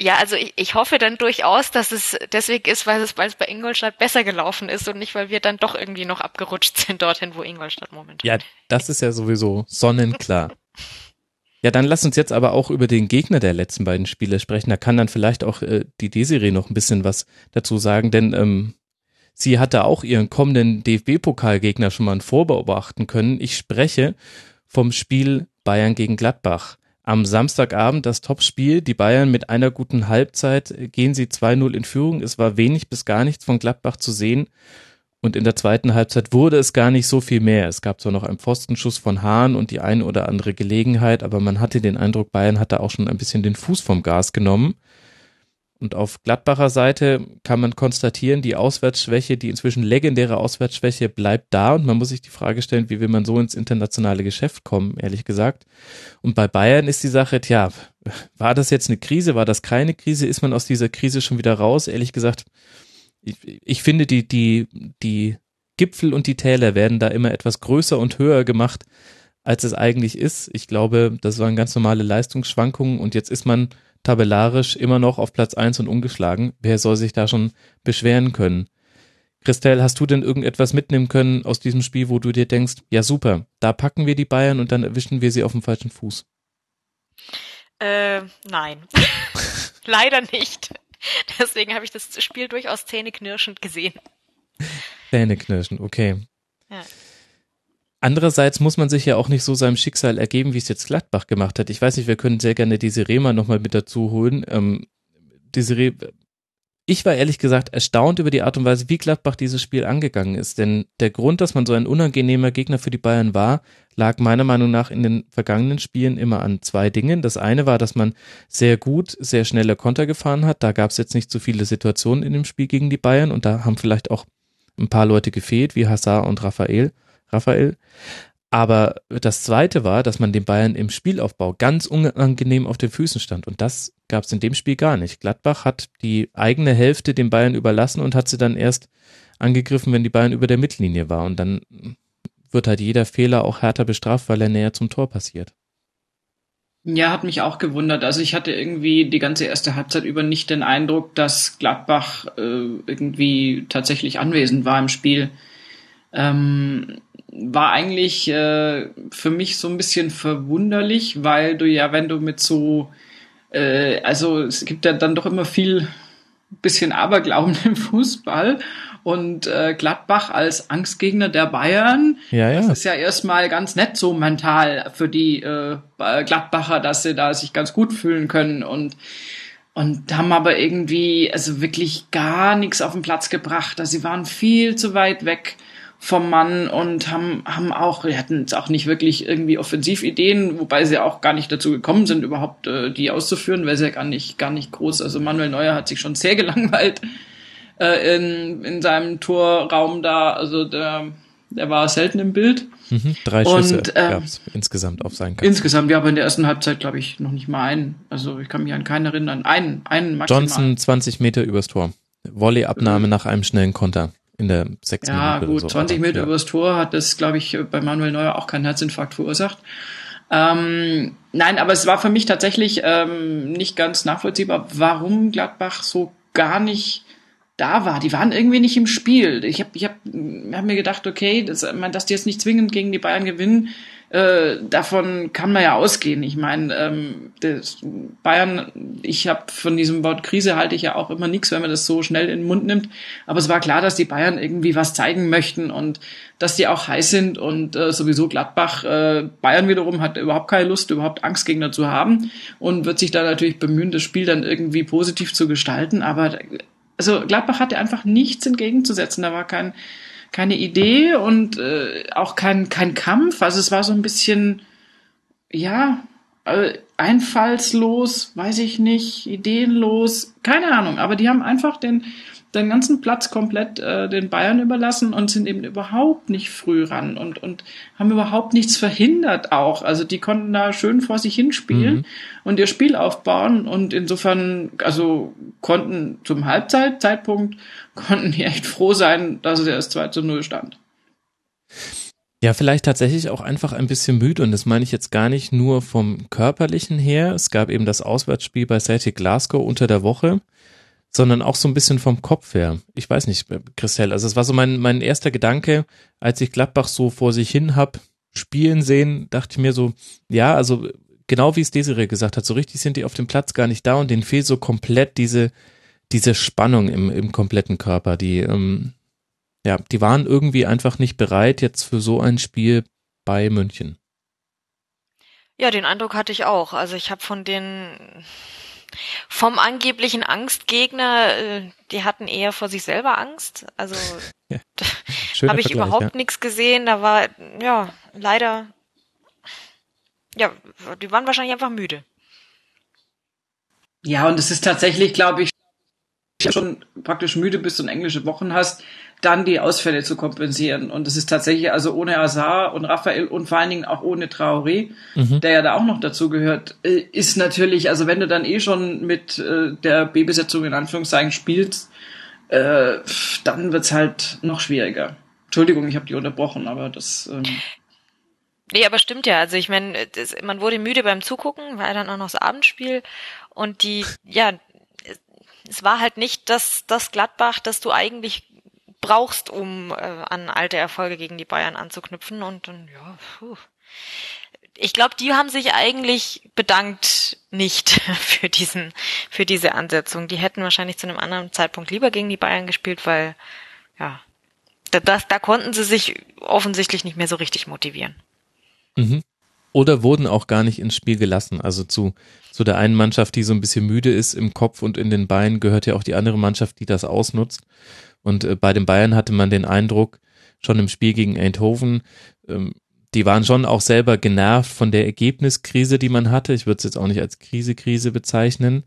S5: Ja, also ich, ich hoffe dann durchaus, dass es deswegen ist, weil es, weil es bei Ingolstadt besser gelaufen ist und nicht, weil wir dann doch irgendwie noch abgerutscht sind dorthin, wo Ingolstadt momentan.
S3: Ja, das ist ja sowieso sonnenklar. Ja, dann lass uns jetzt aber auch über den Gegner der letzten beiden Spiele sprechen. Da kann dann vielleicht auch äh, die Desiree noch ein bisschen was dazu sagen, denn ähm, Sie hatte auch ihren kommenden DFB-Pokalgegner schon mal vorbeobachten können. Ich spreche vom Spiel Bayern gegen Gladbach. Am Samstagabend das Topspiel. Die Bayern mit einer guten Halbzeit gehen sie 2-0 in Führung. Es war wenig bis gar nichts von Gladbach zu sehen. Und in der zweiten Halbzeit wurde es gar nicht so viel mehr. Es gab zwar noch einen Pfostenschuss von Hahn und die eine oder andere Gelegenheit, aber man hatte den Eindruck, Bayern hatte auch schon ein bisschen den Fuß vom Gas genommen. Und auf Gladbacher Seite kann man konstatieren, die Auswärtsschwäche, die inzwischen legendäre Auswärtsschwäche bleibt da und man muss sich die Frage stellen, wie will man so ins internationale Geschäft kommen, ehrlich gesagt. Und bei Bayern ist die Sache, tja, war das jetzt eine Krise, war das keine Krise, ist man aus dieser Krise schon wieder raus? Ehrlich gesagt, ich, ich finde, die, die, die Gipfel und die Täler werden da immer etwas größer und höher gemacht, als es eigentlich ist. Ich glaube, das waren ganz normale Leistungsschwankungen und jetzt ist man tabellarisch immer noch auf Platz 1 und ungeschlagen. Wer soll sich da schon beschweren können? Christelle, hast du denn irgendetwas mitnehmen können aus diesem Spiel, wo du dir denkst, ja super, da packen wir die Bayern und dann erwischen wir sie auf dem falschen Fuß?
S5: Äh, nein. Leider nicht. Deswegen habe ich das Spiel durchaus zähneknirschend gesehen.
S3: Zähneknirschend, okay.
S5: Ja.
S3: Andererseits muss man sich ja auch nicht so seinem Schicksal ergeben, wie es jetzt Gladbach gemacht hat. Ich weiß nicht, wir können sehr gerne diese Rema nochmal mit dazu holen. Ähm, diese Re ich war ehrlich gesagt erstaunt über die Art und Weise, wie Gladbach dieses Spiel angegangen ist. Denn der Grund, dass man so ein unangenehmer Gegner für die Bayern war, lag meiner Meinung nach in den vergangenen Spielen immer an zwei Dingen. Das eine war, dass man sehr gut, sehr schnelle Konter gefahren hat. Da gab es jetzt nicht so viele Situationen in dem Spiel gegen die Bayern und da haben vielleicht auch ein paar Leute gefehlt, wie Hassar und Raphael. Raphael. Aber das Zweite war, dass man den Bayern im Spielaufbau ganz unangenehm auf den Füßen stand. Und das gab es in dem Spiel gar nicht. Gladbach hat die eigene Hälfte den Bayern überlassen und hat sie dann erst angegriffen, wenn die Bayern über der Mittellinie war. Und dann wird halt jeder Fehler auch härter bestraft, weil er näher zum Tor passiert.
S4: Ja, hat mich auch gewundert. Also ich hatte irgendwie die ganze erste Halbzeit über nicht den Eindruck, dass Gladbach äh, irgendwie tatsächlich anwesend war im Spiel. Ähm, war eigentlich äh, für mich so ein bisschen verwunderlich, weil du ja, wenn du mit so, äh, also es gibt ja dann doch immer viel bisschen Aberglauben im Fußball und äh, Gladbach als Angstgegner der Bayern,
S3: ja, ja.
S4: das ist ja erstmal ganz nett so mental für die äh, Gladbacher, dass sie da sich ganz gut fühlen können und und haben aber irgendwie also wirklich gar nichts auf den Platz gebracht. Also sie waren viel zu weit weg vom Mann und haben, haben auch, wir hatten jetzt auch nicht wirklich irgendwie Offensivideen, wobei sie auch gar nicht dazu gekommen sind, überhaupt äh, die auszuführen, weil sie ja gar nicht, gar nicht groß, also Manuel Neuer hat sich schon sehr gelangweilt äh, in, in seinem Torraum da, also der, der war selten im Bild.
S3: Mhm, drei Schüsse und, äh, gab's insgesamt auf seinen
S4: Kasten. Insgesamt, ja, aber in der ersten Halbzeit glaube ich noch nicht mal einen. Also ich kann mich an keinen erinnern. Einen, einen
S3: maximal. Johnson 20 Meter übers Tor. Volleyabnahme mhm. nach einem schnellen Konter in der sechs
S4: ja,
S3: Minute.
S4: Ja, gut, so 20 Meter ja. übers Tor hat das, glaube ich, bei Manuel Neuer auch keinen Herzinfarkt verursacht. Ähm, nein, aber es war für mich tatsächlich ähm, nicht ganz nachvollziehbar, warum Gladbach so gar nicht da war. Die waren irgendwie nicht im Spiel. Ich habe ich hab, hab mir gedacht, okay, das, dass die jetzt nicht zwingend gegen die Bayern gewinnen, äh, davon kann man ja ausgehen. Ich meine, ähm, Bayern, ich habe von diesem Wort Krise halte ich ja auch immer nichts, wenn man das so schnell in den Mund nimmt. Aber es war klar, dass die Bayern irgendwie was zeigen möchten und dass die auch heiß sind und äh, sowieso Gladbach, äh, Bayern wiederum hat überhaupt keine Lust, überhaupt Angstgegner zu haben und wird sich da natürlich bemühen, das Spiel dann irgendwie positiv zu gestalten. Aber also Gladbach hatte einfach nichts entgegenzusetzen. Da war kein keine Idee und äh, auch kein, kein Kampf. Also es war so ein bisschen, ja, äh, einfallslos, weiß ich nicht, ideenlos, keine Ahnung. Aber die haben einfach den, den ganzen Platz komplett äh, den Bayern überlassen und sind eben überhaupt nicht früh ran und, und haben überhaupt nichts verhindert auch. Also die konnten da schön vor sich hinspielen mhm. und ihr Spiel aufbauen und insofern, also konnten zum Halbzeitzeitpunkt, konnten die echt froh sein, dass es erst 2 zu 0 stand.
S3: Ja, vielleicht tatsächlich auch einfach ein bisschen müde und das meine ich jetzt gar nicht nur vom körperlichen her. Es gab eben das Auswärtsspiel bei Celtic Glasgow unter der Woche sondern auch so ein bisschen vom Kopf her. Ich weiß nicht, Christelle, also es war so mein, mein erster Gedanke, als ich Gladbach so vor sich hin hab spielen sehen, dachte ich mir so, ja, also genau wie es Desiree gesagt hat, so richtig sind die auf dem Platz gar nicht da und denen fehlt so komplett diese, diese Spannung im, im kompletten Körper, die, ähm, ja, die waren irgendwie einfach nicht bereit jetzt für so ein Spiel bei München.
S5: Ja, den Eindruck hatte ich auch. Also ich habe von den vom angeblichen Angstgegner, äh, die hatten eher vor sich selber Angst. Also ja. habe ich überhaupt ja. nichts gesehen. Da war, ja, leider, ja, die waren wahrscheinlich einfach müde.
S4: Ja, und es ist tatsächlich, glaube ich, schon praktisch müde bist und englische Wochen hast, dann die Ausfälle zu kompensieren. Und es ist tatsächlich, also ohne Azar und Raphael und vor allen Dingen auch ohne Traoré, mhm. der ja da auch noch dazu gehört, äh, ist natürlich, also wenn du dann eh schon mit äh, der B-Besetzung in Anführungszeichen spielst, äh, dann wird's halt noch schwieriger. Entschuldigung, ich habe die unterbrochen, aber das. Ähm
S5: Nee, aber stimmt ja. Also ich meine, man wurde müde beim Zugucken, war ja dann auch noch das Abendspiel und die, ja, es war halt nicht das, das Gladbach, das du eigentlich brauchst, um äh, an alte Erfolge gegen die Bayern anzuknüpfen. Und dann, ja, puh. ich glaube, die haben sich eigentlich bedankt nicht für diesen, für diese Ansetzung. Die hätten wahrscheinlich zu einem anderen Zeitpunkt lieber gegen die Bayern gespielt, weil, ja, das, da konnten sie sich offensichtlich nicht mehr so richtig motivieren.
S3: Mhm. Oder wurden auch gar nicht ins Spiel gelassen. Also zu, zu der einen Mannschaft, die so ein bisschen müde ist im Kopf und in den Beinen, gehört ja auch die andere Mannschaft, die das ausnutzt. Und äh, bei den Bayern hatte man den Eindruck, schon im Spiel gegen Eindhoven, ähm, die waren schon auch selber genervt von der Ergebniskrise, die man hatte. Ich würde es jetzt auch nicht als Krise-Krise bezeichnen.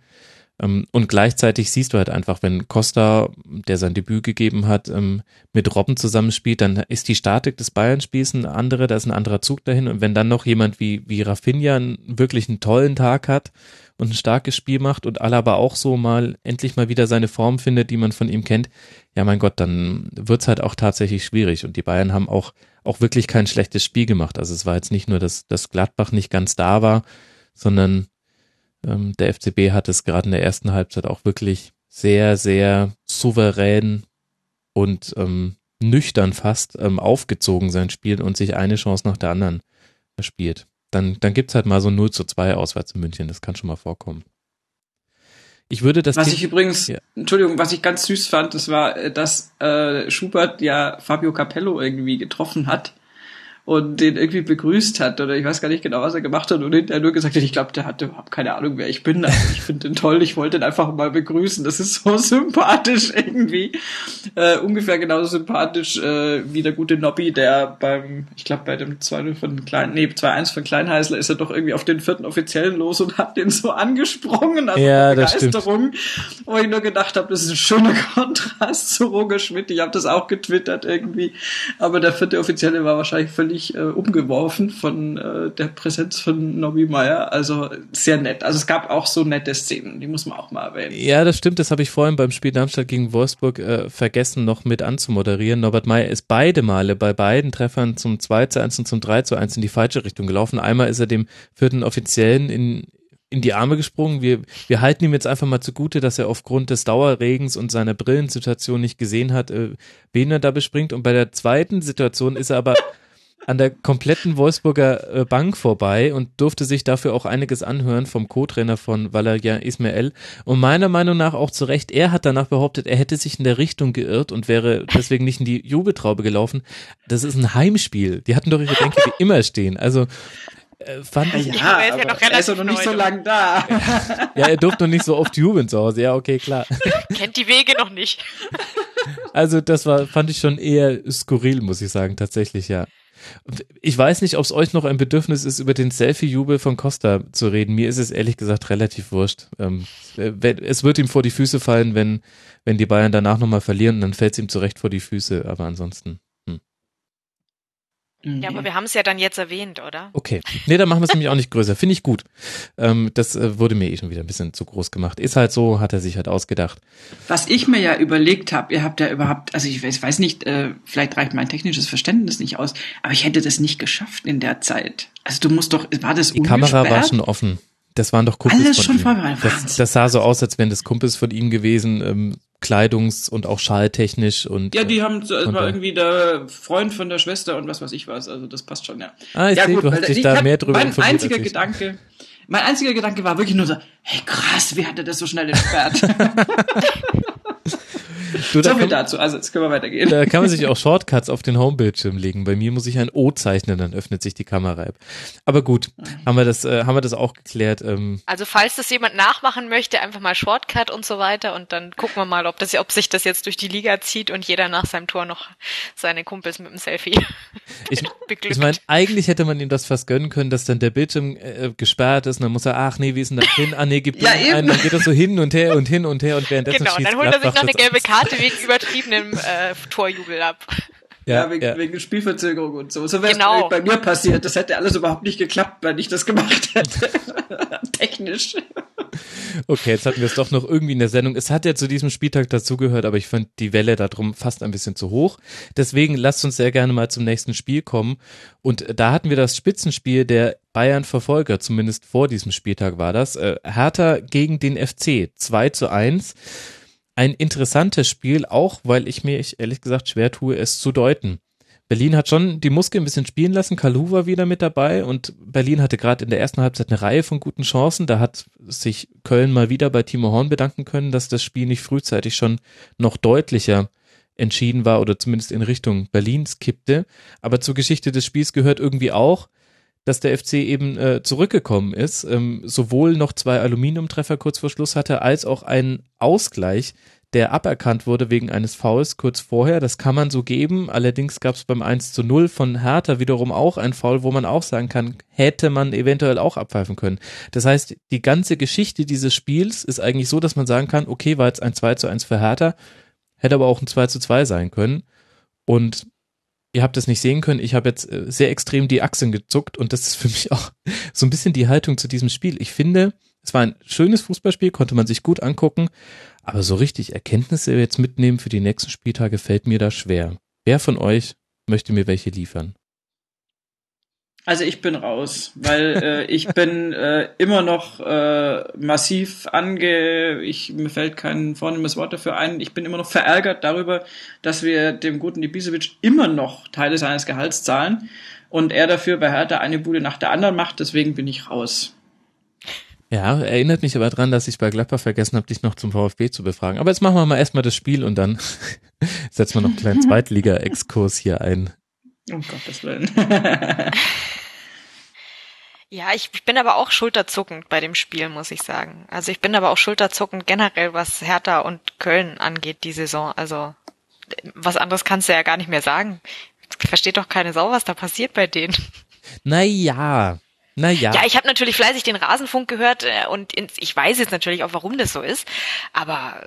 S3: Ähm, und gleichzeitig siehst du halt einfach, wenn Costa, der sein Debüt gegeben hat, ähm, mit Robben zusammenspielt, dann ist die Statik des Bayern-Spiels eine andere, da ist ein anderer Zug dahin. Und wenn dann noch jemand wie, wie Rafinha wirklich einen tollen Tag hat und ein starkes Spiel macht und Alaba auch so mal endlich mal wieder seine Form findet, die man von ihm kennt, ja mein Gott, dann wird's halt auch tatsächlich schwierig. Und die Bayern haben auch, auch wirklich kein schlechtes Spiel gemacht. Also es war jetzt nicht nur, dass, dass Gladbach nicht ganz da war, sondern ähm, der FCB hat es gerade in der ersten Halbzeit auch wirklich sehr, sehr souverän und ähm, nüchtern fast ähm, aufgezogen sein Spiel und sich eine Chance nach der anderen spielt. Dann, dann gibt's halt mal so 0 zu 2 auswärts in München, das kann schon mal vorkommen. Ich würde das.
S4: Was ich übrigens, ja. Entschuldigung, was ich ganz süß fand, das war, äh, dass äh, Schubert ja Fabio Capello irgendwie getroffen hat und den irgendwie begrüßt hat oder ich weiß gar nicht genau, was er gemacht hat und hinterher nur gesagt hat, ich glaube, der hatte überhaupt keine Ahnung, wer ich bin. Also ich finde den toll, ich wollte ihn einfach mal begrüßen. Das ist so sympathisch irgendwie. Äh, ungefähr genauso sympathisch äh, wie der gute Nobby, der beim, ich glaube, bei dem 2-0 von Klein, nee, 2-1 von Kleinheißler ist er doch irgendwie auf den vierten Offiziellen los und hat den so angesprungen, also
S3: ja,
S4: Begeisterung. Wo ich nur gedacht habe, das ist ein schöner Kontrast zu Roger Schmidt. Ich habe das auch getwittert irgendwie. Aber der vierte Offizielle war wahrscheinlich völlig völlig äh, umgeworfen von äh, der Präsenz von Nobby Meyer. Also sehr nett. Also es gab auch so nette Szenen, die muss man auch mal erwähnen.
S3: Ja, das stimmt. Das habe ich vorhin beim Spiel Darmstadt gegen Wolfsburg äh, vergessen, noch mit anzumoderieren. Norbert Meyer ist beide Male bei beiden Treffern zum 2 zu 1 und zum 3 zu 1 in die falsche Richtung gelaufen. Einmal ist er dem vierten Offiziellen in in die Arme gesprungen. Wir, wir halten ihm jetzt einfach mal zugute, dass er aufgrund des Dauerregens und seiner Brillensituation nicht gesehen hat, äh, wen er da bespringt. Und bei der zweiten Situation ist er aber an der kompletten Wolfsburger äh, Bank vorbei und durfte sich dafür auch einiges anhören vom Co-Trainer von Valerian Ismael. Und meiner Meinung nach auch zu Recht, er hat danach behauptet, er hätte sich in der Richtung geirrt und wäre deswegen nicht in die Jubeltraube gelaufen. Das ist ein Heimspiel. Die hatten doch ihre Bänke wie immer stehen. Also äh, fand ich.
S4: Ja, aber ja er ist doch noch nicht so lang da.
S3: ja, er durfte noch nicht so oft jubeln zu Hause. Ja, okay, klar.
S5: Kennt die Wege noch nicht.
S3: Also das war, fand ich schon eher skurril, muss ich sagen, tatsächlich, ja. Ich weiß nicht, ob es euch noch ein Bedürfnis ist, über den Selfie-Jubel von Costa zu reden. Mir ist es ehrlich gesagt relativ wurscht. Ähm, es wird ihm vor die Füße fallen, wenn, wenn die Bayern danach nochmal verlieren, dann fällt es ihm zurecht vor die Füße, aber ansonsten.
S5: Ja, aber wir haben es ja dann jetzt erwähnt, oder?
S3: Okay. Nee, dann machen wir es nämlich auch nicht größer. Finde ich gut. Ähm, das äh, wurde mir eh schon wieder ein bisschen zu groß gemacht. Ist halt so, hat er sich halt ausgedacht.
S4: Was ich mir ja überlegt habe, ihr habt ja überhaupt, also ich weiß, weiß nicht, äh, vielleicht reicht mein technisches Verständnis nicht aus, aber ich hätte das nicht geschafft in der Zeit. Also du musst doch, war das
S3: Die Kamera war schon offen. Das waren doch Kumpels
S4: Alles
S3: von
S4: schon
S3: ihm. Das, das sah so aus, als wären das Kumpels von ihm gewesen, ähm, kleidungs- und auch schaltechnisch und.
S4: Ja, die haben, es war irgendwie der Freund von der Schwester und was weiß ich was, also das passt schon, ja.
S3: Ah, ich
S4: ja,
S3: sehe, du hast dich da mehr drüber
S4: Mein einziger. Gedanke, mein einziger Gedanke war wirklich nur so, hey krass, wie hat er das so schnell entsperrt?
S3: Du, da
S4: so viel
S3: kann,
S4: dazu, also jetzt können wir weitergehen.
S3: da kann man sich auch Shortcuts auf den Homebildschirm legen. Bei mir muss ich ein O zeichnen, dann öffnet sich die Kamera-App. Aber gut, haben wir das, äh, haben wir das auch geklärt. Ähm,
S5: Also falls das jemand nachmachen möchte, einfach mal Shortcut und so weiter und dann gucken wir mal, ob das, ob sich das jetzt durch die Liga zieht und jeder nach seinem Tor noch seine Kumpels mit dem Selfie
S3: ich
S5: beglückt.
S3: ich meine, eigentlich hätte man ihm das fast gönnen können, dass dann der Bildschirm äh, gesperrt ist und dann muss er, ach nee, wie ist denn das hin? Ah nee, gib
S4: Ja,
S3: ihm
S4: eben.
S3: ein, dann geht das so hin und her und hin und her und währenddessen
S5: genau,
S3: schießt
S5: dann holt er sich noch eine gelbe
S3: aus.
S5: Karte wegen übertriebenem äh, Torjubel ab.
S4: Ja,
S3: Ja,
S4: wegen,
S3: ja.
S4: wegen Spielverzögerung und so. So wäre es
S5: Genau.
S4: bei mir passiert. Das hätte alles überhaupt nicht geklappt, wenn ich das gemacht hätte. Technisch.
S3: Okay, jetzt hatten wir es doch noch irgendwie in der Sendung. Es hat ja zu diesem Spieltag dazugehört, aber ich fand die Welle darum fast ein bisschen zu hoch. Deswegen lasst uns sehr gerne mal zum nächsten Spiel kommen. Und da hatten wir das Spitzenspiel der Bayern-Verfolger, zumindest vor diesem Spieltag war das. Äh, Hertha gegen den FC, 2 zu 1. Ein interessantes Spiel, auch weil ich mir ich ehrlich gesagt schwer tue, es zu deuten. Berlin hat schon die Muskeln ein bisschen spielen lassen. Kalu war wieder mit dabei und Berlin hatte gerade in der ersten Halbzeit eine Reihe von guten Chancen. Da hat sich Köln mal wieder bei Timo Horn bedanken können, dass das Spiel nicht frühzeitig schon noch deutlicher entschieden war oder zumindest in Richtung Berlins kippte. Aber zur Geschichte des Spiels gehört irgendwie auch, dass der FC eben äh, zurückgekommen ist, ähm, sowohl noch zwei Aluminiumtreffer kurz vor Schluss hatte, als auch einen Ausgleich, der aberkannt wurde wegen eines Fouls kurz vorher. Das kann man so geben. Allerdings gab es beim 1 zu 0 von Hertha wiederum auch ein Foul, wo man auch sagen kann, hätte man eventuell auch abpfeifen können. Das heißt, die ganze Geschichte dieses Spiels ist eigentlich so, dass man sagen kann, okay, war jetzt ein 2 zu 1 für Hertha, hätte aber auch ein 2 zu 2 sein können. Und ihr habt es nicht sehen können, ich habe jetzt äh, sehr extrem die Achseln gezuckt und das ist für mich auch so ein bisschen die Haltung zu diesem Spiel. Ich finde, es war ein schönes Fußballspiel, konnte man sich gut angucken, aber so richtig Erkenntnisse jetzt mitnehmen für die nächsten Spieltage fällt mir da schwer. Wer von euch möchte mir welche liefern?
S4: Also ich bin raus, weil äh, ich bin äh, immer noch äh, massiv ange, ich mir fällt kein vornehmes Wort dafür ein. Ich bin immer noch verärgert darüber, dass wir dem guten Ibisevic immer noch Teile seines Gehalts zahlen und er dafür bei Hertha eine Bude nach der anderen macht. Deswegen bin ich raus.
S3: Ja, erinnert mich aber dran, dass ich bei Gladbach vergessen habe, dich noch zum VfB zu befragen. Aber jetzt machen wir mal erstmal das Spiel und dann setzen wir noch einen kleinen Zweitliga-Exkurs hier ein.
S4: Um Gottes Willen.
S5: Ja, ich, ich bin aber auch schulterzuckend bei dem Spiel, muss ich sagen. Also ich bin aber auch schulterzuckend generell, was Hertha und Köln angeht, die Saison. Also was anderes kannst du ja gar nicht mehr sagen. Versteht doch keine Sau, was da passiert bei denen.
S3: Naja, naja.
S5: Ja, ich habe natürlich fleißig den Rasenfunk gehört äh, und ich weiß jetzt natürlich auch, warum das so ist. Aber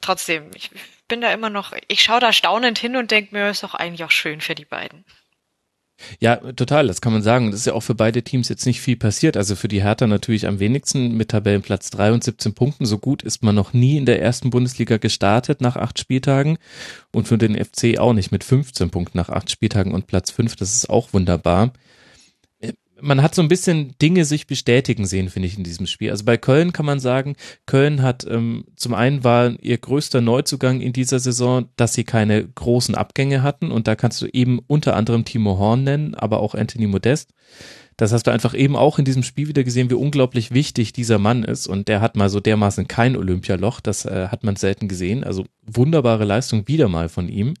S5: trotzdem, ich bin da immer noch, ich schaue da staunend hin und denke mir, ist doch eigentlich auch schön für die beiden.
S3: Ja, total, das kann man sagen. Das ist ja auch für beide Teams jetzt nicht viel passiert. Also für die Hertha natürlich am wenigsten mit Tabellenplatz 3 und 17 Punkten. So gut ist man noch nie in der ersten Bundesliga gestartet nach acht Spieltagen. Und für den FC auch nicht mit 15 Punkten nach acht Spieltagen und Platz 5. Das ist auch wunderbar man hat so ein bisschen Dinge sich bestätigen sehen, finde ich, in diesem Spiel. Also bei Köln kann man sagen, Köln hat ähm, zum einen war ihr größter Neuzugang in dieser Saison, dass sie keine großen Abgänge hatten und da kannst du eben unter anderem Timo Horn nennen, aber auch Anthony Modest. Das hast du einfach eben auch in diesem Spiel wieder gesehen, wie unglaublich wichtig dieser Mann ist und der hat mal so dermaßen kein Olympialoch, das äh, hat man selten gesehen. Also wunderbare Leistung wieder mal von ihm.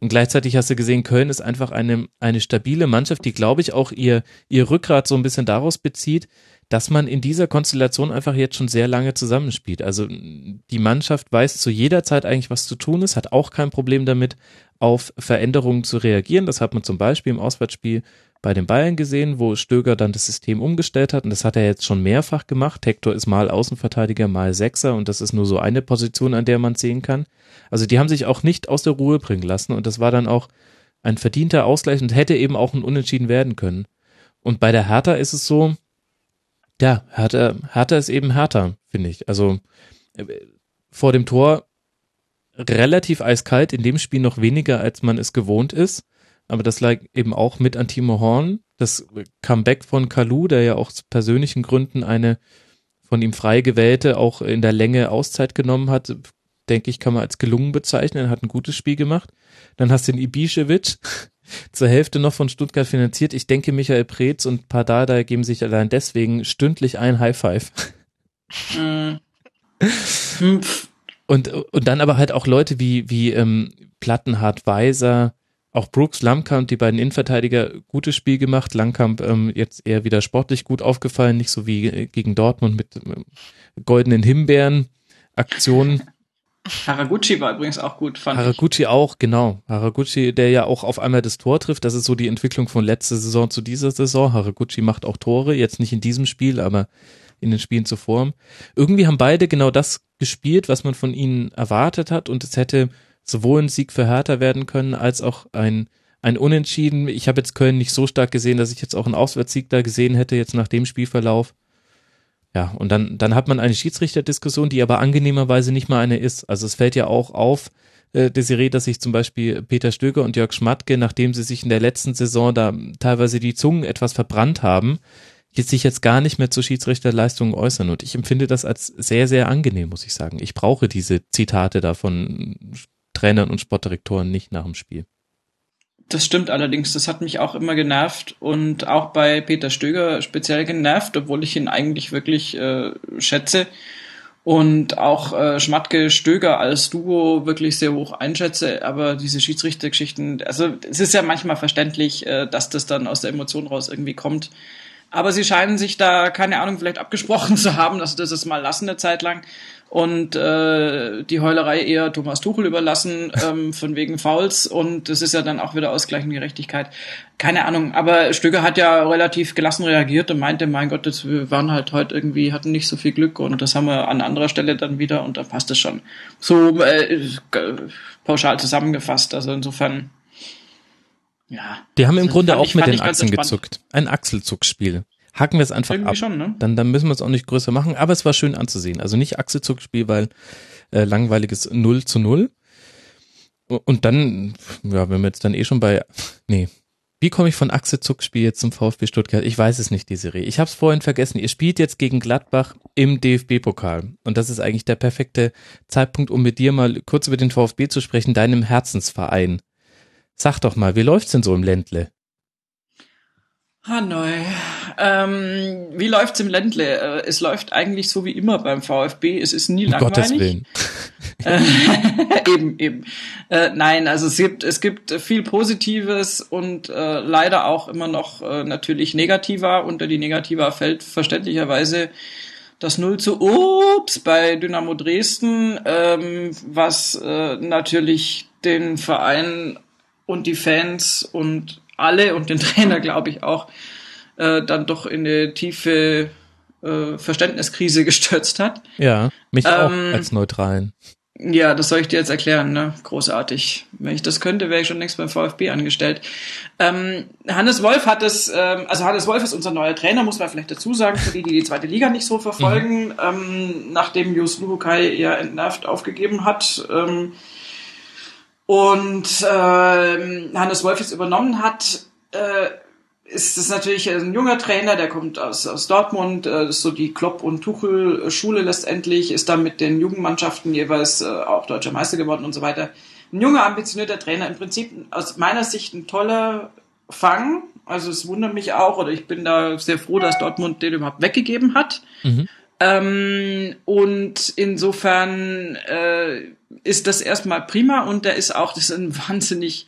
S3: Und gleichzeitig hast du gesehen, Köln ist einfach eine, eine stabile Mannschaft, die, glaube ich, auch ihr, ihr Rückgrat so ein bisschen daraus bezieht, dass man in dieser Konstellation einfach jetzt schon sehr lange zusammenspielt. Also die Mannschaft weiß zu jeder Zeit eigentlich, was zu tun ist, hat auch kein Problem damit, auf Veränderungen zu reagieren. Das hat man zum Beispiel im Auswärtsspiel bei den Bayern gesehen, wo Stöger dann das System umgestellt hat und das hat er jetzt schon mehrfach gemacht. Hector ist mal Außenverteidiger, mal Sechser und das ist nur so eine Position, an der man sehen kann. Also die haben sich auch nicht aus der Ruhe bringen lassen und das war dann auch ein verdienter Ausgleich und hätte eben auch ein Unentschieden werden können. Und bei der Hertha ist es so, ja, Hertha, Hertha ist eben Hertha, finde ich. Also äh, vor dem Tor relativ eiskalt, in dem Spiel noch weniger, als man es gewohnt ist aber das lag eben auch mit an Timo Horn. Das Comeback von Kalu, der ja auch aus persönlichen Gründen eine von ihm frei gewählte, auch in der Länge Auszeit genommen hat, denke ich, kann man als gelungen bezeichnen. Er hat ein gutes Spiel gemacht. Dann hast du den Ibišević zur Hälfte noch von Stuttgart finanziert. Ich denke, Michael Preetz und Pardada geben sich allein deswegen stündlich ein High Five. Mhm. und, und dann aber halt auch Leute wie, wie ähm, Plattenhardt Weiser, auch Brooks, Langkamp, die beiden Innenverteidiger, gutes Spiel gemacht. Langkamp ähm, jetzt eher wieder sportlich gut aufgefallen, nicht so wie äh, gegen Dortmund mit äh, goldenen Himbeeren Aktionen.
S4: Haraguchi war übrigens auch gut,
S3: fand Haraguchi ich. auch, genau. Haraguchi, der ja auch auf einmal das Tor trifft. Das ist so die Entwicklung von letzter Saison zu dieser Saison. Haraguchi macht auch Tore, jetzt nicht in diesem Spiel, aber in den Spielen zuvor. Irgendwie haben beide genau das gespielt, was man von ihnen erwartet hat und es hätte sowohl ein Sieg für Hertha werden können, als auch ein, ein Unentschieden. Ich habe jetzt Köln nicht so stark gesehen, dass ich jetzt auch einen Auswärtssieg da gesehen hätte, jetzt nach dem Spielverlauf. Ja, und dann, dann hat man eine Schiedsrichterdiskussion, die aber angenehmerweise nicht mal eine ist. Also es fällt ja auch auf, äh, Desiree, dass sich zum Beispiel Peter Stöger und Jörg Schmatke, nachdem sie sich in der letzten Saison da teilweise die Zungen etwas verbrannt haben, jetzt sich jetzt gar nicht mehr zu Schiedsrichterleistungen äußern. Und ich empfinde das als sehr, sehr angenehm, muss ich sagen. Ich brauche diese Zitate da von Trainern und Sportdirektoren nicht nach dem Spiel.
S4: Das stimmt allerdings, das hat mich auch immer genervt und auch bei Peter Stöger speziell genervt, obwohl ich ihn eigentlich wirklich äh, schätze und auch äh, Schmatke Stöger als Duo wirklich sehr hoch einschätze, aber diese Schiedsrichtergeschichten, also es ist ja manchmal verständlich, äh, dass das dann aus der Emotion raus irgendwie kommt. Aber sie scheinen sich da, keine Ahnung, vielleicht abgesprochen zu haben, dass das es mal lassen eine Zeit lang und äh, die Heulerei eher Thomas Tuchel überlassen, ähm, von wegen Fouls und das ist ja dann auch wieder ausgleichende Gerechtigkeit. Keine Ahnung, aber Stöger hat ja relativ gelassen reagiert und meinte, mein Gott, das, wir waren halt heute irgendwie, hatten nicht so viel Glück und das haben wir an anderer Stelle dann wieder und da passt es schon. So äh, pauschal zusammengefasst, also insofern ja.
S3: Die haben im Grunde auch mit den Achsen gezuckt. Ein Achselzugsspiel hacken wir es einfach
S4: Irgendwie
S3: ab.
S4: Schon, ne?
S3: dann, dann müssen wir es auch nicht größer machen, aber es war schön anzusehen. Also nicht Achselzugsspiel, weil äh, langweiliges 0 zu 0. Und dann, ja, wenn wir jetzt dann eh schon bei, nee, wie komme ich von Achselzugsspiel jetzt zum VfB Stuttgart? Ich weiß es nicht, die Serie. Ich habe es vorhin vergessen. Ihr spielt jetzt gegen Gladbach im DFB-Pokal. Und das ist eigentlich der perfekte Zeitpunkt, um mit dir mal kurz über den VfB zu sprechen, deinem Herzensverein. Sag doch mal, wie läuft's denn so im Ländle?
S4: Hanoi. Ähm, wie läuft's im Ländle? Äh, es läuft eigentlich so wie immer beim VfB. Es ist nie
S3: um
S4: langweilig.
S3: Gottes Willen.
S4: Äh, eben, eben. Äh, nein, also es gibt, es gibt viel Positives und äh, leider auch immer noch äh, natürlich Negativer. Unter die Negativer fällt verständlicherweise das 0 zu Ups bei Dynamo Dresden, ähm, was äh, natürlich den Verein und die Fans und alle und den Trainer, glaube ich, auch äh, dann doch in eine tiefe äh, Verständniskrise gestürzt hat.
S3: Ja, mich
S4: Ähm,
S3: auch als Neutralen.
S4: Ja, das soll ich dir jetzt erklären, ne? Großartig. Wenn ich das könnte, wäre ich schon längst beim VfB angestellt. Ähm, Hannes Wolf hat es, ähm, also Hannes Wolf ist unser neuer Trainer, muss man vielleicht dazu sagen, für die, die die zweite Liga nicht so verfolgen, ähm, nachdem Jus Luhukai eher entnervt aufgegeben hat. Ähm, und ähm, Hannes Wolf jetzt übernommen hat, äh, ist es natürlich ein junger Trainer, der kommt aus, aus Dortmund, äh, ist so die Klopp- und Tuchel-Schule letztendlich, ist dann mit den Jugendmannschaften jeweils äh, auch deutscher Meister geworden und so weiter. Ein junger, ambitionierter Trainer, im Prinzip aus meiner Sicht ein toller Fang. Also es wundert mich auch, oder ich bin da sehr froh, dass Dortmund den überhaupt weggegeben hat.
S3: Mhm.
S4: Ähm, und insofern äh, ist das erstmal prima und der ist auch, das ist ein wahnsinnig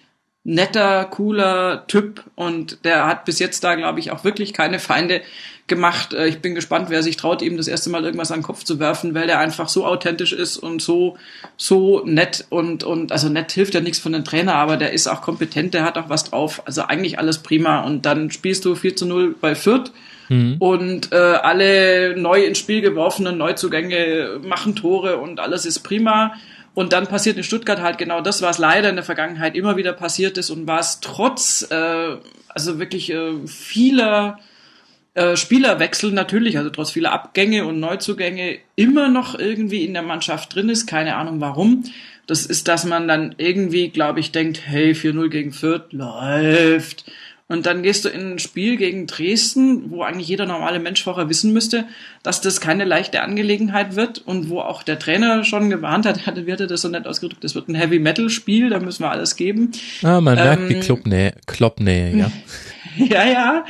S4: netter, cooler Typ und der hat bis jetzt da, glaube ich, auch wirklich keine Feinde gemacht. Äh, Ich bin gespannt, wer sich traut, ihm das erste Mal irgendwas an den Kopf zu werfen, weil der einfach so authentisch ist und so, so nett und, und, also nett hilft ja nichts von den Trainer, aber der ist auch kompetent, der hat auch was drauf. Also eigentlich alles prima und dann spielst du 4 zu 0 bei Fürth und äh, alle neu ins Spiel geworfenen Neuzugänge machen Tore und alles ist prima. Und dann passiert in Stuttgart halt genau das, was leider in der Vergangenheit immer wieder passiert ist und was trotz, äh, also wirklich äh, vieler äh, Spielerwechsel natürlich, also trotz vieler Abgänge und Neuzugänge, immer noch irgendwie in der Mannschaft drin ist. Keine Ahnung warum. Das ist, dass man dann irgendwie, glaube ich, denkt, hey, 4-0 gegen Fürth läuft. Und dann gehst du in ein Spiel gegen Dresden, wo eigentlich jeder normale Mensch vorher wissen müsste, dass das keine leichte Angelegenheit wird und wo auch der Trainer schon gewarnt hat, hatte, hat er das so nett ausgedrückt, das wird ein Heavy-Metal-Spiel, da müssen wir alles geben.
S3: Ah, man merkt
S4: Ähm,
S3: die Clubnähe, Kloppnähe, ja.
S4: Ja, ja,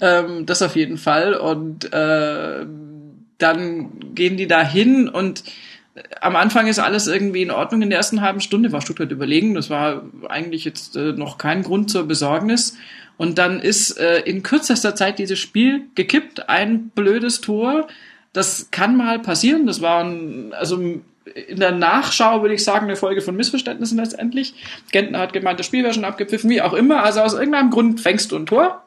S4: ähm, das auf jeden Fall. Und äh, dann gehen die da hin und am Anfang ist alles irgendwie in Ordnung. In der ersten halben Stunde war Stuttgart überlegen. Das war eigentlich jetzt äh, noch kein Grund zur Besorgnis. Und dann ist äh, in kürzester Zeit dieses Spiel gekippt. Ein blödes Tor. Das kann mal passieren. Das war ein, also in der Nachschau würde ich sagen, eine Folge von Missverständnissen letztendlich. Gentner hat gemeint, das Spiel wäre schon abgepfiffen, wie auch immer. Also aus irgendeinem Grund fängst du ein Tor.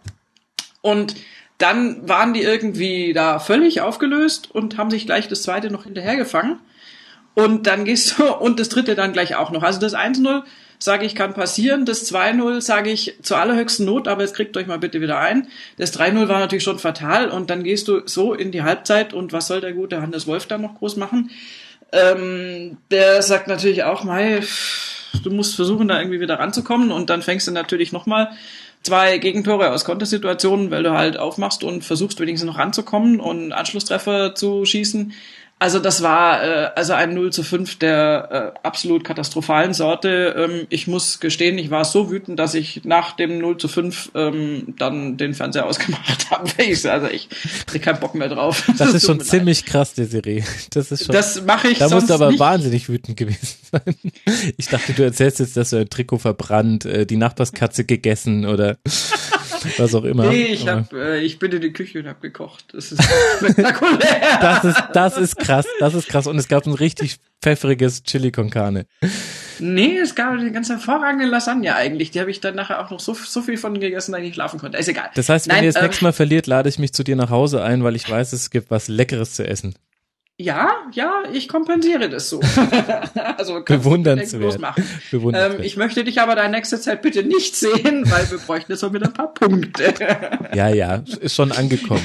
S4: Und dann waren die irgendwie da völlig aufgelöst und haben sich gleich das zweite noch hinterhergefangen. Und dann gehst du, und das dritte dann gleich auch noch. Also das 1-0, sage ich, kann passieren. Das 2-0 sage ich zur allerhöchsten Not, aber jetzt kriegt euch mal bitte wieder ein. Das 3-0 war natürlich schon fatal und dann gehst du so in die Halbzeit und was soll der gute Hannes Wolf dann noch groß machen? Ähm, der sagt natürlich auch, Mai, du musst versuchen, da irgendwie wieder ranzukommen und dann fängst du natürlich nochmal zwei Gegentore aus Kontersituationen, weil du halt aufmachst und versuchst wenigstens noch ranzukommen und Anschlusstreffer zu schießen. Also das war äh, also ein 0 zu 5 der äh, absolut katastrophalen Sorte. Ähm, ich muss gestehen, ich war so wütend, dass ich nach dem 0 zu 5 ähm, dann den Fernseher ausgemacht habe. Ich, also ich krieg keinen Bock mehr drauf.
S3: Das, das ist schon ziemlich leid. krass, Desiree. Das ist schon.
S4: Das mache ich
S3: Da musst du aber
S4: nicht.
S3: wahnsinnig wütend gewesen sein. Ich dachte, du erzählst jetzt, dass du ein Trikot verbrannt, äh, die Nachbarskatze gegessen oder was auch immer.
S4: Nee, ich, hab, äh, ich bin in die Küche und habe gekocht. Das ist spektakulär.
S3: das ist, das ist krass, das ist krass. Und es gab ein richtig pfeffriges Chili con Carne.
S4: Nee, es gab eine ganz hervorragende Lasagne eigentlich. Die habe ich dann nachher auch noch so, so viel von gegessen, dass ich nicht schlafen konnte. Ist egal.
S3: Das heißt, wenn Nein, ihr das ähm, nächste Mal verliert, lade ich mich zu dir nach Hause ein, weil ich weiß, es gibt was Leckeres zu essen.
S4: Ja, ja, ich kompensiere das so.
S3: also bewundernswert.
S4: bewundernswert. Ähm, ich möchte dich aber deine nächste Zeit bitte nicht sehen, weil wir bräuchten jetzt auch wieder ein paar Punkte.
S3: ja, ja, ist schon angekommen.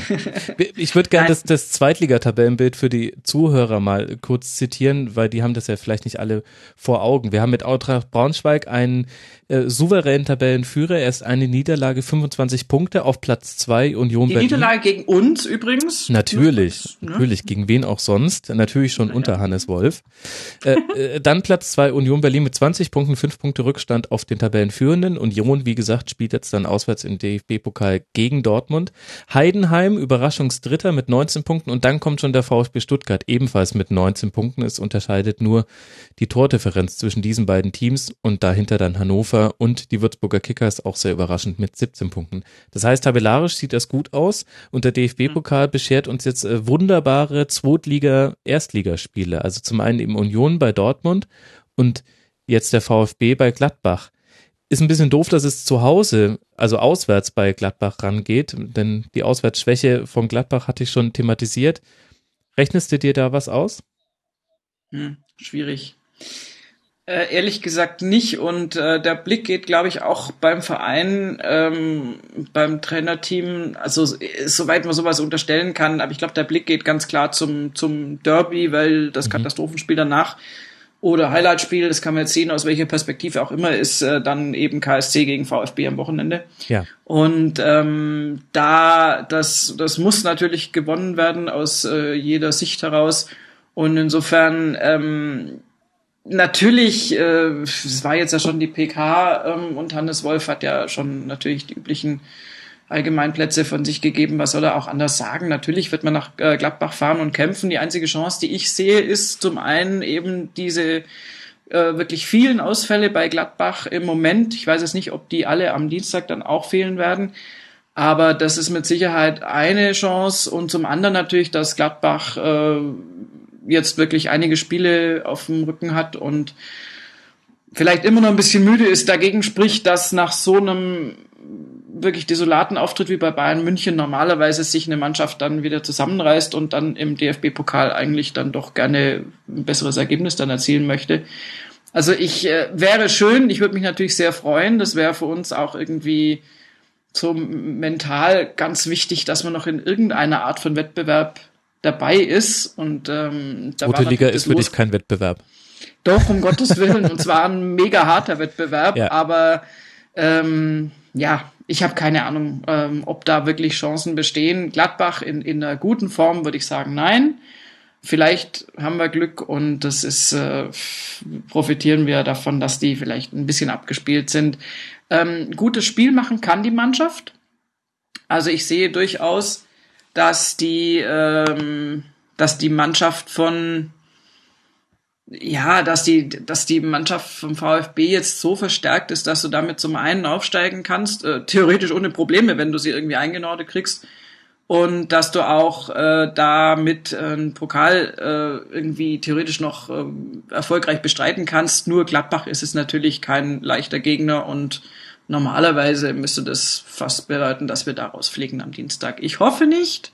S3: Ich würde gerne das, das Zweitligatabellenbild für die Zuhörer mal kurz zitieren, weil die haben das ja vielleicht nicht alle vor Augen. Wir haben mit Eintracht Braunschweig einen äh, souveränen Tabellenführer. Erst eine Niederlage, 25 Punkte auf Platz zwei Union
S4: Die
S3: Berlin.
S4: Niederlage gegen uns übrigens.
S3: Natürlich, ne? natürlich. Gegen wen auch sonst? Natürlich schon unter Hannes Wolf. Äh, äh, dann Platz zwei Union Berlin mit 20 Punkten, 5 Punkte Rückstand auf den Tabellenführenden. Union, wie gesagt, spielt jetzt dann auswärts im DFB-Pokal gegen Dortmund. Heidenheim, Überraschungsdritter mit 19 Punkten und dann kommt schon der VfB Stuttgart ebenfalls mit 19 Punkten. Es unterscheidet nur die Tordifferenz zwischen diesen beiden Teams und dahinter dann Hannover und die Würzburger Kickers auch sehr überraschend mit 17 Punkten. Das heißt, tabellarisch sieht das gut aus und der DFB-Pokal mhm. beschert uns jetzt äh, wunderbare Zweitliga-Erstligaspiele. Also zum einen eben Union bei Dortmund und jetzt der VfB bei Gladbach. Ist ein bisschen doof, dass es zu Hause, also auswärts bei Gladbach rangeht, denn die Auswärtsschwäche von Gladbach hatte ich schon thematisiert. Rechnest du dir da was aus?
S4: Hm, schwierig. Äh, ehrlich gesagt nicht. Und äh, der Blick geht, glaube ich, auch beim Verein, ähm, beim Trainerteam, also soweit man sowas unterstellen kann, aber ich glaube, der Blick geht ganz klar zum, zum Derby, weil das mhm. Katastrophenspiel danach oder Highlightspiel, das kann man jetzt sehen, aus welcher Perspektive auch immer, ist äh, dann eben KSC gegen VfB am Wochenende.
S3: Ja.
S4: Und ähm, da, das, das muss natürlich gewonnen werden aus äh, jeder Sicht heraus. Und insofern ähm, natürlich, äh, es war jetzt ja schon die PK ähm, und Hannes Wolf hat ja schon natürlich die üblichen Allgemeinplätze von sich gegeben. Was soll er auch anders sagen? Natürlich wird man nach äh, Gladbach fahren und kämpfen. Die einzige Chance, die ich sehe, ist zum einen eben diese äh, wirklich vielen Ausfälle bei Gladbach im Moment. Ich weiß jetzt nicht, ob die alle am Dienstag dann auch fehlen werden. Aber das ist mit Sicherheit eine Chance und zum anderen natürlich, dass Gladbach äh, jetzt wirklich einige Spiele auf dem Rücken hat und vielleicht immer noch ein bisschen müde ist. Dagegen spricht, dass nach so einem wirklich desolaten Auftritt wie bei Bayern München normalerweise sich eine Mannschaft dann wieder zusammenreißt und dann im DFB-Pokal eigentlich dann doch gerne ein besseres Ergebnis dann erzielen möchte. Also ich äh, wäre schön, ich würde mich natürlich sehr freuen. Das wäre für uns auch irgendwie so mental ganz wichtig, dass man noch in irgendeiner Art von Wettbewerb dabei ist. Und ähm,
S3: da Rote Liga ist für dich kein Wettbewerb.
S4: Doch, um Gottes Willen. Und zwar ein mega harter Wettbewerb. Ja. Aber ähm, ja, ich habe keine Ahnung, ähm, ob da wirklich Chancen bestehen. Gladbach in, in einer guten Form würde ich sagen, nein. Vielleicht haben wir Glück und das ist, äh, profitieren wir davon, dass die vielleicht ein bisschen abgespielt sind. Ähm, gutes Spiel machen kann die Mannschaft. Also ich sehe durchaus dass die, ähm, dass die Mannschaft von ja, dass die, dass die Mannschaft vom VfB jetzt so verstärkt ist, dass du damit zum einen aufsteigen kannst, äh, theoretisch ohne Probleme, wenn du sie irgendwie eingenordet kriegst. Und dass du auch äh, damit äh, einen Pokal äh, irgendwie theoretisch noch äh, erfolgreich bestreiten kannst. Nur Gladbach ist es natürlich kein leichter Gegner und Normalerweise müsste das fast bedeuten, dass wir daraus fliegen am Dienstag. Ich hoffe nicht.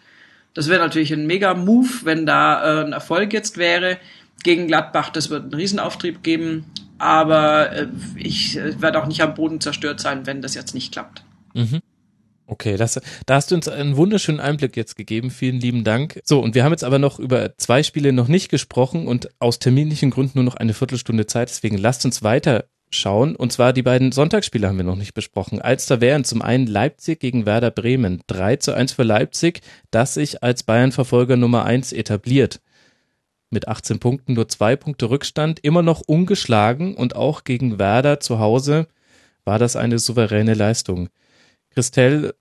S4: Das wäre natürlich ein mega Move, wenn da äh, ein Erfolg jetzt wäre gegen Gladbach. Das wird einen Riesenauftrieb geben. Aber äh, ich äh, werde auch nicht am Boden zerstört sein, wenn das jetzt nicht klappt.
S3: Mhm. Okay, das, da hast du uns einen wunderschönen Einblick jetzt gegeben. Vielen lieben Dank. So, und wir haben jetzt aber noch über zwei Spiele noch nicht gesprochen und aus terminlichen Gründen nur noch eine Viertelstunde Zeit. Deswegen lasst uns weiter schauen. Und zwar die beiden Sonntagsspiele haben wir noch nicht besprochen. Alster wären zum einen Leipzig gegen Werder Bremen. 3 zu 1 für Leipzig, das sich als Bayern-Verfolger Nummer 1 etabliert. mit 18 Punkten nur zwei Punkte Rückstand, immer noch ungeschlagen und auch gegen Werder zu Hause war das eine souveräne Leistung. Christelle,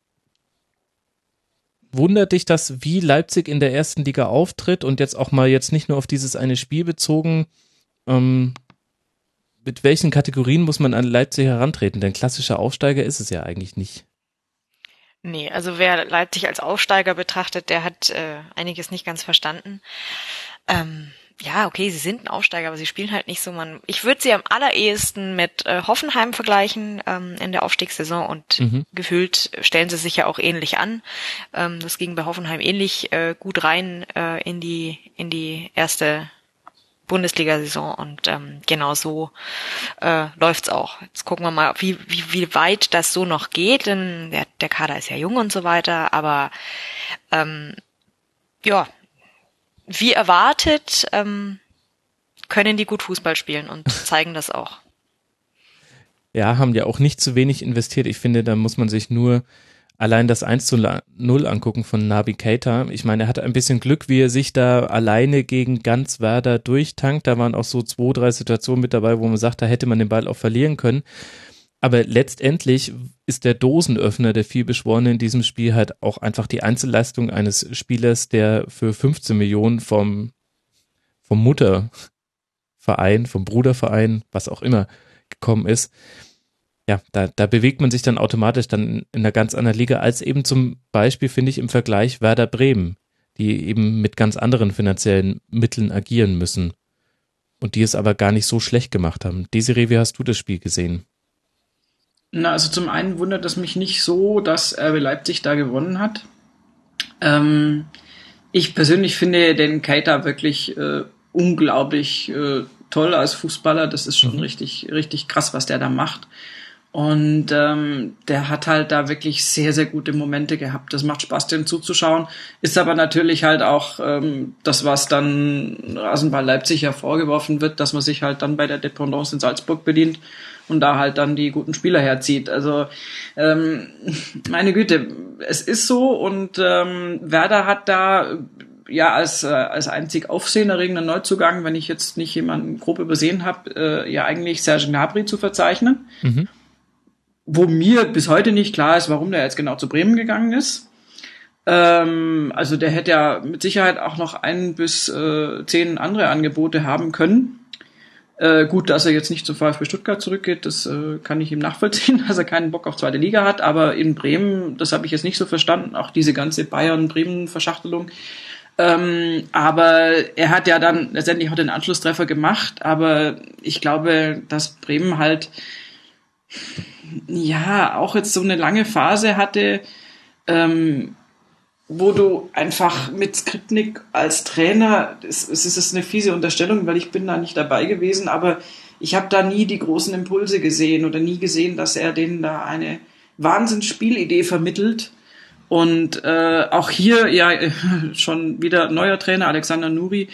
S3: wundert dich das, wie Leipzig in der ersten Liga auftritt und jetzt auch mal jetzt nicht nur auf dieses eine Spiel bezogen, ähm, mit welchen Kategorien muss man an Leipzig herantreten? Denn klassischer Aufsteiger ist es ja eigentlich nicht.
S5: Nee, also wer Leipzig als Aufsteiger betrachtet, der hat äh, einiges nicht ganz verstanden. Ähm, ja, okay, sie sind ein Aufsteiger, aber sie spielen halt nicht so. Man, ich würde sie am allerersten mit äh, Hoffenheim vergleichen ähm, in der Aufstiegssaison und mhm. gefühlt stellen sie sich ja auch ähnlich an. Ähm, das ging bei Hoffenheim ähnlich äh, gut rein äh, in die in die erste Bundesliga-Saison und ähm, genau so äh, läuft's auch. Jetzt gucken wir mal, wie, wie, wie weit das so noch geht, denn der, der Kader ist ja jung und so weiter, aber ähm, ja, wie erwartet ähm, können die gut Fußball spielen und zeigen das auch.
S3: Ja, haben ja auch nicht zu wenig investiert. Ich finde, da muss man sich nur allein das 1 zu 0 angucken von Nabi Keita. Ich meine, er hatte ein bisschen Glück, wie er sich da alleine gegen ganz Werder durchtankt. Da waren auch so zwei, drei Situationen mit dabei, wo man sagt, da hätte man den Ball auch verlieren können. Aber letztendlich ist der Dosenöffner der vielbeschworene in diesem Spiel halt auch einfach die Einzelleistung eines Spielers, der für 15 Millionen vom, vom Mutterverein, vom Bruderverein, was auch immer gekommen ist ja, da, da bewegt man sich dann automatisch dann in einer ganz anderen Liga als eben zum Beispiel, finde ich, im Vergleich Werder Bremen, die eben mit ganz anderen finanziellen Mitteln agieren müssen und die es aber gar nicht so schlecht gemacht haben. Desiree, wie hast du das Spiel gesehen?
S4: Na, also zum einen wundert es mich nicht so, dass RB Leipzig da gewonnen hat. Ähm, ich persönlich finde den Keita wirklich äh, unglaublich äh, toll als Fußballer. Das ist schon mhm. richtig, richtig krass, was der da macht. Und ähm, der hat halt da wirklich sehr, sehr gute Momente gehabt. Das macht Spaß, dem zuzuschauen. Ist aber natürlich halt auch ähm, das, was dann Rasenball Leipzig hervorgeworfen wird, dass man sich halt dann bei der Dependance in Salzburg bedient und da halt dann die guten Spieler herzieht. Also ähm, meine Güte, es ist so und ähm, Werder hat da ja als äh, als einzig aufsehenerregender Neuzugang, wenn ich jetzt nicht jemanden grob übersehen habe, äh, ja eigentlich Serge Gnabry zu verzeichnen. Mhm wo mir bis heute nicht klar ist, warum der jetzt genau zu Bremen gegangen ist. Ähm, also der hätte ja mit Sicherheit auch noch ein bis äh, zehn andere Angebote haben können. Äh, gut, dass er jetzt nicht zu VfB Stuttgart zurückgeht, das äh, kann ich ihm nachvollziehen, dass er keinen Bock auf zweite Liga hat. Aber in Bremen, das habe ich jetzt nicht so verstanden, auch diese ganze Bayern-Bremen-Verschachtelung. Ähm, aber er hat ja dann letztendlich auch den Anschlusstreffer gemacht. Aber ich glaube, dass Bremen halt ja auch jetzt so eine lange Phase hatte, ähm, wo du einfach mit Skripnik als Trainer, es, es ist eine fiese Unterstellung, weil ich bin da nicht dabei gewesen, aber ich habe da nie die großen Impulse gesehen oder nie gesehen, dass er denen da eine Wahnsinnsspielidee vermittelt. Und äh, auch hier ja schon wieder neuer Trainer Alexander Nuri,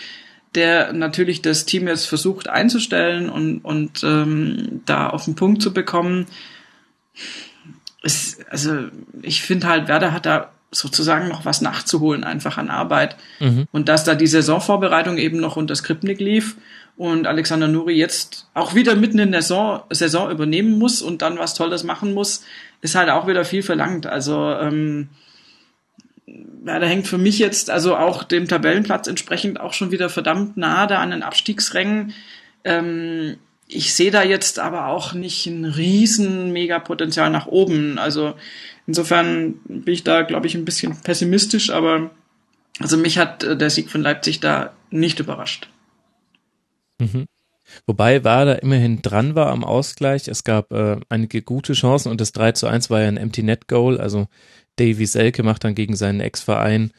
S4: der natürlich das Team jetzt versucht einzustellen und, und ähm, da auf den Punkt zu bekommen es, also ich finde halt, Werder hat da sozusagen noch was nachzuholen, einfach an Arbeit. Mhm. Und dass da die Saisonvorbereitung eben noch unter Skripnik lief und Alexander Nuri jetzt auch wieder mitten in der Saison, Saison übernehmen muss und dann was Tolles machen muss, ist halt auch wieder viel verlangt. Also ähm, ja, da hängt für mich jetzt also auch dem Tabellenplatz entsprechend auch schon wieder verdammt nah da an den Abstiegsrängen. Ähm, ich sehe da jetzt aber auch nicht ein riesen Megapotenzial nach oben. Also insofern bin ich da, glaube ich, ein bisschen pessimistisch, aber also mich hat äh, der Sieg von Leipzig da nicht überrascht.
S3: Mhm. Wobei war da immerhin dran war am Ausgleich. Es gab äh, einige gute Chancen und das 3 zu 1 war ja ein Empty Net Goal. Also Davy Selke macht dann gegen seinen Ex-Verein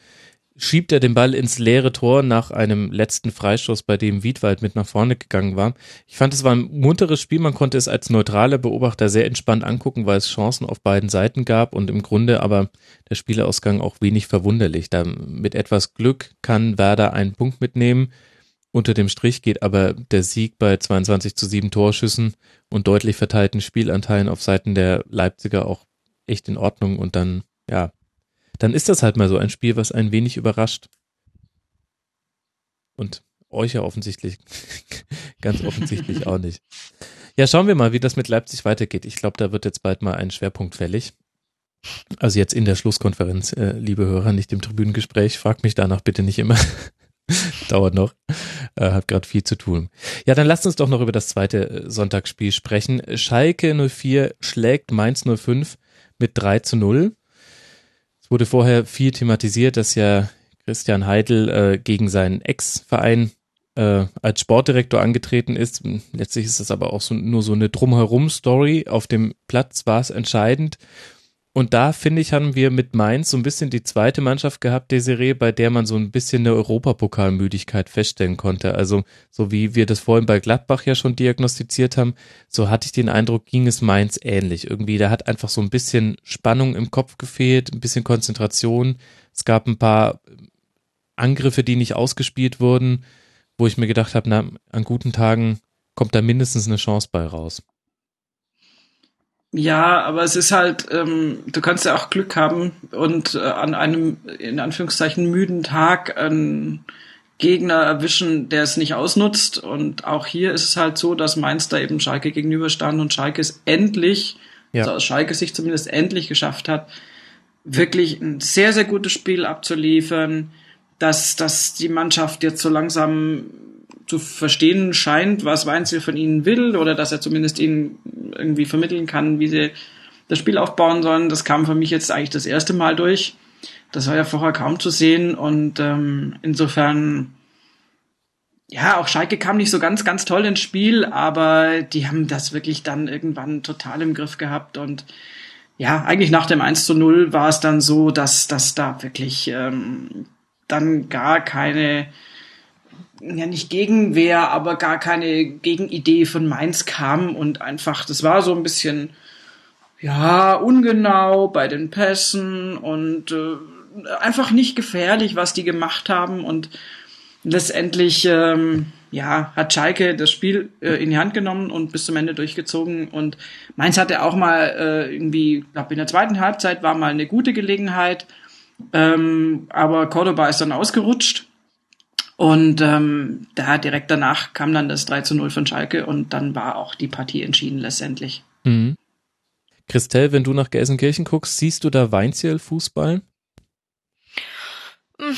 S3: schiebt er den Ball ins leere Tor nach einem letzten Freistoß, bei dem Wiedwald mit nach vorne gegangen war. Ich fand, es war ein munteres Spiel. Man konnte es als neutraler Beobachter sehr entspannt angucken, weil es Chancen auf beiden Seiten gab und im Grunde aber der Spielausgang auch wenig verwunderlich. Da mit etwas Glück kann Werder einen Punkt mitnehmen. Unter dem Strich geht aber der Sieg bei 22 zu 7 Torschüssen und deutlich verteilten Spielanteilen auf Seiten der Leipziger auch echt in Ordnung und dann, ja, dann ist das halt mal so ein Spiel, was ein wenig überrascht. Und euch ja offensichtlich, ganz offensichtlich auch nicht. Ja, schauen wir mal, wie das mit Leipzig weitergeht. Ich glaube, da wird jetzt bald mal ein Schwerpunkt fällig. Also jetzt in der Schlusskonferenz, äh, liebe Hörer, nicht im Tribünengespräch. Fragt mich danach bitte nicht immer. Dauert noch. Äh, hat gerade viel zu tun. Ja, dann lasst uns doch noch über das zweite äh, Sonntagsspiel sprechen. Schalke 04 schlägt Mainz 05 mit 3 zu 0. Wurde vorher viel thematisiert, dass ja Christian Heidel äh, gegen seinen Ex-Verein äh, als Sportdirektor angetreten ist. Letztlich ist es aber auch so, nur so eine Drumherum-Story. Auf dem Platz war es entscheidend. Und da, finde ich, haben wir mit Mainz so ein bisschen die zweite Mannschaft gehabt, Desiree, bei der man so ein bisschen eine Europapokalmüdigkeit feststellen konnte. Also, so wie wir das vorhin bei Gladbach ja schon diagnostiziert haben, so hatte ich den Eindruck, ging es Mainz ähnlich. Irgendwie, da hat einfach so ein bisschen Spannung im Kopf gefehlt, ein bisschen Konzentration. Es gab ein paar Angriffe, die nicht ausgespielt wurden, wo ich mir gedacht habe, na, an guten Tagen kommt da mindestens eine Chance bei raus.
S4: Ja, aber es ist halt, ähm, du kannst ja auch Glück haben und äh, an einem in Anführungszeichen müden Tag einen Gegner erwischen, der es nicht ausnutzt. Und auch hier ist es halt so, dass Mainz da eben Schalke gegenüberstand und Schalke es endlich, ja. also aus Schalke sich zumindest endlich geschafft hat, wirklich ein sehr, sehr gutes Spiel abzuliefern, dass, dass die Mannschaft jetzt so langsam zu verstehen scheint, was Weinzel von ihnen will oder dass er zumindest ihnen irgendwie vermitteln kann, wie sie das Spiel aufbauen sollen. Das kam für mich jetzt eigentlich das erste Mal durch. Das war ja vorher kaum zu sehen und ähm, insofern ja, auch Schalke kam nicht so ganz, ganz toll ins Spiel, aber die haben das wirklich dann irgendwann total im Griff gehabt und ja, eigentlich nach dem 1 zu 0 war es dann so, dass, dass da wirklich ähm, dann gar keine ja nicht Gegenwehr, aber gar keine Gegenidee von Mainz kam und einfach, das war so ein bisschen, ja, ungenau bei den Pässen und äh, einfach nicht gefährlich, was die gemacht haben und letztendlich, ähm, ja, hat Schalke das Spiel äh, in die Hand genommen und bis zum Ende durchgezogen und Mainz hatte auch mal äh, irgendwie, glaube in der zweiten Halbzeit war mal eine gute Gelegenheit, ähm, aber Cordoba ist dann ausgerutscht und ähm, da direkt danach kam dann das 3 zu 0 von Schalke und dann war auch die Partie entschieden letztendlich. Mhm.
S3: Christelle, wenn du nach Gelsenkirchen guckst, siehst du da Weinziel-Fußball?
S5: Hm,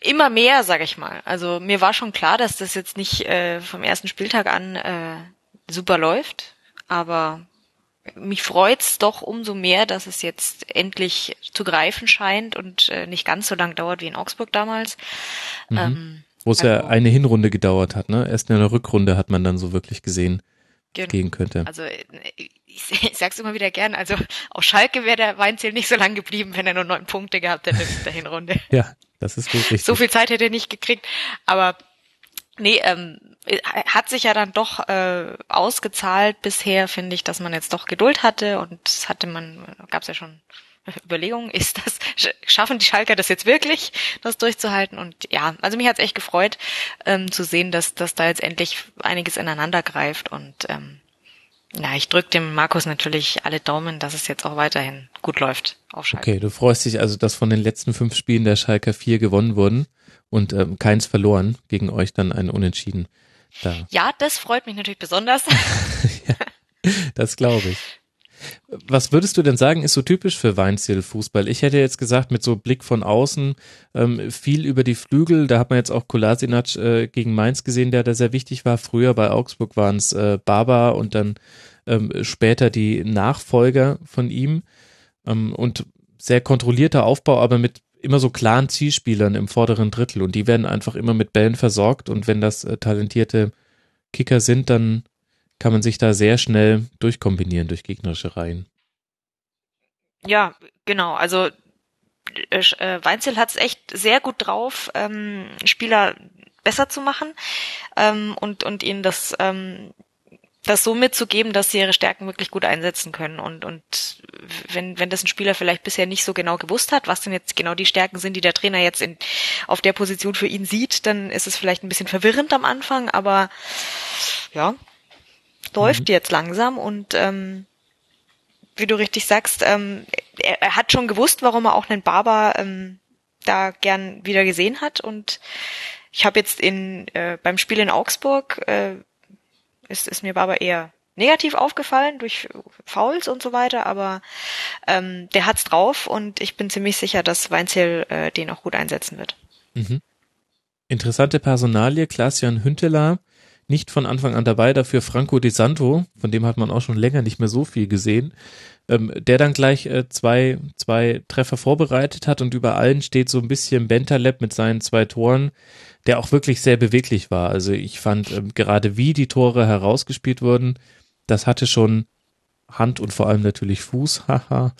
S5: immer mehr, sag ich mal. Also mir war schon klar, dass das jetzt nicht äh, vom ersten Spieltag an äh, super läuft, aber mich freut's doch umso mehr, dass es jetzt endlich zu greifen scheint und äh, nicht ganz so lang dauert wie in Augsburg damals.
S3: Mhm. Ähm, wo es also, ja eine Hinrunde gedauert hat, ne? Erst in einer Rückrunde hat man dann so wirklich gesehen, genau. gehen könnte.
S5: Also ich, ich sag's immer wieder gern, also auf Schalke wäre der Weinziel nicht so lang geblieben, wenn er nur neun Punkte gehabt hätte in der Hinrunde.
S3: ja, das ist gut richtig.
S5: So viel Zeit hätte er nicht gekriegt. Aber nee, ähm, hat sich ja dann doch äh, ausgezahlt bisher, finde ich, dass man jetzt doch Geduld hatte und das hatte man, gab's ja schon Überlegung, ist das, schaffen die Schalker das jetzt wirklich, das durchzuhalten? Und ja, also mich hat's echt gefreut, ähm, zu sehen, dass, dass da jetzt endlich einiges ineinander greift und ähm, ja, ich drücke dem Markus natürlich alle Daumen, dass es jetzt auch weiterhin gut läuft
S3: auf Schalke. Okay, du freust dich also, dass von den letzten fünf Spielen der Schalker vier gewonnen wurden und ähm, keins verloren, gegen euch dann ein Unentschieden.
S5: Da. Ja, das freut mich natürlich besonders.
S3: ja, das glaube ich. Was würdest du denn sagen, ist so typisch für Weinziel-Fußball? Ich hätte jetzt gesagt, mit so Blick von außen, ähm, viel über die Flügel, da hat man jetzt auch Kolasinac äh, gegen Mainz gesehen, der da sehr wichtig war. Früher bei Augsburg waren es äh, Baba und dann ähm, später die Nachfolger von ihm. Ähm, und sehr kontrollierter Aufbau, aber mit immer so klaren Zielspielern im vorderen Drittel und die werden einfach immer mit Bällen versorgt und wenn das äh, talentierte Kicker sind, dann kann man sich da sehr schnell durchkombinieren durch gegnerische Reihen.
S5: Ja, genau. Also äh, äh Weinzel hat es echt sehr gut drauf, ähm, Spieler besser zu machen ähm, und und ihnen das ähm, das so mitzugeben, dass sie ihre Stärken wirklich gut einsetzen können. Und, und wenn, wenn das ein Spieler vielleicht bisher nicht so genau gewusst hat, was denn jetzt genau die Stärken sind, die der Trainer jetzt in, auf der Position für ihn sieht, dann ist es vielleicht ein bisschen verwirrend am Anfang, aber ja, läuft mhm. jetzt langsam und ähm, wie du richtig sagst, ähm, er, er, hat schon gewusst, warum er auch einen Barber ähm, da gern wieder gesehen hat und ich habe jetzt in äh, beim Spiel in Augsburg äh, ist, ist mir aber eher negativ aufgefallen durch Fouls und so weiter, aber ähm, der hat's drauf und ich bin ziemlich sicher, dass Weinziel äh, den auch gut einsetzen wird.
S3: Mhm. Interessante Personalie, Klaas-Jan Hünteler, nicht von Anfang an dabei, dafür Franco De Santo, von dem hat man auch schon länger nicht mehr so viel gesehen, ähm, der dann gleich äh, zwei, zwei Treffer vorbereitet hat und über allen steht so ein bisschen Bentaleb mit seinen zwei Toren, der auch wirklich sehr beweglich war. Also ich fand ähm, gerade wie die Tore herausgespielt wurden, das hatte schon Hand und vor allem natürlich Fuß, haha.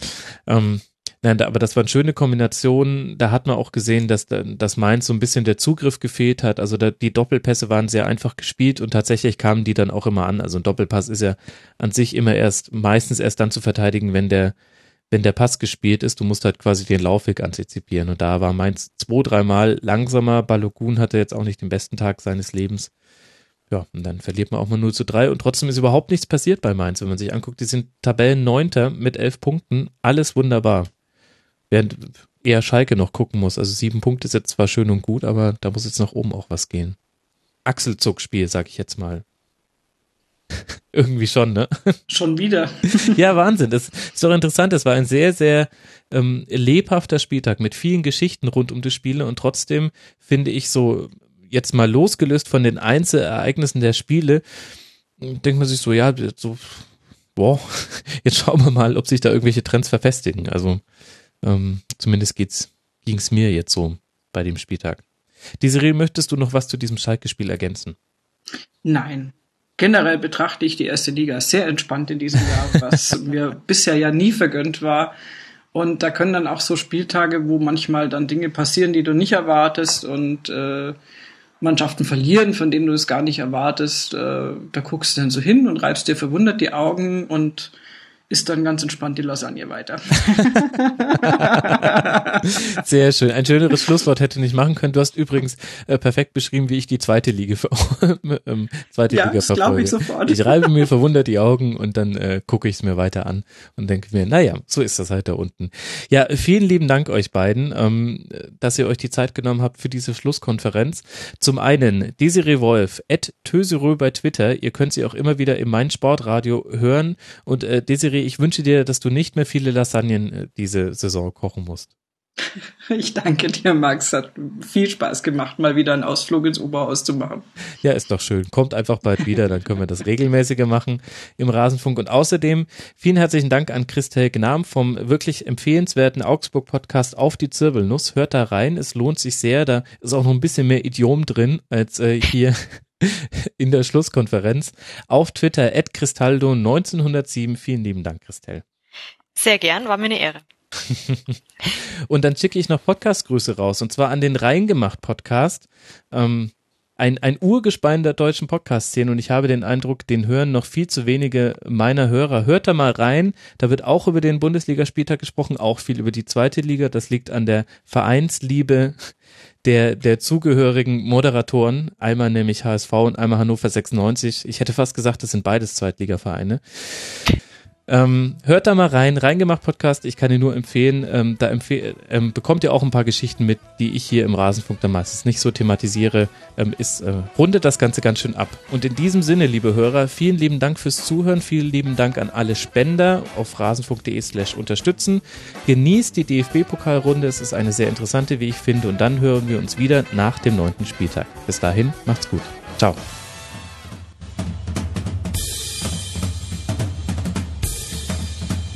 S3: ähm, nein, aber das waren schöne Kombinationen. Da hat man auch gesehen, dass, dass Mainz so ein bisschen der Zugriff gefehlt hat. Also da, die Doppelpässe waren sehr einfach gespielt und tatsächlich kamen die dann auch immer an. Also ein Doppelpass ist ja an sich immer erst, meistens erst dann zu verteidigen, wenn der, wenn der Pass gespielt ist. Du musst halt quasi den Laufweg antizipieren. Und da war Mainz zwei, dreimal langsamer. Balogun hatte jetzt auch nicht den besten Tag seines Lebens. Ja, und dann verliert man auch mal 0 zu 3 und trotzdem ist überhaupt nichts passiert bei Mainz, wenn man sich anguckt. Die sind Tabellenneunter mit elf Punkten, alles wunderbar. Während eher Schalke noch gucken muss. Also sieben Punkte ist jetzt zwar schön und gut, aber da muss jetzt nach oben auch was gehen. Achselzuckspiel, sag ich jetzt mal. Irgendwie schon, ne?
S4: Schon wieder.
S3: ja, Wahnsinn. Das ist doch interessant. Es war ein sehr, sehr ähm, lebhafter Spieltag mit vielen Geschichten rund um die Spiele und trotzdem finde ich so jetzt mal losgelöst von den Einzelereignissen der Spiele, denkt man sich so, ja, so, boah, jetzt schauen wir mal, ob sich da irgendwelche Trends verfestigen. Also ähm, zumindest geht's, ging's mir jetzt so bei dem Spieltag. Desiree, möchtest du noch was zu diesem Schalke-Spiel ergänzen?
S4: Nein. Generell betrachte ich die erste Liga sehr entspannt in diesem Jahr, was mir bisher ja nie vergönnt war. Und da können dann auch so Spieltage, wo manchmal dann Dinge passieren, die du nicht erwartest und äh, Mannschaften verlieren, von denen du es gar nicht erwartest. Äh, da guckst du dann so hin und reibst dir verwundert die Augen und isst dann ganz entspannt die Lasagne weiter.
S3: Sehr schön. Ein schöneres Schlusswort hätte nicht machen können. Du hast übrigens äh, perfekt beschrieben, wie ich die zweite Liga, ähm, zweite
S4: ja,
S3: Liga
S4: das verfolge. Ich, sofort.
S3: ich reibe mir verwundert die Augen und dann äh, gucke ich es mir weiter an und denke mir, naja, so ist das halt da unten. Ja, vielen lieben Dank euch beiden, ähm, dass ihr euch die Zeit genommen habt für diese Schlusskonferenz. Zum einen Desiree Wolf, at Töserö bei Twitter. Ihr könnt sie auch immer wieder im Mein Sportradio hören und äh, Desiree ich wünsche dir, dass du nicht mehr viele Lasagnen äh, diese Saison kochen musst.
S4: Ich danke dir, Max. Hat viel Spaß gemacht, mal wieder einen Ausflug ins Oberhaus zu machen.
S3: Ja, ist doch schön. Kommt einfach bald wieder, dann können wir das regelmäßiger machen im Rasenfunk. Und außerdem vielen herzlichen Dank an Christel Gnam vom wirklich empfehlenswerten Augsburg-Podcast Auf die Zirbelnuss. Hört da rein, es lohnt sich sehr. Da ist auch noch ein bisschen mehr Idiom drin als äh, hier in der Schlusskonferenz. Auf Twitter at Cristaldo1907. Vielen lieben Dank, Christel.
S5: Sehr gern, war mir eine Ehre.
S3: und dann schicke ich noch Podcast-Grüße raus und zwar an den Reingemacht-Podcast. Ähm, ein, ein Urgespein der deutschen Podcast-Szene und ich habe den Eindruck, den hören noch viel zu wenige meiner Hörer. Hört da mal rein, da wird auch über den Bundesligaspieltag gesprochen, auch viel über die zweite Liga. Das liegt an der Vereinsliebe der, der zugehörigen Moderatoren, einmal nämlich HSV und einmal Hannover 96. Ich hätte fast gesagt, das sind beides Zweitligavereine. Ähm, hört da mal rein, reingemacht Podcast, ich kann ihn nur empfehlen. Ähm, da empfehl ähm, bekommt ihr auch ein paar Geschichten mit, die ich hier im Rasenfunk dann meistens nicht so thematisiere. Ähm, ist, äh, rundet das Ganze ganz schön ab. Und in diesem Sinne, liebe Hörer, vielen lieben Dank fürs Zuhören, vielen lieben Dank an alle Spender auf rasenfunk.de slash unterstützen. Genießt die DFB-Pokalrunde, es ist eine sehr interessante, wie ich finde. Und dann hören wir uns wieder nach dem neunten Spieltag. Bis dahin, macht's gut. Ciao.